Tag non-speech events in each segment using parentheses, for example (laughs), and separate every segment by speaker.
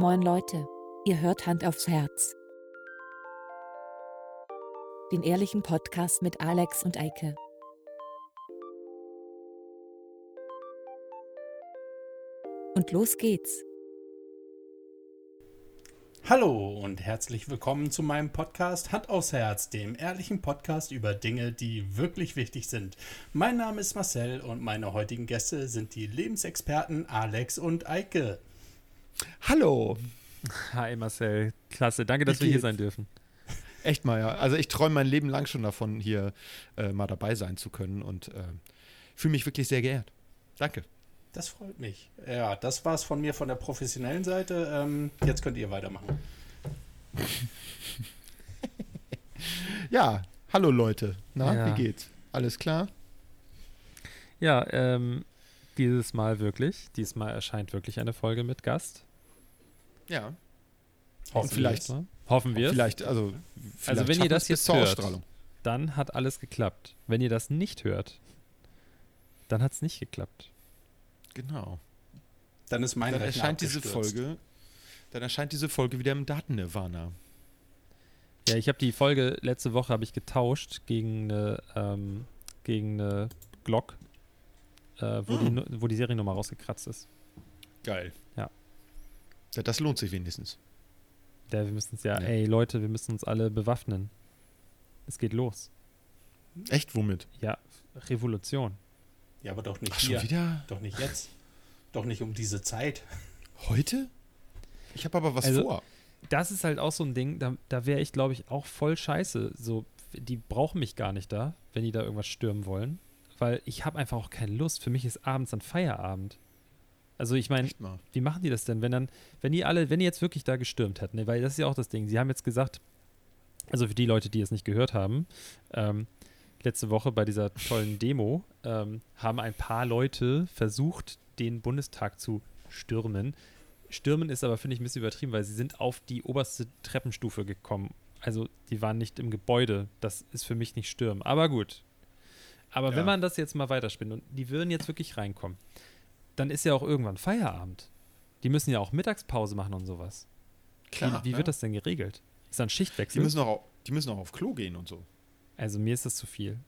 Speaker 1: Moin Leute, ihr hört Hand aufs Herz. Den ehrlichen Podcast mit Alex und Eike. Und los geht's.
Speaker 2: Hallo und herzlich willkommen zu meinem Podcast Hand aufs Herz, dem ehrlichen Podcast über Dinge, die wirklich wichtig sind. Mein Name ist Marcel und meine heutigen Gäste sind die Lebensexperten Alex und Eike.
Speaker 3: Hallo.
Speaker 4: Hi Marcel, klasse. Danke, dass wir hier sein dürfen.
Speaker 3: Echt mal, ja. Also ich träume mein Leben lang schon davon, hier äh, mal dabei sein zu können und äh, fühle mich wirklich sehr geehrt. Danke.
Speaker 2: Das freut mich. Ja, das war's von mir von der professionellen Seite. Ähm, jetzt könnt ihr weitermachen. (laughs)
Speaker 3: Ja, hallo Leute. Na,
Speaker 4: Ja.
Speaker 3: wie geht's? Alles klar?
Speaker 4: Ja, ähm, dieses Mal wirklich. Diesmal erscheint wirklich eine Folge mit Gast.
Speaker 3: Ja.
Speaker 2: Hoffen
Speaker 3: vielleicht-
Speaker 2: wir's.
Speaker 4: Hoffen wir.
Speaker 3: Vielleicht, also, vielleicht
Speaker 4: wenn ihr das jetzt hört. Dann hat alles geklappt. Wenn ihr das nicht hört, dann hat es nicht geklappt.
Speaker 3: Genau.
Speaker 2: Dann ist mein
Speaker 3: Dann
Speaker 2: Rechner
Speaker 3: erscheint diese. Folge, dann erscheint diese Folge wieder im Daten-Nirvana.
Speaker 4: Ja, ich habe die Folge letzte Woche habe ich getauscht gegen eine, ähm, gegen eine Glock, äh, wo, die, Nu- wo die Seriennummer rausgekratzt ist.
Speaker 3: Geil.
Speaker 4: Ja.
Speaker 3: Das lohnt sich wenigstens.
Speaker 4: Ja, wir müssen es ja,
Speaker 3: Ja.
Speaker 4: ey Leute, wir müssen uns alle bewaffnen. Es geht los.
Speaker 3: Echt, womit?
Speaker 4: Ja, Revolution.
Speaker 2: Ja, aber doch nicht
Speaker 3: Ach,
Speaker 2: hier.
Speaker 3: schon wieder?
Speaker 2: Doch nicht jetzt. Doch nicht um diese Zeit.
Speaker 3: Heute? Ich habe aber was
Speaker 4: Also-
Speaker 3: vor.
Speaker 4: das ist halt auch so ein Ding, da, da wäre ich, glaube ich, auch voll scheiße. So, die brauchen mich gar nicht da, wenn die da irgendwas stürmen wollen. Weil ich habe einfach auch keine Lust. Für mich ist abends dann Feierabend. Also ich meine, wie machen die das denn, wenn dann, wenn die alle, wenn die jetzt wirklich da gestürmt hätten, ne? weil das ist ja auch das Ding. Sie haben jetzt gesagt, also für die Leute, die es nicht gehört haben, ähm, letzte Woche bei dieser tollen Demo ähm, haben ein paar Leute versucht, den Bundestag zu stürmen. Stürmen ist aber, finde ich, ein bisschen übertrieben, weil sie sind auf die oberste Treppenstufe gekommen. Also die waren nicht im Gebäude. Das ist für mich nicht stürmen. Aber gut. Aber
Speaker 3: Ja.
Speaker 4: wenn man das jetzt mal weiterspinnt und die würden jetzt wirklich reinkommen, dann ist ja auch irgendwann Feierabend. Die müssen ja auch Mittagspause machen und sowas.
Speaker 3: Klar.
Speaker 4: wie wie
Speaker 3: ja.
Speaker 4: wird das denn geregelt? Ist da ein
Speaker 3: Die
Speaker 4: Schichtwechsel?
Speaker 3: müssen, auch, au- die müssen auch auf Klo gehen und so.
Speaker 4: also mir ist das zu viel.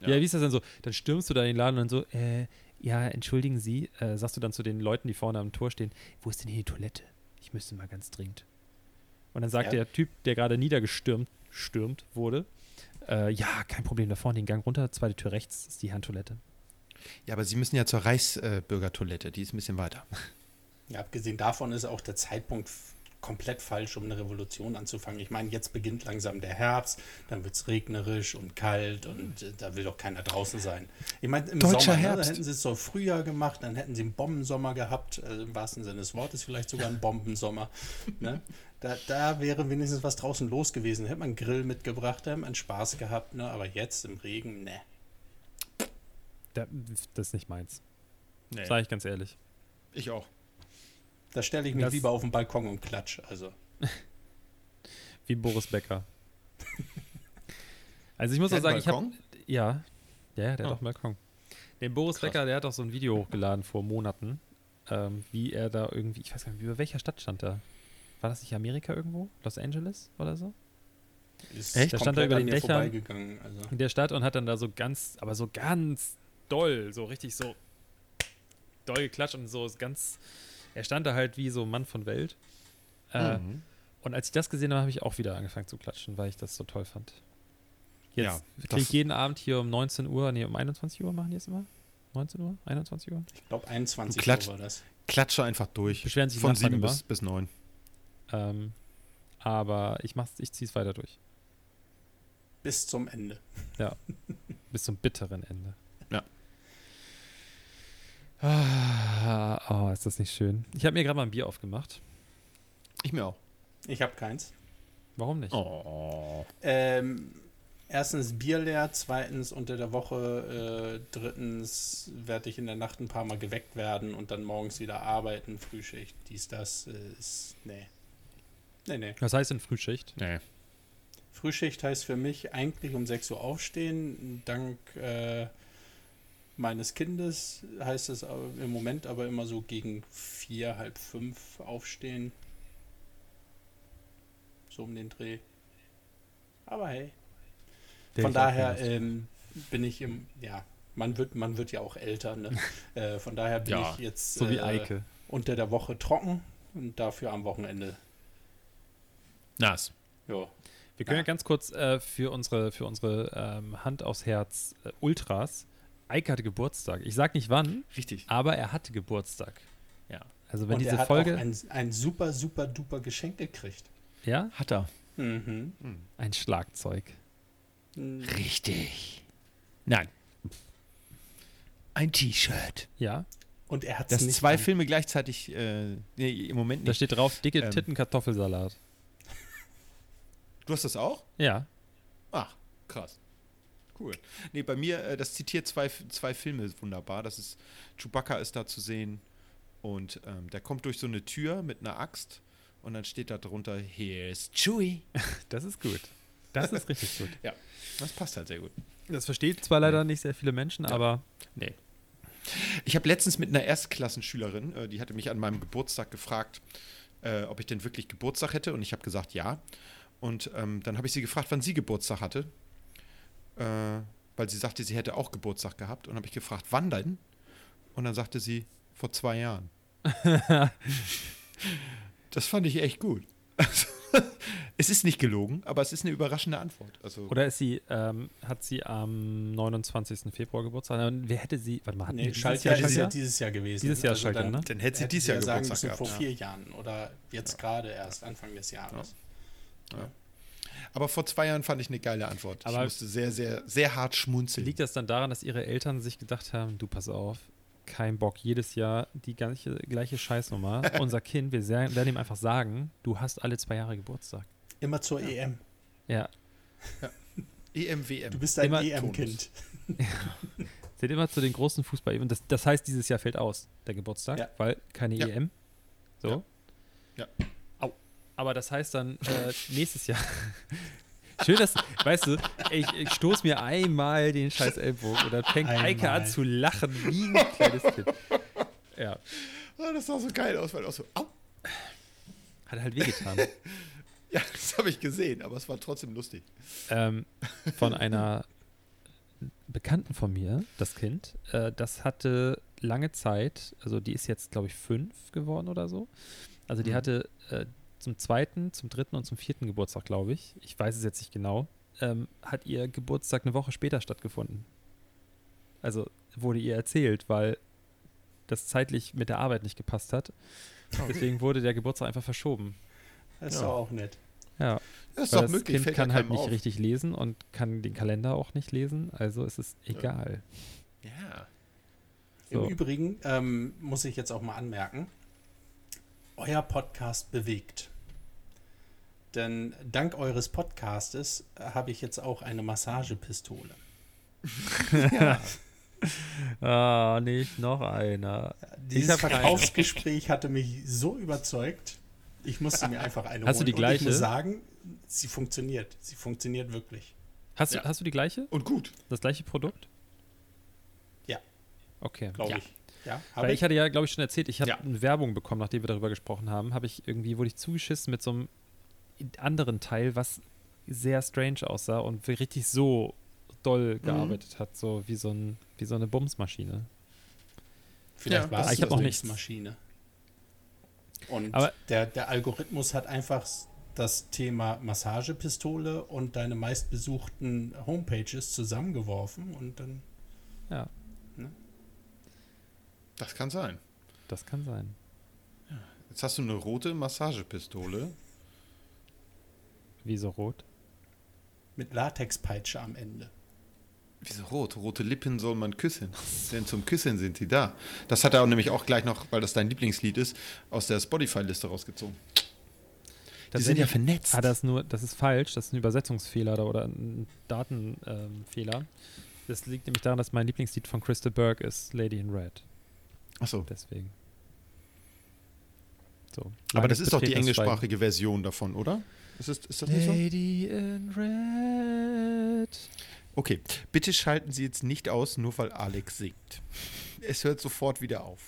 Speaker 3: Ja.
Speaker 4: Ja. wie ist das denn so? Dann stürmst du da in den Laden und dann so, äh, ja, entschuldigen Sie, äh, sagst du dann zu den Leuten, die vorne am Tor stehen, wo ist denn hier die Toilette? Ich müsste mal ganz dringend. Und dann sagt
Speaker 2: Ja.
Speaker 4: der Typ, der gerade niedergestürmt stürmt wurde, äh, ja, kein Problem, da vorne den Gang runter, zweite Tür rechts ist die Handtoilette.
Speaker 3: Ja, aber sie müssen ja zur Reichsbürgertoilette, die ist ein bisschen weiter.
Speaker 2: Ja, abgesehen davon ist auch der Zeitpunkt komplett falsch, um eine Revolution anzufangen. Ich meine, jetzt beginnt langsam der Herbst, dann wird es regnerisch und kalt und äh, da will doch keiner draußen sein. Ich meine, im
Speaker 3: Deutscher
Speaker 2: Sommer, ne, da
Speaker 3: Herbst.
Speaker 2: hätten sie es so Frühjahr gemacht, dann hätten sie einen Bombensommer gehabt, also im wahrsten Sinne des Wortes vielleicht sogar einen Bombensommer. ne? da, da wäre wenigstens was draußen los gewesen. Hätte man einen Grill mitgebracht, da hätte man Spaß gehabt, ne? aber jetzt im Regen, ne.
Speaker 4: Da, das ist nicht meins.
Speaker 3: Nee.
Speaker 4: Sag ich ganz ehrlich.
Speaker 3: Ich auch.
Speaker 2: Da stelle ich mich
Speaker 4: Das-
Speaker 2: lieber auf den Balkon und klatsch. Also, (laughs)
Speaker 4: Wie Boris Becker. (laughs) also ich muss
Speaker 3: Der
Speaker 4: auch sagen, ich habe
Speaker 3: Balkon?
Speaker 4: Ja, ja, ja, der
Speaker 3: Oh.
Speaker 4: hat auch einen Balkon. Den Boris
Speaker 3: Krass.
Speaker 4: Becker, der hat auch so ein Video hochgeladen vor Monaten, ähm, wie er da irgendwie, ich weiß gar nicht, über welcher Stadt stand er? War das nicht Amerika irgendwo? Los Angeles oder so?
Speaker 2: ist
Speaker 3: Echt?
Speaker 4: Da stand er
Speaker 2: komplett
Speaker 4: über den Dächern.
Speaker 2: vorbeigegangen. Also.
Speaker 4: In der Stadt und hat dann da so ganz, aber so ganz doll, so richtig so doll geklatscht und so ganz, er stand da halt wie so Mann von Welt. Äh,
Speaker 3: Mhm.
Speaker 4: Und als ich das gesehen habe, habe ich auch wieder angefangen zu klatschen, weil ich das so toll fand. Jetzt
Speaker 3: Ja,
Speaker 4: kriege ich jeden Abend hier um 19 Uhr, nee, um 21 Uhr machen die es immer? 19 Uhr? 21 Uhr?
Speaker 2: Ich glaube, 21
Speaker 3: Du klatscht-
Speaker 2: Uhr war das.
Speaker 3: Klatsche einfach durch.
Speaker 4: Beschweren sich
Speaker 3: Von
Speaker 4: Nachbarn
Speaker 3: sieben
Speaker 4: immer.
Speaker 3: bis, bis neun.
Speaker 4: Ähm, aber ich mach's, ich zieh's weiter durch.
Speaker 2: Bis zum Ende.
Speaker 4: Bis zum bitteren Ende. Ah, oh, ist das nicht schön. Ich habe mir gerade mal ein Bier aufgemacht.
Speaker 3: Ich mir auch.
Speaker 2: Ich habe keins.
Speaker 4: Warum nicht?
Speaker 3: Oh.
Speaker 2: Ähm, erstens Bier leer, zweitens unter der Woche, äh, drittens werde ich in der Nacht ein paar Mal geweckt werden und dann morgens wieder arbeiten, Frühschicht, dies, das, äh, ist, nee. Nee, nee.
Speaker 4: Was heißt denn Frühschicht?
Speaker 3: Nee.
Speaker 2: Frühschicht heißt für mich eigentlich um 6 Uhr aufstehen. Dank äh, meines Kindes heißt es im Moment aber immer so gegen vier, halb fünf aufstehen. so um den Dreh. Aber hey.
Speaker 4: Der
Speaker 2: Von daher ähm, bin ich im, ja, man wird, man wird ja auch älter, ne? (laughs) äh, von daher bin
Speaker 3: Ja,
Speaker 2: ich jetzt
Speaker 4: so wie
Speaker 2: äh, unter der Woche trocken und dafür am Wochenende.
Speaker 3: Nass.
Speaker 2: Ja.
Speaker 4: Wir können ja
Speaker 2: Ja.
Speaker 4: ganz kurz äh, für unsere, für unsere ähm, Hand aufs Herz äh, Ultras. Eike hatte Geburtstag. Ich sag nicht wann,
Speaker 3: Richtig.
Speaker 4: aber er hatte Geburtstag.
Speaker 3: Ja.
Speaker 4: Also wenn
Speaker 2: und
Speaker 4: diese
Speaker 2: er hat
Speaker 4: Folge.
Speaker 2: auch ein, ein super, super duper Geschenk gekriegt.
Speaker 4: ja,
Speaker 3: Hat er.
Speaker 2: Mhm.
Speaker 4: ein Schlagzeug.
Speaker 2: Mhm.
Speaker 3: Richtig. Nein. Ein T-Shirt.
Speaker 4: Ja,
Speaker 2: Und er hat
Speaker 3: Das
Speaker 2: es nicht
Speaker 3: zwei
Speaker 2: an.
Speaker 3: Filme gleichzeitig, äh, nee, im Moment
Speaker 4: da
Speaker 3: nicht.
Speaker 4: steht drauf dicke
Speaker 3: Ähm.
Speaker 4: Titten Kartoffelsalat.
Speaker 3: Du hast das auch?
Speaker 4: Ja,
Speaker 3: Ach, krass. Cool. Nee, bei mir, äh, das zitiert zwei, zwei Filme wunderbar. Das ist, Chewbacca ist da zu sehen und ähm, der kommt durch so eine Tür mit einer Axt und dann steht da drunter, here's Chewie. (laughs)
Speaker 4: das ist gut. Das ist richtig gut. (laughs)
Speaker 3: Das passt halt sehr gut.
Speaker 4: Das versteht zwar leider nicht sehr viele Menschen,
Speaker 3: Ja.
Speaker 4: aber
Speaker 3: Nee. Ich habe letztens mit einer Erstklassenschülerin, äh, die hatte mich an meinem Geburtstag gefragt, äh, ob ich denn wirklich Geburtstag hätte und ich habe gesagt ja. Und ähm, dann habe ich sie gefragt, wann sie Geburtstag hatte, äh, weil sie sagte, sie hätte auch Geburtstag gehabt und habe ich gefragt, wann denn? Und dann sagte sie, vor zwei Jahren. (laughs) das fand ich echt gut. (laughs) es ist nicht gelogen, aber es ist eine überraschende Antwort. Also,
Speaker 4: Oder ist sie, ähm, hat sie am 29. Februar Geburtstag? Und Wer hätte sie, warte mal, wir
Speaker 2: Nee,
Speaker 4: dieses
Speaker 2: Schaltjahr
Speaker 4: Jahr
Speaker 2: ist ja
Speaker 4: dieses
Speaker 2: Jahr gewesen.
Speaker 4: Dieses Jahr
Speaker 2: Also
Speaker 4: Schaltjahr,
Speaker 2: dann
Speaker 4: ne?
Speaker 3: dann hätte sie
Speaker 2: hätte
Speaker 3: dieses
Speaker 2: sie
Speaker 3: Jahr
Speaker 2: ja sagen
Speaker 3: Geburtstag
Speaker 2: müssen
Speaker 3: gehabt.
Speaker 2: vor vier Jahren oder jetzt gerade erst Anfang des Jahres.
Speaker 3: Aber vor zwei Jahren fand ich eine geile Antwort.
Speaker 4: Aber-
Speaker 3: ich musste sehr, sehr, sehr hart schmunzeln.
Speaker 4: Liegt das dann daran, dass ihre Eltern sich gedacht haben, du pass auf, kein Bock, jedes Jahr die gleiche, gleiche Scheißnummer. (laughs) Unser Kind, wir sehr- werden ihm einfach sagen, du hast alle zwei Jahre Geburtstag.
Speaker 2: Immer zur EM.
Speaker 4: Ja.
Speaker 3: EMWM.
Speaker 2: Du bist ein
Speaker 4: Immer
Speaker 2: EM-Kind.
Speaker 4: Zählt immer zu den großen Fußball. Und das, das heißt, dieses Jahr fällt aus, der Geburtstag,
Speaker 2: Ja.
Speaker 4: weil keine
Speaker 3: Ja.
Speaker 4: EM. So.
Speaker 3: Ja.
Speaker 4: Aber das heißt dann äh, nächstes Jahr. (laughs) Schön, dass, weißt du, ich, ich stoß mir einmal den scheiß Ellbogen und dann fängt Eike
Speaker 2: Einmal.
Speaker 4: an zu lachen wie ein kleines Kind. Ja,
Speaker 3: Ah, das sah so geil aus, weil auch so, au.
Speaker 4: hat halt wehgetan. (laughs)
Speaker 3: Ja, das habe ich gesehen, aber es war trotzdem lustig.
Speaker 4: ähm, von einer Bekannten von mir, das Kind, äh, das hatte lange Zeit, also die ist jetzt, glaube ich, fünf geworden oder so. Also die
Speaker 3: Mhm.
Speaker 4: hatte äh, zum zweiten, zum dritten und zum vierten Geburtstag, glaube ich, ich weiß es jetzt nicht genau, ähm, hat ihr Geburtstag eine Woche später stattgefunden. Also wurde ihr erzählt, weil das zeitlich mit der Arbeit nicht gepasst hat. Deswegen wurde der Geburtstag einfach verschoben.
Speaker 2: Das ist
Speaker 3: Ja.
Speaker 2: doch auch nett.
Speaker 4: Ja,
Speaker 3: Das ist
Speaker 4: weil
Speaker 3: doch
Speaker 4: das
Speaker 3: möglich,
Speaker 4: Kind
Speaker 3: fällt
Speaker 4: kann halt nicht
Speaker 3: auf.
Speaker 4: richtig lesen und kann den Kalender auch nicht lesen, also ist es egal.
Speaker 3: Ja.
Speaker 4: So.
Speaker 2: Im Übrigen ähm, muss ich jetzt auch mal anmerken, euer Podcast bewegt. Denn dank eures Podcastes habe ich jetzt auch eine Massagepistole. (laughs)
Speaker 4: Ah, nicht noch einer.
Speaker 2: Dieses. Verkaufsgespräch hatte mich so überzeugt, ich musste mir einfach eine
Speaker 4: Hast du
Speaker 2: holen.
Speaker 4: die
Speaker 2: Und
Speaker 4: gleiche?
Speaker 2: ich muss sagen, sie funktioniert. Sie funktioniert wirklich.
Speaker 4: Hast,
Speaker 3: Ja.
Speaker 4: du, hast du die gleiche?
Speaker 3: Und gut.
Speaker 4: Das gleiche Produkt?
Speaker 2: Ja.
Speaker 4: Okay.
Speaker 2: Glaube
Speaker 3: Ja.
Speaker 2: ich. Ja,
Speaker 4: Weil
Speaker 2: habe
Speaker 4: ich hatte ja, glaube ich, schon erzählt, ich habe
Speaker 3: Ja.
Speaker 4: eine Werbung bekommen, nachdem wir darüber gesprochen haben, habe ich irgendwie, wurde ich zugeschissen mit so einem anderen Teil, was sehr strange aussah und richtig so doll
Speaker 2: Mhm.
Speaker 4: gearbeitet hat, so wie so, ein, wie so eine Bumsmaschine.
Speaker 2: Vielleicht
Speaker 3: Ja,
Speaker 2: war es
Speaker 4: ich noch
Speaker 2: eine
Speaker 4: nichts.
Speaker 2: Maschine. Und
Speaker 4: Aber-
Speaker 2: der, der Algorithmus hat einfach das Thema Massagepistole und deine meistbesuchten Homepages zusammengeworfen und dann
Speaker 4: Ja,
Speaker 3: Das kann sein.
Speaker 4: das kann sein.
Speaker 3: Jetzt hast du eine rote Massagepistole.
Speaker 4: Wieso rot?
Speaker 2: mit Latexpeitsche am Ende.
Speaker 3: Wieso rot? Rote Lippen soll man küssen. (laughs) Denn zum Küssen sind sie da. Das hat er auch nämlich auch gleich noch, weil das dein Lieblingslied ist, aus der Spotify-Liste rausgezogen. Die sind ja vernetzt.
Speaker 4: Ah, das ist nur, das ist falsch, das ist ein Übersetzungsfehler da oder ein Datenfehler. das liegt nämlich daran, dass mein Lieblingslied von Crystal Burke ist Lady in Red.
Speaker 3: Achso.
Speaker 4: Deswegen. So.
Speaker 3: Aber das ist doch die englischsprachige Version davon, oder? Ist, es, ist das nicht so?
Speaker 4: Lady in Red.
Speaker 3: Okay, bitte schalten Sie jetzt nicht aus, nur weil Alex singt. Es hört sofort wieder auf.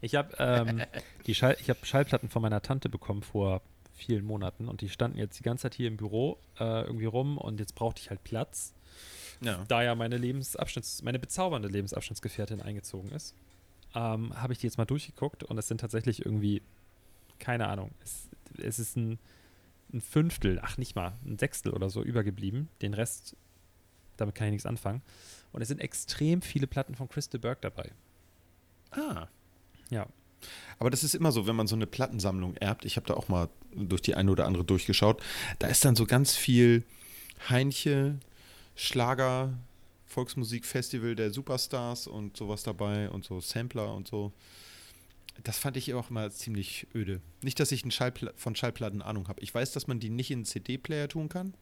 Speaker 4: Ich habe ähm, (laughs) die Schall, ich hab Schallplatten von meiner Tante bekommen vor vielen Monaten und die standen jetzt die ganze Zeit hier im Büro äh, irgendwie rum und jetzt brauchte ich halt Platz,
Speaker 3: Ja.
Speaker 4: da ja meine Lebensabschnitts-, meine bezaubernde Lebensabschnittsgefährtin eingezogen ist. Ähm, habe ich die jetzt mal durchgeguckt und es sind tatsächlich irgendwie, keine Ahnung, es, es ist ein, ein Fünftel, ach nicht mal, ein Sechstel oder so übergeblieben. Den Rest, damit kann ich nichts anfangen. Und es sind extrem viele Platten von Crystal Burke dabei.
Speaker 3: Ah.
Speaker 4: Ja.
Speaker 3: Aber das ist immer so, wenn man so eine Plattensammlung erbt. Ich habe da auch mal durch die eine oder andere durchgeschaut. Da ist dann so ganz viel Heinche, Schlager, Volksmusikfestival der Superstars und sowas dabei und so Sampler und so. Das fand ich auch immer ziemlich öde. Nicht, dass ich ein Schallpla von Schallplatten Ahnung habe. Ich weiß, dass man die nicht in CD-Player tun kann.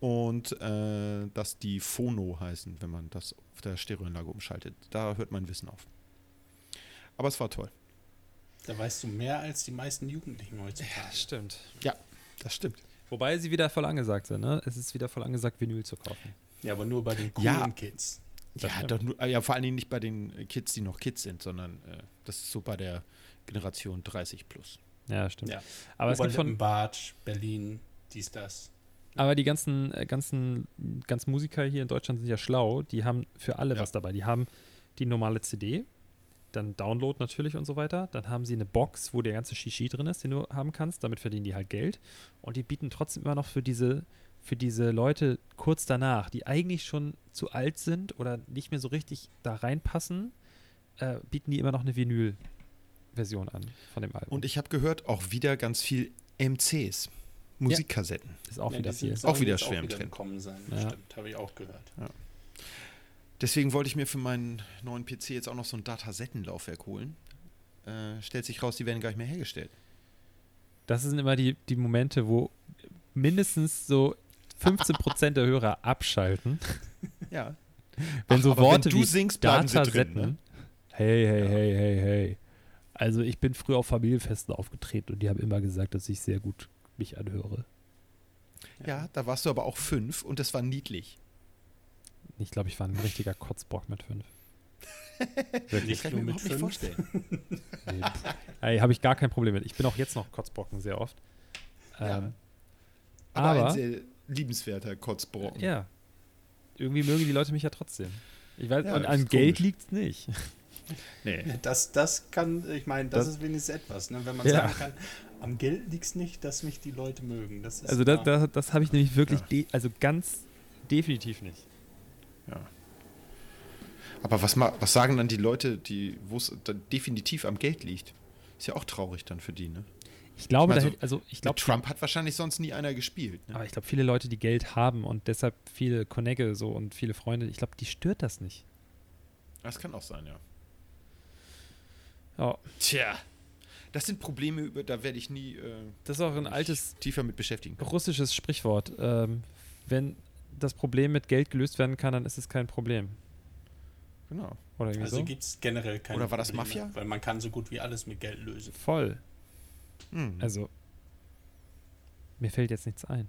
Speaker 3: Und äh, dass die Phono heißen, wenn man das auf der Stereoanlage umschaltet. Da hört mein Wissen auf. Aber es war toll.
Speaker 2: Da weißt du mehr als die meisten Jugendlichen heutzutage.
Speaker 4: Stimmt.
Speaker 3: Ja, das stimmt.
Speaker 4: Wobei sie wieder voll angesagt sind, ne? Es ist wieder voll angesagt, Vinyl zu kaufen.
Speaker 2: Ja, aber nur bei den coolen
Speaker 3: Ja.
Speaker 2: Kids.
Speaker 4: Das
Speaker 3: Ja, doch nur, ja, vor allen Dingen nicht bei den Kids, die noch Kids sind, sondern äh, das ist so bei der Generation 30 plus.
Speaker 4: Ja, stimmt.
Speaker 2: Ja.
Speaker 4: Aber es gibt von,
Speaker 2: Oberlippenbart, Berlin, dies, das.
Speaker 4: aber die ganzen, äh, ganzen, ganzen Musiker hier in Deutschland sind ja schlau. Die haben für alle
Speaker 3: Ja.
Speaker 4: was dabei. Die haben die normale CD, dann Download natürlich und so weiter. Dann haben sie eine Box, wo der ganze Shishi drin ist, den du haben kannst. Damit verdienen die halt Geld. Und die bieten trotzdem immer noch für diese, für diese Leute kurz danach, die eigentlich schon zu alt sind oder nicht mehr so richtig da reinpassen, äh, bieten die immer noch eine Vinyl-Version an von dem Album.
Speaker 3: Und ich habe gehört, auch wieder ganz viel MCs, Musikkassetten.
Speaker 4: ist auch
Speaker 2: Ja,
Speaker 4: wieder viel.
Speaker 3: Auch wieder schwer im
Speaker 2: wieder
Speaker 3: Trend.
Speaker 2: Kommen sein.
Speaker 4: Ja.
Speaker 2: Stimmt, habe ich auch gehört.
Speaker 3: Deswegen wollte ich mir für meinen neuen PC jetzt auch noch so ein Datasettenlaufwerk holen. Äh, stellt sich raus, die werden gar nicht mehr hergestellt.
Speaker 4: Das sind immer die, die Momente, wo mindestens so 15% der Hörer abschalten, (laughs)
Speaker 3: Ja.
Speaker 4: wenn
Speaker 3: Ach,
Speaker 4: so Worte
Speaker 3: wenn du
Speaker 4: wie
Speaker 3: singst, sie drin,
Speaker 4: Datasetten.
Speaker 3: ne?
Speaker 4: Hey, hey,
Speaker 3: Ja.
Speaker 4: hey, hey, hey. Also ich bin früher auf Familienfesten aufgetreten und die haben immer gesagt, dass ich sehr gut mich anhöre.
Speaker 3: Ja, da warst du aber auch fünf und das war niedlich.
Speaker 4: Ich glaube, ich war ein richtiger Kotzbock mit fünf. (laughs)
Speaker 2: Nicht
Speaker 3: Kann
Speaker 2: nur
Speaker 3: ich mir nicht
Speaker 2: fünf.
Speaker 3: vorstellen.
Speaker 4: Nee, habe ich gar kein Problem mit. Ich bin auch jetzt noch Kotzbrocken sehr oft.
Speaker 3: Ja.
Speaker 4: Ähm,
Speaker 3: Aber,
Speaker 4: Aber-
Speaker 3: ein sehr liebenswerter Kotzbrocken.
Speaker 4: ja. Irgendwie mögen die Leute mich ja trotzdem. Ich weiß,
Speaker 3: Ja,
Speaker 4: und an Geld liegt es nicht. (laughs)
Speaker 3: Nee.
Speaker 2: Das, das kann, ich meine, das,
Speaker 4: Das-
Speaker 2: ist wenigstens etwas, ne? wenn man
Speaker 4: Ja.
Speaker 2: sagen kann, am Geld liegt es nicht, dass mich die Leute mögen. Das ist
Speaker 4: Also das, das, das habe ich nämlich wirklich,
Speaker 3: Ja.
Speaker 4: de also ganz definitiv nicht.
Speaker 3: Ja. Aber was, ma- was sagen dann die Leute, die, wo es dann definitiv am Geld liegt? Ist ja auch traurig dann für die, ne?
Speaker 4: Ich glaube,
Speaker 3: Also,
Speaker 4: da hätte, also ich
Speaker 3: Mit
Speaker 4: glaube,
Speaker 3: Trump hat wahrscheinlich sonst nie einer gespielt. Ne?
Speaker 4: aber ich glaube, viele Leute, die Geld haben und deshalb viele Connecte so und viele Freunde, ich glaube, die stört das nicht.
Speaker 3: Das kann auch sein, ja.
Speaker 4: Ja,
Speaker 3: Tja. Das sind Probleme, über da werde ich nie äh,
Speaker 4: das ist auch ein altes
Speaker 3: tiefer mit beschäftigen. können.
Speaker 4: russisches Sprichwort. Ähm, wenn das Problem mit Geld gelöst werden kann, dann ist es kein Problem.
Speaker 3: Genau.
Speaker 4: Oder irgendwie
Speaker 2: Also
Speaker 4: so?
Speaker 2: gibt es generell keine
Speaker 3: Oder war das
Speaker 2: Probleme,
Speaker 3: Mafia?
Speaker 2: Weil man kann so gut wie alles mit Geld lösen.
Speaker 4: Voll.
Speaker 3: Hm.
Speaker 4: Also, mir fällt jetzt nichts ein.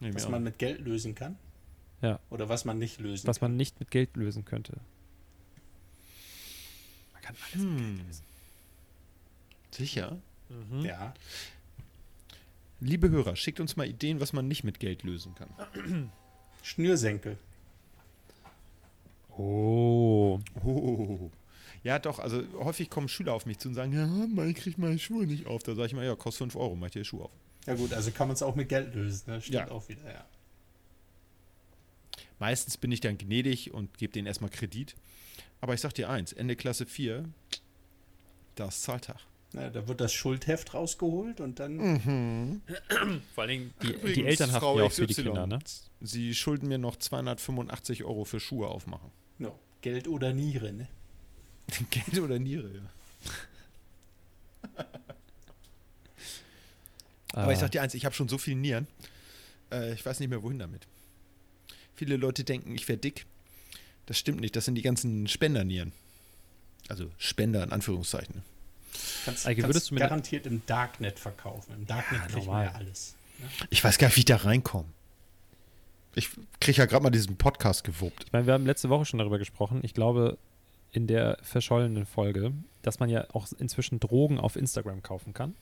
Speaker 3: Nee,
Speaker 2: Was
Speaker 3: auch
Speaker 2: man
Speaker 3: nicht.
Speaker 2: mit Geld lösen kann.
Speaker 4: Ja.
Speaker 2: Oder was man nicht lösen
Speaker 4: Was
Speaker 2: kann.
Speaker 4: man nicht mit Geld lösen könnte. Man kann alles mit
Speaker 3: Hm.
Speaker 4: Geld lösen.
Speaker 3: Sicher.
Speaker 4: Mhm.
Speaker 2: Ja.
Speaker 3: Liebe Hörer, schickt uns mal Ideen, was man nicht mit Geld lösen kann.
Speaker 2: Schnürsenkel.
Speaker 4: Oh.
Speaker 3: Oh. Ja, doch, also häufig kommen Schüler auf mich zu und sagen, ja, Mann, ich krieg meine Schuhe nicht auf. Da sage ich mal, ja, kostet 5 Euro, mach dir die Schuhe auf.
Speaker 2: Ja gut, also kann man es auch mit Geld lösen. Ne? Stimmt
Speaker 3: Ja.
Speaker 2: auch wieder, ja.
Speaker 3: Meistens bin ich dann gnädig und gebe denen erstmal Kredit. Aber ich sag dir eins, Ende Klasse 4, das ist Zahltag.
Speaker 2: Na, da wird das Schuldheft rausgeholt und dann.
Speaker 3: Mhm.
Speaker 4: Vor allen Dingen, die, die
Speaker 3: Übrigens,
Speaker 4: Eltern haften
Speaker 3: Frau
Speaker 4: ja auch für die Kinder, ne?
Speaker 3: Sie schulden mir noch 285 Euro für Schuhe aufmachen.
Speaker 2: No, Geld oder Niere, ne? (laughs)
Speaker 3: Geld oder Niere, ja. Aber ich sag dir eins, ich habe schon so viel Nieren. Äh, ich weiß nicht mehr, wohin damit. Viele Leute denken, ich wäre dick. Das stimmt nicht, das sind die ganzen Spendernieren. Also Spender in Anführungszeichen.
Speaker 2: Kannst,
Speaker 4: Eike,
Speaker 2: kannst
Speaker 4: würdest du mir-
Speaker 2: garantiert im Darknet verkaufen. Im Darknet
Speaker 4: Ja,
Speaker 2: kriegt man ja alles. Ne?
Speaker 3: Ich weiß gar nicht, wie ich da reinkomme. Ich kriege ja gerade mal diesen Podcast gewuppt.
Speaker 4: Ich meine, wir haben letzte Woche schon darüber gesprochen. Ich glaube, in der verschollenen Folge, dass man ja auch inzwischen Drogen auf Instagram kaufen kann.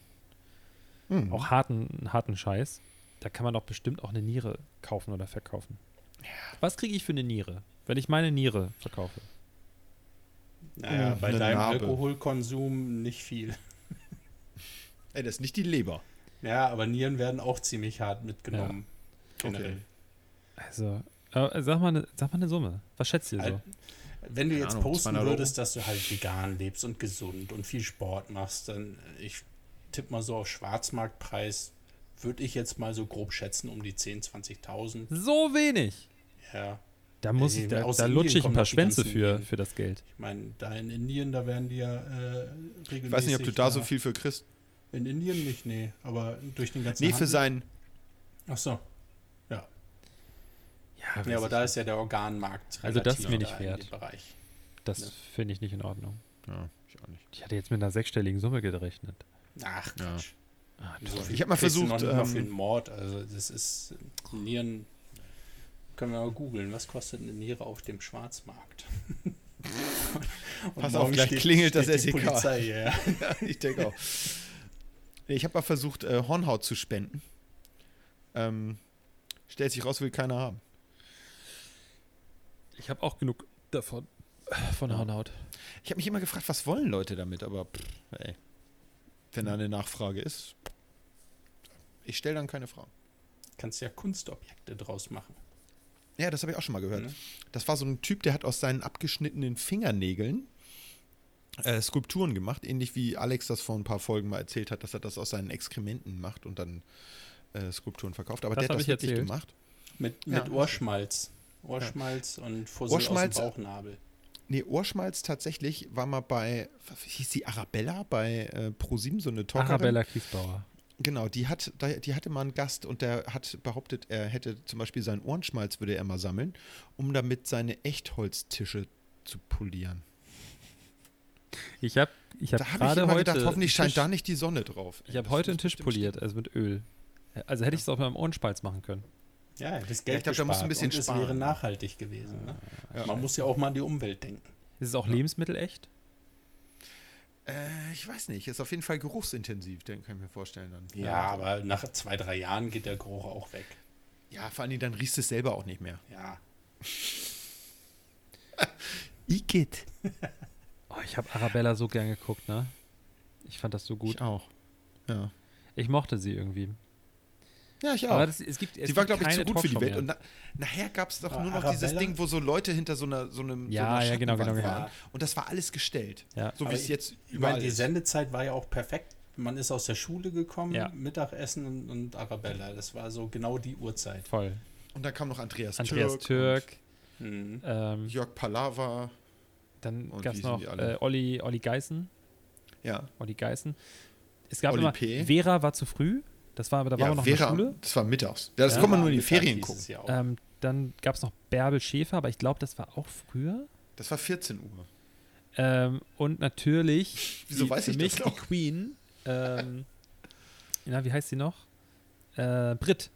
Speaker 3: Hm.
Speaker 4: Auch harten, harten Scheiß. Da kann man doch bestimmt auch eine Niere kaufen oder verkaufen. Was kriege ich für eine Niere, wenn ich meine Niere verkaufe?
Speaker 2: Naja, bei
Speaker 3: eine
Speaker 2: deinem
Speaker 3: Narbe.
Speaker 2: Alkoholkonsum nicht viel. (laughs)
Speaker 3: Ey, das ist nicht die Leber.
Speaker 2: Ja, aber Nieren werden auch ziemlich hart mitgenommen. Generell.
Speaker 3: Okay.
Speaker 4: Also, äh, sag, mal eine, sag mal eine Summe. Was schätzt ihr so?
Speaker 2: Wenn du jetzt
Speaker 3: Ahnung,
Speaker 2: posten
Speaker 3: 200 Euro?
Speaker 2: würdest, dass du halt vegan lebst und gesund und viel Sport machst, dann äh, ich tippe mal so auf Schwarzmarktpreis, würde ich jetzt mal so grob schätzen um die 10.000, 20.000.
Speaker 4: So wenig.
Speaker 2: Ja,
Speaker 4: Da muss ich, da, da lutsche ich ein paar Schwänze für, für das Geld.
Speaker 2: ich meine, da in Indien, da werden die ja äh, regelmäßig.
Speaker 3: Ich weiß nicht, ob du da so
Speaker 2: ja-
Speaker 3: viel für kriegst.
Speaker 2: In Indien nicht, nee, aber durch den ganzen
Speaker 3: Nee, für
Speaker 2: Handel-
Speaker 3: sein.
Speaker 2: Ach so.
Speaker 4: Ja,
Speaker 2: Ja, aber da ist ja der Organmarkt
Speaker 4: Also das ist mir nicht wert. Das
Speaker 2: Ja.
Speaker 4: finde ich nicht in Ordnung.
Speaker 3: Ja, ich auch nicht.
Speaker 4: Ich hatte jetzt mit einer sechsstelligen Summe gerechnet.
Speaker 2: Ach,
Speaker 3: Ja.
Speaker 2: Quatsch.
Speaker 4: Ah,
Speaker 2: viel
Speaker 3: Ich hab mal versucht, ähm,
Speaker 2: für einen Mord. Also, das ist. Nieren. Können wir mal googeln. Was kostet eine Niere auf dem Schwarzmarkt? (laughs)
Speaker 3: Pass auf, gleich klingelt das
Speaker 2: die
Speaker 3: SEK.
Speaker 2: Polizei, ja. (laughs)
Speaker 3: ja, ich denke auch. Ich habe mal versucht, äh, Hornhaut zu spenden. Ähm, stellt sich raus, will keiner haben.
Speaker 4: Ich habe auch genug davon. Von. Hornhaut.
Speaker 3: Ich habe mich immer gefragt, was wollen Leute damit, aber pff, ey, wenn da eine Nachfrage ist, ich stelle dann keine Fragen.
Speaker 2: Kannst ja Kunstobjekte draus machen.
Speaker 3: Ja, das habe ich auch schon mal gehört.
Speaker 2: Ne?
Speaker 3: Das war so ein Typ, der hat aus seinen abgeschnittenen Fingernägeln äh, Skulpturen gemacht, ähnlich wie Alex das vor ein paar Folgen mal erzählt hat, dass er das aus seinen Exkrementen macht und dann äh, Skulpturen verkauft. Aber
Speaker 4: Das
Speaker 3: der hat das
Speaker 4: ich
Speaker 3: wirklich
Speaker 4: erzählt.
Speaker 3: gemacht.
Speaker 2: Mit,
Speaker 3: Ja.
Speaker 2: mit Ohrschmalz. Ohrschmalz und Fussel
Speaker 3: Ohrschmalz-
Speaker 2: aus dem Bauchnabel.
Speaker 3: Nee, Ohrschmalz tatsächlich war mal bei, wie hieß die Arabella bei äh, ProSieben, so eine Talkerin.
Speaker 4: Arabella Kiesbauer.
Speaker 3: Genau, die, hat, die hatte mal einen Gast und der hat behauptet, er hätte zum Beispiel seinen Ohrenschmalz, würde er mal sammeln, um damit seine Echtholztische zu polieren.
Speaker 4: Ich habe ich hab
Speaker 3: Da habe ich
Speaker 4: gerade
Speaker 3: immer
Speaker 4: heute.
Speaker 3: gedacht, hoffentlich
Speaker 4: einen
Speaker 3: scheint
Speaker 4: Tisch-
Speaker 3: da nicht die Sonne drauf.
Speaker 4: Ich habe heute einen Tisch poliert, also mit Öl. Also hätte ich es auch mit meinem Ohrenspalz machen können.
Speaker 2: Ja, das
Speaker 3: Ja,
Speaker 2: Geld
Speaker 3: ich glaub, da musst du ein bisschen
Speaker 2: und es
Speaker 3: sparen.
Speaker 2: wäre nachhaltig gewesen. Ne?
Speaker 3: Ja.
Speaker 2: Man muss ja auch mal an die Umwelt denken.
Speaker 4: Ist es auch
Speaker 3: Ja.
Speaker 4: Lebensmittel echt?
Speaker 3: Äh, ich weiß nicht, ist auf jeden Fall geruchsintensiv, den kann ich mir vorstellen dann.
Speaker 2: Ja, aber nach zwei, drei Jahren geht der Geruch auch weg.
Speaker 3: Ja, vor Dingen, dann riechst du es selber auch nicht mehr.
Speaker 2: Ja. (laughs)
Speaker 3: Igitt.
Speaker 4: Oh, ich habe Arabella so gern geguckt, ne? Ich fand das so gut.
Speaker 3: Ich auch. Ja.
Speaker 4: Ich mochte sie irgendwie.
Speaker 3: Ja, ich auch.
Speaker 4: Aber das, es gibt, es
Speaker 3: die war, glaube ich, zu gut für die
Speaker 4: Talkshow
Speaker 3: Welt. Und
Speaker 4: mehr.
Speaker 3: na, nachher gab es doch
Speaker 2: Aber
Speaker 3: nur noch dieses
Speaker 2: Arabella?
Speaker 3: Ding, wo so Leute hinter so einer so einem
Speaker 4: Ja,
Speaker 3: so einer
Speaker 4: ja, genau, genau, genau.
Speaker 3: waren. Und das war alles gestellt.
Speaker 4: Ja.
Speaker 3: So wie es jetzt
Speaker 2: Ich meine,
Speaker 3: überall
Speaker 2: die. Sendezeit war ja auch perfekt. Man ist aus der Schule gekommen,
Speaker 4: Ja.
Speaker 2: Mittagessen und, und Arabella. Das war so genau die Uhrzeit.
Speaker 4: Voll.
Speaker 3: Und dann kam noch Andreas,
Speaker 4: Andreas
Speaker 3: Türk.
Speaker 4: Türk.
Speaker 2: Mhm.
Speaker 4: Ähm,
Speaker 3: und Jörg Palava.
Speaker 4: dann
Speaker 3: und
Speaker 4: gab es noch äh, Olli, Olli Geißen.
Speaker 3: Ja.
Speaker 4: Olli Geißen. Es gab
Speaker 3: Olli
Speaker 4: immer,
Speaker 3: P.
Speaker 4: Vera war zu früh. Das war, da
Speaker 3: ja,
Speaker 4: wir noch
Speaker 3: Vera,
Speaker 4: in der Schule.
Speaker 3: das war mittags. Ja, das
Speaker 4: Ja,
Speaker 3: kommt man nur in die Ferien gucken.
Speaker 4: Ähm, dann gab es noch Bärbel Schäfer, aber ich glaube, das war auch früher.
Speaker 3: Das war 14 Uhr.
Speaker 4: Ähm, und natürlich (laughs)
Speaker 3: Wieso
Speaker 4: die,
Speaker 3: weiß
Speaker 4: für
Speaker 3: ich
Speaker 4: mich
Speaker 3: das
Speaker 4: die? Queen. Ähm, na, wie heißt sie noch? Äh, Brit.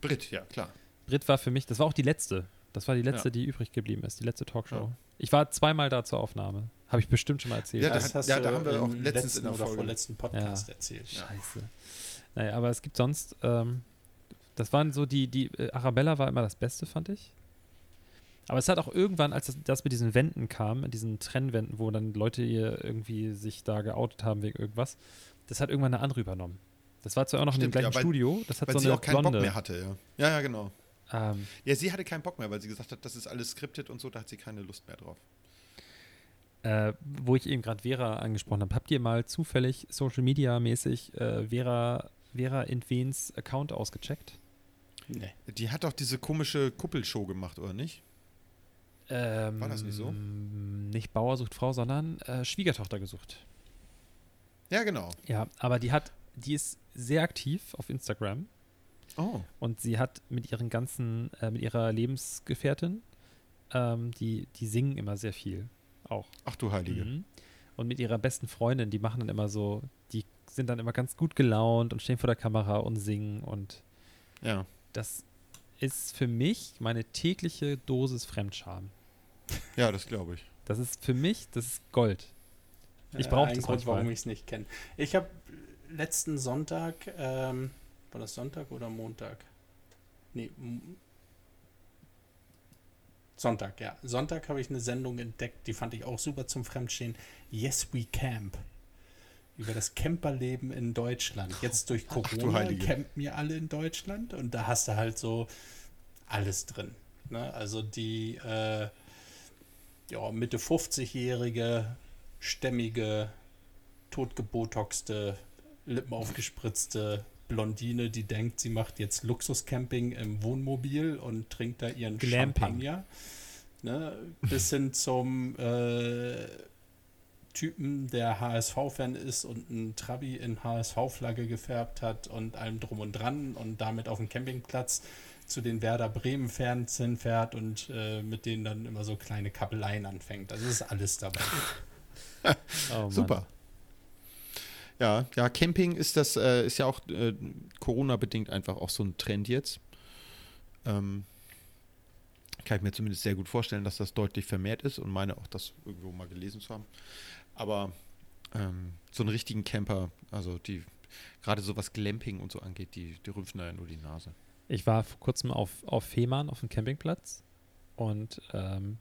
Speaker 3: Brit, ja, klar.
Speaker 4: Brit war für mich, das war auch die letzte. Das war die letzte,
Speaker 3: Ja.
Speaker 4: die übrig geblieben ist, die letzte Talkshow.
Speaker 3: Ja.
Speaker 4: Ich war zweimal da zur Aufnahme. Habe ich bestimmt schon mal erzählt.
Speaker 3: Ja, da
Speaker 2: das
Speaker 3: hat-
Speaker 2: hast
Speaker 3: ja,
Speaker 2: du
Speaker 3: da haben wir auch letztens
Speaker 2: letzten
Speaker 3: in der
Speaker 2: oder
Speaker 3: Folge.
Speaker 2: vorletzten Podcast
Speaker 4: Ja.
Speaker 2: erzählt.
Speaker 4: Scheiße. Naja, aber es gibt sonst, ähm, das waren so die, die, äh, Arabella war immer das Beste, fand ich. Aber es hat auch irgendwann, als das, das mit diesen Wänden kam, diesen Trennwänden, wo dann Leute hier irgendwie sich da geoutet haben wegen irgendwas, das hat irgendwann eine andere übernommen. Das war zwar auch noch in
Speaker 3: Stimmt,
Speaker 4: dem
Speaker 3: ja,
Speaker 4: gleichen
Speaker 3: weil-
Speaker 4: Studio, das hat
Speaker 3: Weil
Speaker 4: so
Speaker 3: sie
Speaker 4: eine
Speaker 3: auch keinen
Speaker 4: Blonde.
Speaker 3: Bock mehr hatte, ja. Ja, ja, genau.
Speaker 4: Ähm,
Speaker 3: Ja, sie hatte keinen Bock mehr, weil sie gesagt hat, das ist alles skriptet und so, da hat sie keine Lust mehr drauf.
Speaker 4: äh, wo ich eben gerade Vera angesprochen habe, habt ihr mal zufällig Social Media mäßig äh, Vera, Vera Intwens Account ausgecheckt?
Speaker 2: Nee.
Speaker 3: Die hat doch diese komische Kuppelshow gemacht, oder nicht?
Speaker 4: Ähm,
Speaker 3: War das nicht so?
Speaker 4: Nicht Bauer sucht Frau, sondern äh, Schwiegertochter gesucht.
Speaker 3: Ja, genau.
Speaker 4: Ja, aber die hat, die ist sehr aktiv auf Instagram
Speaker 3: Oh.
Speaker 4: und sie hat mit ihren ganzen, äh, mit ihrer Lebensgefährtin, ähm, die, die singen immer sehr viel auch.
Speaker 3: Ach du Heilige.
Speaker 4: Mhm. Und mit ihrer besten Freundin, die machen dann immer so, die sind dann immer ganz gut gelaunt und stehen vor der Kamera und singen und
Speaker 3: Ja.
Speaker 4: das ist für mich meine tägliche Dosis Fremdscham.
Speaker 3: Ja, das glaube ich.
Speaker 4: Das ist für mich, das ist Gold. Ich
Speaker 2: Äh,
Speaker 4: brauch
Speaker 2: ein
Speaker 4: das
Speaker 2: Grund,
Speaker 4: manchmal.
Speaker 2: warum ich es nicht kenne. Ich habe letzten Sonntag, ähm, war das Sonntag oder Montag? Nee, Sonntag, ja. Sonntag habe ich eine Sendung entdeckt, die fand ich auch super zum Fremdstehen. Yes, we camp. Über das Camperleben in Deutschland. Jetzt durch
Speaker 3: Ach, du
Speaker 2: Corona
Speaker 3: Heilige.
Speaker 2: campen ja alle in Deutschland und da hast du halt so alles drin. Ne? Also die äh, ja, Mitte 50-jährige, stämmige, totgebotoxte, Lippen aufgespritzte Blondine, die denkt, sie macht jetzt Luxuscamping im Wohnmobil und trinkt da ihren
Speaker 4: Glamping.
Speaker 2: Champagner. Ne? Bis hin zum äh, Typen, der HSV-Fan ist und einen Trabi in HSV-Flagge gefärbt hat und allem drum und dran und damit auf dem Campingplatz zu den Werder Bremen-Fans hinfährt und äh, mit denen dann immer so kleine Kappeleien anfängt. Also ist alles dabei. (laughs)
Speaker 4: Oh.
Speaker 3: Super. Ja, ja, Camping ist das, äh, ist ja auch äh, Corona-bedingt einfach auch so ein Trend jetzt. Ähm, kann ich mir zumindest sehr gut vorstellen, dass das deutlich vermehrt ist und meine auch das irgendwo mal gelesen zu haben. Aber ähm, so einen richtigen Camper, also die gerade so was Glamping und so angeht, die, die rümpfen da ja nur die Nase.
Speaker 4: Ich war vor kurzem auf, auf Fehmarn auf dem Campingplatz und ähm,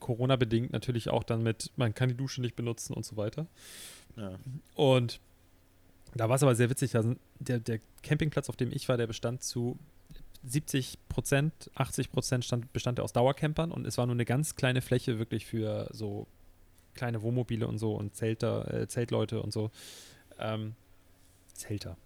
Speaker 4: Corona-bedingt natürlich auch dann mit, man kann die Dusche nicht benutzen und so weiter.
Speaker 3: Ja.
Speaker 4: Und da war es aber sehr witzig. Da sind, der, der Campingplatz, auf dem ich war, der bestand zu 70 Prozent, 80 Prozent stand, bestand er aus Dauercampern und es war nur eine ganz kleine Fläche wirklich für so kleine Wohnmobile und so und Zelter, äh, Zeltleute und so. Ähm, Zelter.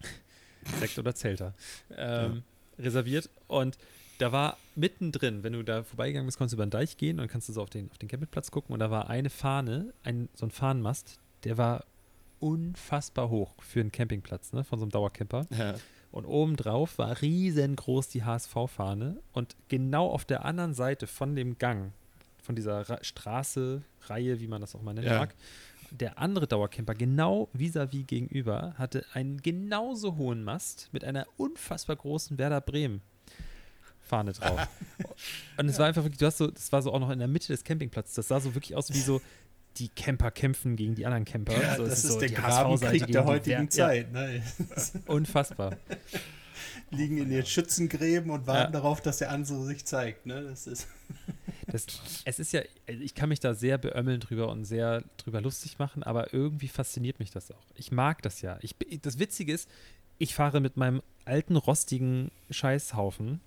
Speaker 4: (laughs) Sekt oder Zelter. Ähm, Reserviert und da war mittendrin, wenn du da vorbeigegangen bist, konntest du über den Deich gehen und kannst du so auf den, auf den Campingplatz gucken und da war eine Fahne, ein, so ein Fahnenmast, der war unfassbar hoch für einen Campingplatz, ne, von so einem Dauercamper.
Speaker 3: Ja.
Speaker 4: Und obendrauf war riesengroß die HSV-Fahne. Und genau auf der anderen Seite von dem Gang, von dieser Ra Straße, Reihe, wie man das auch mal nennen
Speaker 3: Ja.
Speaker 4: mag, der andere Dauercamper, genau vis-à-vis gegenüber, hatte einen genauso hohen Mast mit einer unfassbar großen Werder Bremen. Fahne drauf. (laughs) Und es war einfach wirklich, du hast so, das war so auch noch in der Mitte des Campingplatzes. Das sah so wirklich aus wie so, die Camper kämpfen gegen die anderen Camper.
Speaker 2: Ja,
Speaker 4: so,
Speaker 2: das ist
Speaker 4: so
Speaker 2: der Grabenkrieg der heutigen
Speaker 4: Wer-
Speaker 2: Zeit. Ne?
Speaker 4: Ja, (laughs) unfassbar.
Speaker 2: Liegen in den Schützengräben und warten
Speaker 4: Ja.
Speaker 2: darauf, dass der andere sich zeigt. Ne? Das ist (laughs)
Speaker 4: Das, (laughs) es ist ja, also ich kann mich da sehr beömmeln drüber und sehr drüber lustig machen, aber irgendwie fasziniert mich das auch. Ich mag das ja. Ich, das Witzige ist, ich fahre mit meinem alten, rostigen Scheißhaufen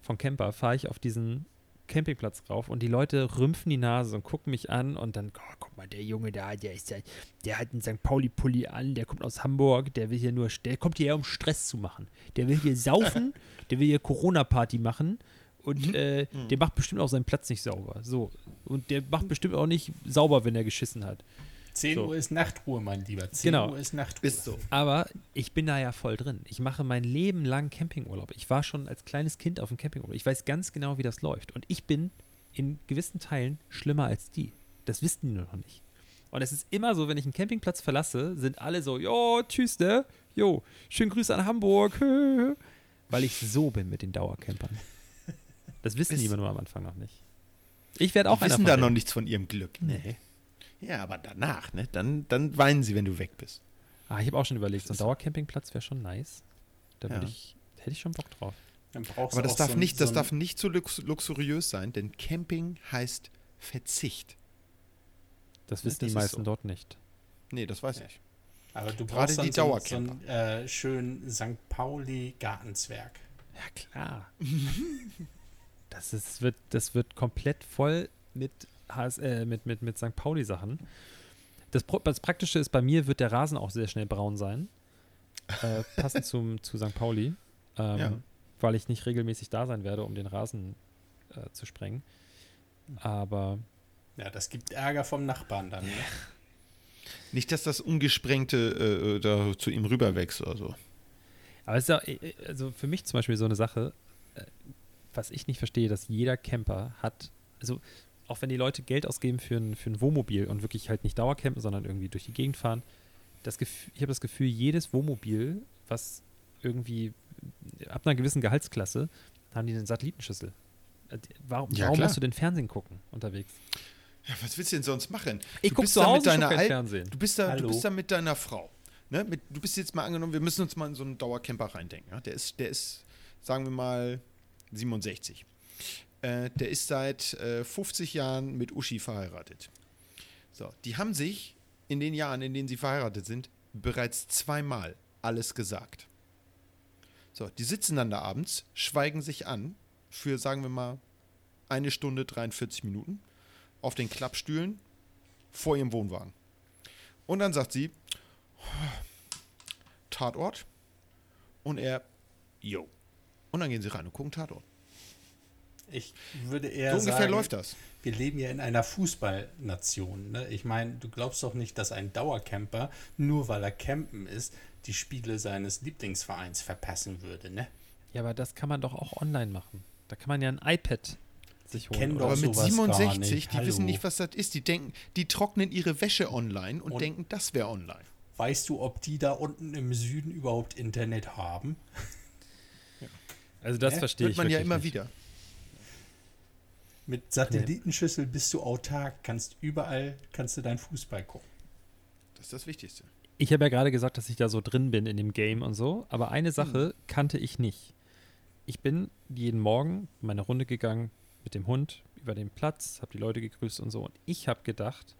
Speaker 4: von Camper, fahre ich auf diesen Campingplatz rauf und die Leute rümpfen die Nase und gucken mich an und dann, oh, guck mal, der Junge da, der ist ja, der hat einen St. Pauli-Pulli an, der kommt aus Hamburg, der will hier nur, der kommt hierher, um Stress zu machen. Der will hier saufen, (laughs) der will hier Corona-Party machen und äh, der macht bestimmt auch seinen Platz nicht sauber. So. Und der macht bestimmt auch nicht sauber, wenn er geschissen hat.
Speaker 2: 10
Speaker 4: So.
Speaker 2: Uhr ist Nachtruhe, mein Lieber. 10
Speaker 4: Genau.
Speaker 2: Uhr ist Nachtruhe.
Speaker 3: Ist so.
Speaker 4: Aber ich bin da ja voll drin. Ich mache mein Leben lang Campingurlaub. Ich war schon als kleines Kind auf dem Campingurlaub. Ich weiß ganz genau, wie das läuft. Und ich bin in gewissen Teilen schlimmer als die. Das wissen die nur noch nicht. Und es ist immer so, wenn ich einen Campingplatz verlasse, sind alle so, jo, tschüss, ne? Jo, schönen Grüße an Hamburg. (laughs) Weil ich so bin mit den Dauercampern. Das wissen die
Speaker 3: Bist-
Speaker 4: immer nur am Anfang noch nicht. Ich werde auch
Speaker 3: Die wissen da noch nichts von ihrem Glück.
Speaker 4: Nee.
Speaker 3: Ja, aber danach, ne? Dann, dann weinen sie, wenn du weg bist.
Speaker 4: Ah, ich habe auch schon überlegt, so ein Dauercampingplatz wäre schon nice. Da würde
Speaker 3: Ja.
Speaker 4: ich, hätte ich schon Bock drauf.
Speaker 2: Dann brauchst
Speaker 3: Aber
Speaker 2: du
Speaker 3: das
Speaker 2: auch
Speaker 3: darf
Speaker 2: so
Speaker 3: nicht, das
Speaker 2: so ein-
Speaker 3: darf nicht so lux luxuriös sein, denn Camping heißt Verzicht.
Speaker 4: Das
Speaker 3: Ja,
Speaker 4: wissen
Speaker 3: das
Speaker 4: die
Speaker 3: ist
Speaker 4: meisten
Speaker 3: so.
Speaker 4: dort nicht.
Speaker 3: Nee, das weiß
Speaker 2: Ja.
Speaker 3: ich.
Speaker 2: Aber du
Speaker 3: Gerade
Speaker 2: brauchst dann
Speaker 3: die
Speaker 2: so, einen äh, schönen St. Pauli Gartenzwerg.
Speaker 4: Ja, klar. (laughs) das, ist, wird, das wird komplett voll mit, HS, äh, mit, mit, mit St. Pauli-Sachen. Das, das Praktische ist, bei mir wird der Rasen auch sehr schnell braun sein. Äh, passend zum, (laughs) zu St. Pauli. Ähm,
Speaker 3: Ja.
Speaker 4: Weil ich nicht regelmäßig da sein werde, um den Rasen äh, zu sprengen. Aber
Speaker 2: Ja, das gibt Ärger vom Nachbarn dann. Ne? (laughs)
Speaker 3: Nicht, dass das Ungesprengte äh, da zu ihm rüberwächst oder so.
Speaker 4: Aber es ist ja, äh, also für mich zum Beispiel so eine Sache, äh, was ich nicht verstehe, dass jeder Camper hat, also auch wenn die Leute Geld ausgeben für ein, für ein Wohnmobil und wirklich halt nicht Dauercampen, sondern irgendwie durch die Gegend fahren, das Gefühl, ich habe das Gefühl, jedes Wohnmobil, was irgendwie ab einer gewissen Gehaltsklasse, haben die eine Satellitenschüssel. Äh, Warum,
Speaker 3: Ja,
Speaker 4: warum musst du denn Fernsehen gucken unterwegs?
Speaker 3: Ja, was willst du denn sonst machen?
Speaker 4: Ich
Speaker 3: Du
Speaker 4: guck
Speaker 3: bist
Speaker 4: zu
Speaker 3: da
Speaker 4: Hause
Speaker 3: mit deiner
Speaker 4: kein
Speaker 3: Al-
Speaker 4: Fernsehen.
Speaker 3: Du bist, da, du bist da mit deiner Frau. ne, mit, du bist jetzt mal angenommen, wir müssen uns mal in so einen Dauercamper reindenken. Ja? Der, ist, der ist, sagen wir mal, 67. Äh, der ist seit äh, 50 Jahren mit Uschi verheiratet. So, die haben sich in den Jahren, in denen sie verheiratet sind, bereits zweimal alles gesagt. So, die sitzen dann da abends, schweigen sich an für, sagen wir mal, eine Stunde 43 Minuten auf den Klappstühlen vor ihrem Wohnwagen. Und dann sagt sie, Tatort. Und er, yo. Und dann gehen sie rein und gucken Tatort.
Speaker 2: Ich würde eher
Speaker 3: So ungefähr
Speaker 2: sagen,
Speaker 3: läuft das.
Speaker 2: wir leben ja in einer Fußballnation. Ne? Ich meine, du glaubst doch nicht, dass ein Dauercamper, nur weil er campen ist, die Spiele seines Lieblingsvereins verpassen würde, ne?
Speaker 4: Ja, aber das kann man doch auch online machen. Da kann man ja ein iPad sich holen.
Speaker 2: doch
Speaker 3: Aber mit
Speaker 2: sowas gar
Speaker 3: 67,
Speaker 2: nicht.
Speaker 3: die
Speaker 2: Hallo.
Speaker 3: wissen nicht, was das ist. Die denken, die trocknen ihre Wäsche online und,
Speaker 2: Und-
Speaker 3: denken, das wäre online.
Speaker 2: Weißt du, ob die da unten im Süden überhaupt Internet haben?
Speaker 4: Also das
Speaker 2: Ne?
Speaker 4: verstehe
Speaker 3: Hört
Speaker 4: ich
Speaker 3: man ja
Speaker 4: wirklich
Speaker 3: immer
Speaker 4: nicht.
Speaker 3: wieder.
Speaker 2: Mit Satellitenschüssel bist du autark, kannst überall, kannst du deinen Fußball gucken.
Speaker 3: Das ist das Wichtigste.
Speaker 4: Ich habe ja gerade gesagt, dass ich da so drin bin in dem Game und so, aber eine Sache kannte ich nicht. Ich bin jeden Morgen meine Runde gegangen mit dem Hund über den Platz, habe die Leute gegrüßt und so. Und ich habe gedacht,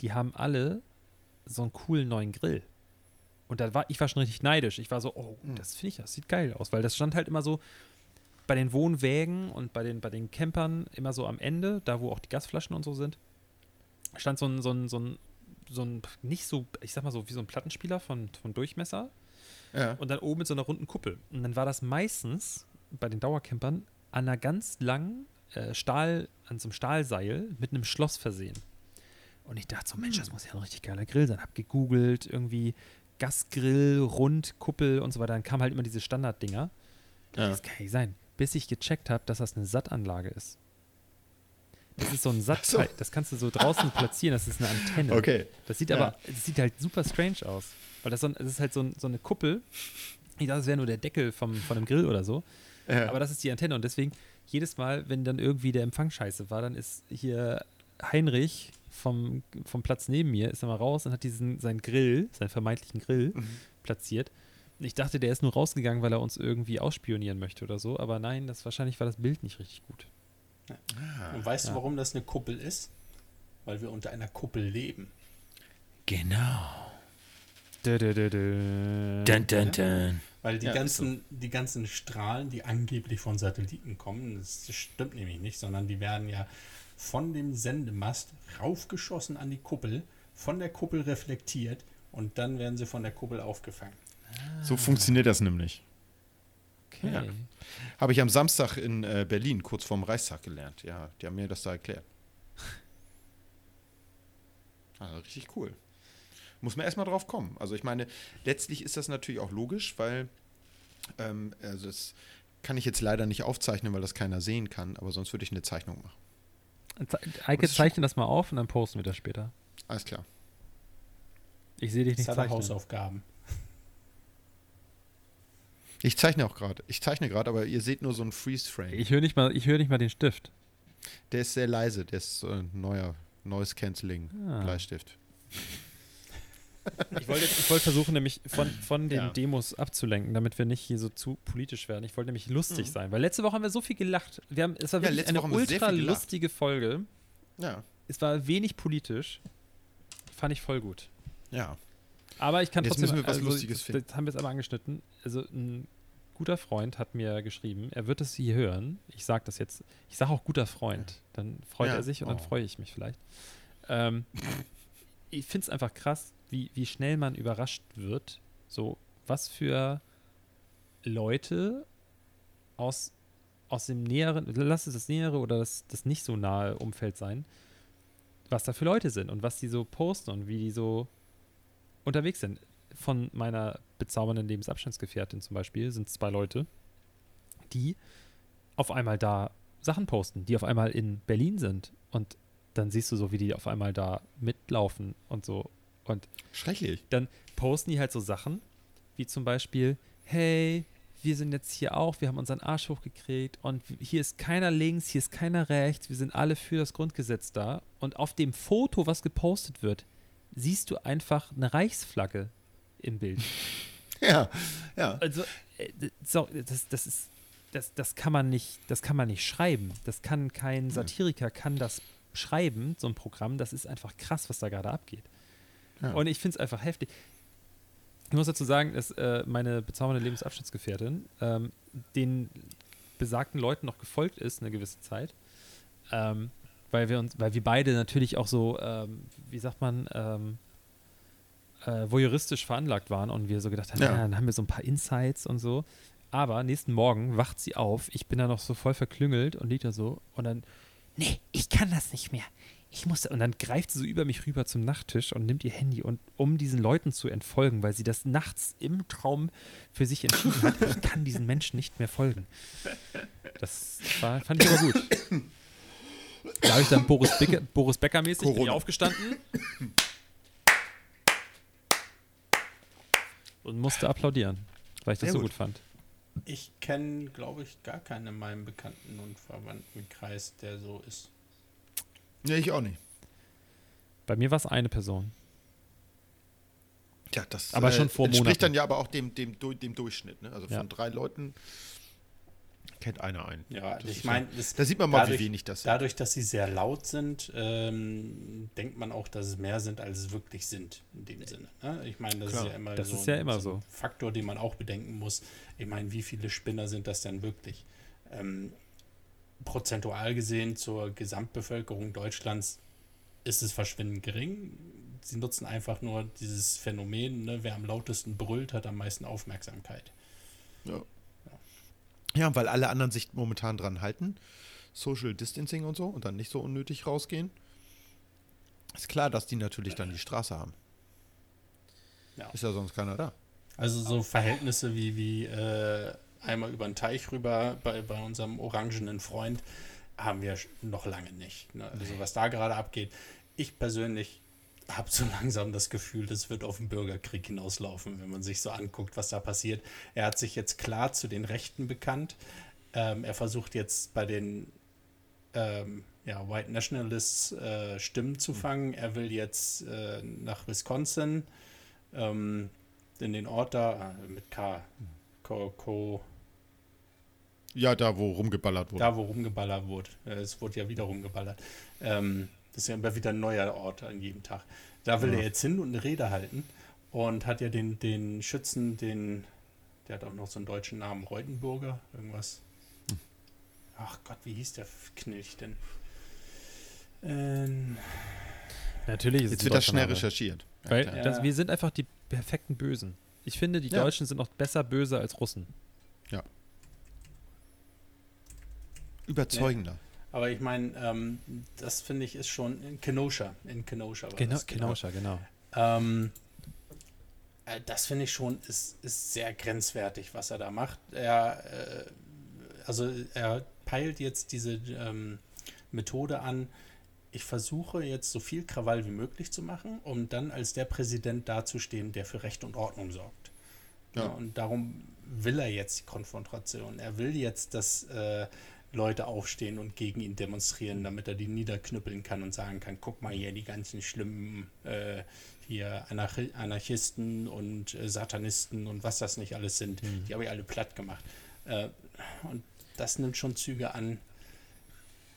Speaker 4: die haben alle so einen coolen neuen Grill. Und da war, ich war schon richtig neidisch. Ich war so, oh,
Speaker 3: Hm.
Speaker 4: das finde ich, das sieht geil aus, weil das stand halt immer so bei den Wohnwägen und bei den, bei den Campern immer so am Ende, da wo auch die Gasflaschen und so sind, stand so ein, so ein, so ein, so ein nicht so, ich sag mal so, wie so ein Plattenspieler von, von Durchmesser
Speaker 3: Ja.
Speaker 4: und dann oben mit so einer runden Kuppel. Und dann war das meistens bei den Dauercampern an einer ganz langen äh, Stahl, an so einem Stahlseil mit einem Schloss versehen. Und ich dachte so, Mensch, das muss ja ein richtig geiler Grill sein. Hab gegoogelt, irgendwie Gasgrill, Rund, Kuppel und so weiter. Dann kamen halt immer diese Standarddinger.
Speaker 3: Ja.
Speaker 4: Das kann nicht sein. Bis ich gecheckt habe, dass das eine Sattanlage ist. Das ist so ein Satt,
Speaker 3: so.
Speaker 4: das kannst du so draußen platzieren, das ist eine Antenne.
Speaker 3: Okay.
Speaker 4: Das sieht
Speaker 3: Ja.
Speaker 4: aber, das sieht halt super strange aus. Weil das, ist halt so, ein, so eine Kuppel. Ich dachte, das wäre nur der Deckel vom, von einem Grill oder so.
Speaker 3: Ja.
Speaker 4: Aber das ist die Antenne. Und deswegen, jedes Mal, wenn dann irgendwie der Empfang scheiße war, dann ist hier Heinrich vom, vom Platz neben mir, ist dann mal raus und hat diesen, seinen Grill, seinen vermeintlichen Grill,
Speaker 3: Mhm.
Speaker 4: platziert. Ich dachte, der ist nur rausgegangen, weil er uns irgendwie ausspionieren möchte oder so. Aber nein, das wahrscheinlich war das Bild nicht richtig gut.
Speaker 3: Ah,
Speaker 2: Und weißt
Speaker 4: ja.
Speaker 2: du, warum das eine Kuppel ist? Weil wir unter einer Kuppel leben.
Speaker 3: genau.
Speaker 4: Dö, dö, dö, dö.
Speaker 3: Dun, dun, dun.
Speaker 2: Weil die,
Speaker 3: Ja,
Speaker 2: ganzen, die ganzen Strahlen, die angeblich von Satelliten kommen, das stimmt nämlich nicht, sondern die werden ja von dem Sendemast raufgeschossen an die Kuppel, von der Kuppel reflektiert und dann werden sie von der Kuppel aufgefangen.
Speaker 3: So funktioniert das nämlich.
Speaker 4: Okay.
Speaker 3: Ja. Habe ich am Samstag in äh, Berlin, kurz vorm Reichstag, gelernt. Ja, die haben mir das da erklärt. Also richtig cool. Muss man erstmal drauf kommen. Also ich meine, letztlich ist das natürlich auch logisch, weil ähm, also das kann ich jetzt leider nicht aufzeichnen, weil das keiner sehen kann, aber sonst würde ich eine Zeichnung machen.
Speaker 4: Eike, zeichne das mal auf und dann posten wir das später.
Speaker 3: Alles klar.
Speaker 4: Ich sehe dich nicht zeichnen.
Speaker 2: Hausaufgaben.
Speaker 3: Ich zeichne auch gerade. Ich zeichne gerade, aber ihr seht nur so einen Freeze-Frame.
Speaker 4: Ich höre nicht, mal- ich hör nicht mal den Stift.
Speaker 3: Der ist sehr leise. Der ist so ein neuer Noise Cancelling
Speaker 4: Ah.
Speaker 3: Bleistift.
Speaker 4: Ich wollte, ich wollte versuchen, nämlich von, von den
Speaker 3: Ja.
Speaker 4: Demos abzulenken, damit wir nicht hier so zu politisch werden. Ich wollte nämlich lustig
Speaker 3: Mhm.
Speaker 4: sein, weil letzte Woche haben wir so viel gelacht. Wir haben, es war
Speaker 3: Ja,
Speaker 4: wirklich eine ultra lustige Folge.
Speaker 3: Ja,
Speaker 4: Es war wenig politisch. Fand ich voll gut.
Speaker 3: ja.
Speaker 4: Aber ich kann
Speaker 3: Jetzt
Speaker 4: trotzdem.
Speaker 3: müssen wir was
Speaker 4: also,
Speaker 3: Lustiges
Speaker 4: das,
Speaker 3: finden.
Speaker 4: Das haben wir jetzt aber angeschnitten. Also ein guter Freund hat mir geschrieben, er wird es hier hören. Ich sage das jetzt. Ich sage auch guter Freund. Dann freut
Speaker 3: Ja.
Speaker 4: er sich und dann
Speaker 3: Oh.
Speaker 4: freue ich mich vielleicht. Ähm, ich finde es einfach krass, wie, wie schnell man überrascht wird. So, was für Leute aus, aus dem näheren, lass es das nähere oder das, das nicht so nahe Umfeld sein, was da für Leute sind und was die so posten und wie die so unterwegs sind. Von meiner bezaubernden Lebensabstandsgefährtin zum Beispiel sind zwei Leute, die auf einmal da Sachen posten, die auf einmal in Berlin sind und dann siehst du so, wie die auf einmal da mitlaufen und so und
Speaker 3: Schrecklich.
Speaker 4: dann posten die halt so Sachen, wie zum Beispiel, hey, wir sind jetzt hier auch, wir haben unseren Arsch hochgekriegt und hier ist keiner links, hier ist keiner rechts, wir sind alle für das Grundgesetz da. Und auf dem Foto, was gepostet wird, siehst du einfach eine Reichsflagge. im Bild. (laughs)
Speaker 3: Ja, ja.
Speaker 4: Also, äh, so, das, das ist, das, das kann man nicht, das kann man nicht schreiben. Das kann kein Satiriker kann das schreiben, so ein Programm. Das ist einfach krass, was da gerade abgeht.
Speaker 3: Ja.
Speaker 4: Und ich finde es einfach heftig. Ich muss dazu sagen, dass äh, meine bezaubernde Lebensabschnittsgefährtin ähm, den besagten Leuten noch gefolgt ist eine gewisse Zeit. Ähm, weil wir uns, weil wir beide natürlich auch so, ähm, wie sagt man, ähm, äh, voyeuristisch veranlagt waren und wir so gedacht haben,
Speaker 3: Ja.
Speaker 4: ja. dann haben wir so ein paar Insights und so. Aber nächsten Morgen wacht sie auf, ich bin da noch so voll verklüngelt und liegt da so und dann, nee, ich kann das nicht mehr. Ich muss, und dann greift sie so über mich rüber zum Nachttisch und nimmt ihr Handy und um diesen Leuten zu entfolgen, weil sie das nachts im Traum für sich entschieden hat, ich kann diesen Menschen nicht mehr folgen. Das war, fand ich aber gut. Da habe ich dann Boris, Becker, Boris Becker-mäßig bin ich
Speaker 3: Corona.
Speaker 4: aufgestanden und musste applaudieren, weil ich das
Speaker 3: Sehr
Speaker 4: so
Speaker 3: gut.
Speaker 4: gut fand.
Speaker 2: Ich kenne, glaube ich, gar keinen in meinem Bekannten- und Verwandtenkreis, der so ist.
Speaker 3: Nee, ich auch nicht.
Speaker 4: Bei mir war es eine Person.
Speaker 3: Ja, das
Speaker 4: Aber schon vor
Speaker 3: entspricht
Speaker 4: Monaten.
Speaker 3: dann ja aber auch dem, dem, dem Durchschnitt. Ne? Also von
Speaker 4: Ja.
Speaker 3: drei Leuten kennt einer einen.
Speaker 2: Ja,
Speaker 3: Das
Speaker 2: ich meine,
Speaker 3: Da sieht man mal, wie wenig das sind.
Speaker 2: Dadurch, dass sie sehr laut sind, ähm, denkt man auch, dass es mehr sind, als es wirklich sind, in dem Sinne. Ne? Ich meine, das
Speaker 3: Klar,
Speaker 2: ist ja immer
Speaker 4: das
Speaker 2: so,
Speaker 4: ist ja
Speaker 2: ein-
Speaker 4: immer
Speaker 2: ein
Speaker 4: so.
Speaker 2: Faktor, den man auch bedenken muss. Ich meine, wie viele Spinner sind das denn wirklich? Ähm, prozentual gesehen zur Gesamtbevölkerung Deutschlands ist es verschwindend gering. Sie nutzen einfach nur dieses Phänomen, ne? wer am lautesten brüllt, hat am meisten Aufmerksamkeit.
Speaker 3: Ja. ja, weil alle anderen sich momentan dran halten. Social Distancing und so und dann nicht so unnötig rausgehen. Ist klar, dass die natürlich dann die Straße haben.
Speaker 2: Ja.
Speaker 3: Ist ja sonst keiner da.
Speaker 2: Also so Verhältnisse wie, wie äh, einmal über den Teich rüber bei, bei unserem orangenen Freund haben wir noch lange nicht. Ne? Also was da gerade abgeht. Ich persönlich habe so (laughs) langsam das Gefühl, das wird auf den Bürgerkrieg hinauslaufen, wenn man sich so anguckt, was da passiert. Er hat sich jetzt klar zu den Rechten bekannt. Ähm, er versucht jetzt bei den ähm, ja, White Nationalists äh, Stimmen zu fangen. Er will jetzt äh, nach Wisconsin ähm, in den Ort da äh, mit K. Ko, Ko,
Speaker 3: Ja, da, wo rumgeballert wurde.
Speaker 2: da, wo rumgeballert wurde. Äh, Es wurde ja wieder rumgeballert. Ähm, das ist ja immer wieder ein neuer Ort an jedem Tag. Da will
Speaker 3: Ja.
Speaker 2: er jetzt hin und eine Rede halten und hat ja den, den Schützen, den, der hat auch noch so einen deutschen Namen, Reutenburger, irgendwas. Ach Gott, wie hieß der Knilch denn? Ähm,
Speaker 4: Natürlich ist es
Speaker 3: Jetzt wird das schnell
Speaker 4: Name.
Speaker 3: recherchiert.
Speaker 4: Weil.
Speaker 2: Ja.
Speaker 4: das, wir sind einfach die perfekten Bösen. Ich finde, die
Speaker 3: Ja.
Speaker 4: Deutschen sind noch besser böse als Russen.
Speaker 3: Überzeugender.
Speaker 2: aber ich meine, ähm, das finde ich ist schon in Kenosha. In Kenosha war
Speaker 4: Genau,
Speaker 2: das,
Speaker 4: Kenosha, genau.
Speaker 2: Ähm, äh, das finde ich schon, ist, ist sehr grenzwertig, was er da macht. Er, äh, also er peilt jetzt diese ähm, Methode an, ich versuche jetzt so viel Krawall wie möglich zu machen, um dann als der Präsident dazustehen, der für Recht und Ordnung sorgt.
Speaker 3: Ja.
Speaker 2: Ja. und darum will er jetzt die Konfrontation. Er will jetzt, dass äh, Leute aufstehen und gegen ihn demonstrieren, damit er die niederknüppeln kann und sagen kann, guck mal hier, die ganzen schlimmen äh, hier Anarchi Anarchisten und äh, Satanisten und was das nicht alles sind,
Speaker 3: Mhm.
Speaker 2: die habe ich alle platt gemacht. Äh, und das nimmt schon Züge an,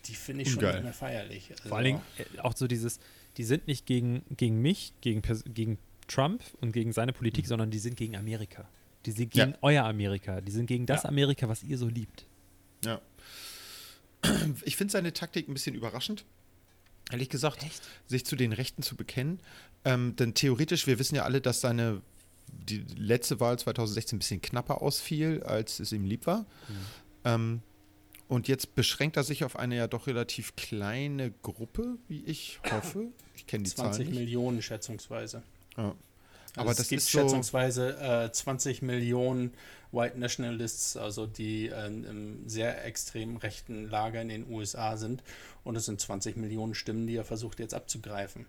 Speaker 2: die finde ich schon
Speaker 3: Ungeil.
Speaker 2: nicht mehr feierlich. Also,
Speaker 4: Vor allen Dingen äh, auch so dieses, die sind nicht gegen, gegen mich, gegen, gegen Trump und gegen seine Politik, sondern die sind gegen Amerika. Die sind gegen
Speaker 3: Ja.
Speaker 4: euer Amerika. Die sind gegen das
Speaker 2: Ja.
Speaker 4: Amerika, was ihr so liebt.
Speaker 3: Ja. Ich finde seine Taktik ein bisschen überraschend. Ehrlich gesagt, sich zu den Rechten zu bekennen. Ähm, denn theoretisch, wir wissen ja alle, dass seine die letzte Wahl 2016 ein bisschen knapper ausfiel, als es ihm lieb war. Ähm, und jetzt beschränkt er sich auf eine ja doch relativ kleine Gruppe, wie ich hoffe. Ich kenne die
Speaker 2: 20
Speaker 3: Zahlen nicht.
Speaker 2: Millionen schätzungsweise.
Speaker 3: Ja.
Speaker 2: Aber
Speaker 3: Aber
Speaker 2: es
Speaker 3: das
Speaker 2: gibt
Speaker 3: ist so,
Speaker 2: schätzungsweise äh, 20 Millionen White Nationalists, also die äh, im sehr extrem rechten Lager in den USA sind. Und es sind 20 Millionen Stimmen, die er versucht jetzt abzugreifen.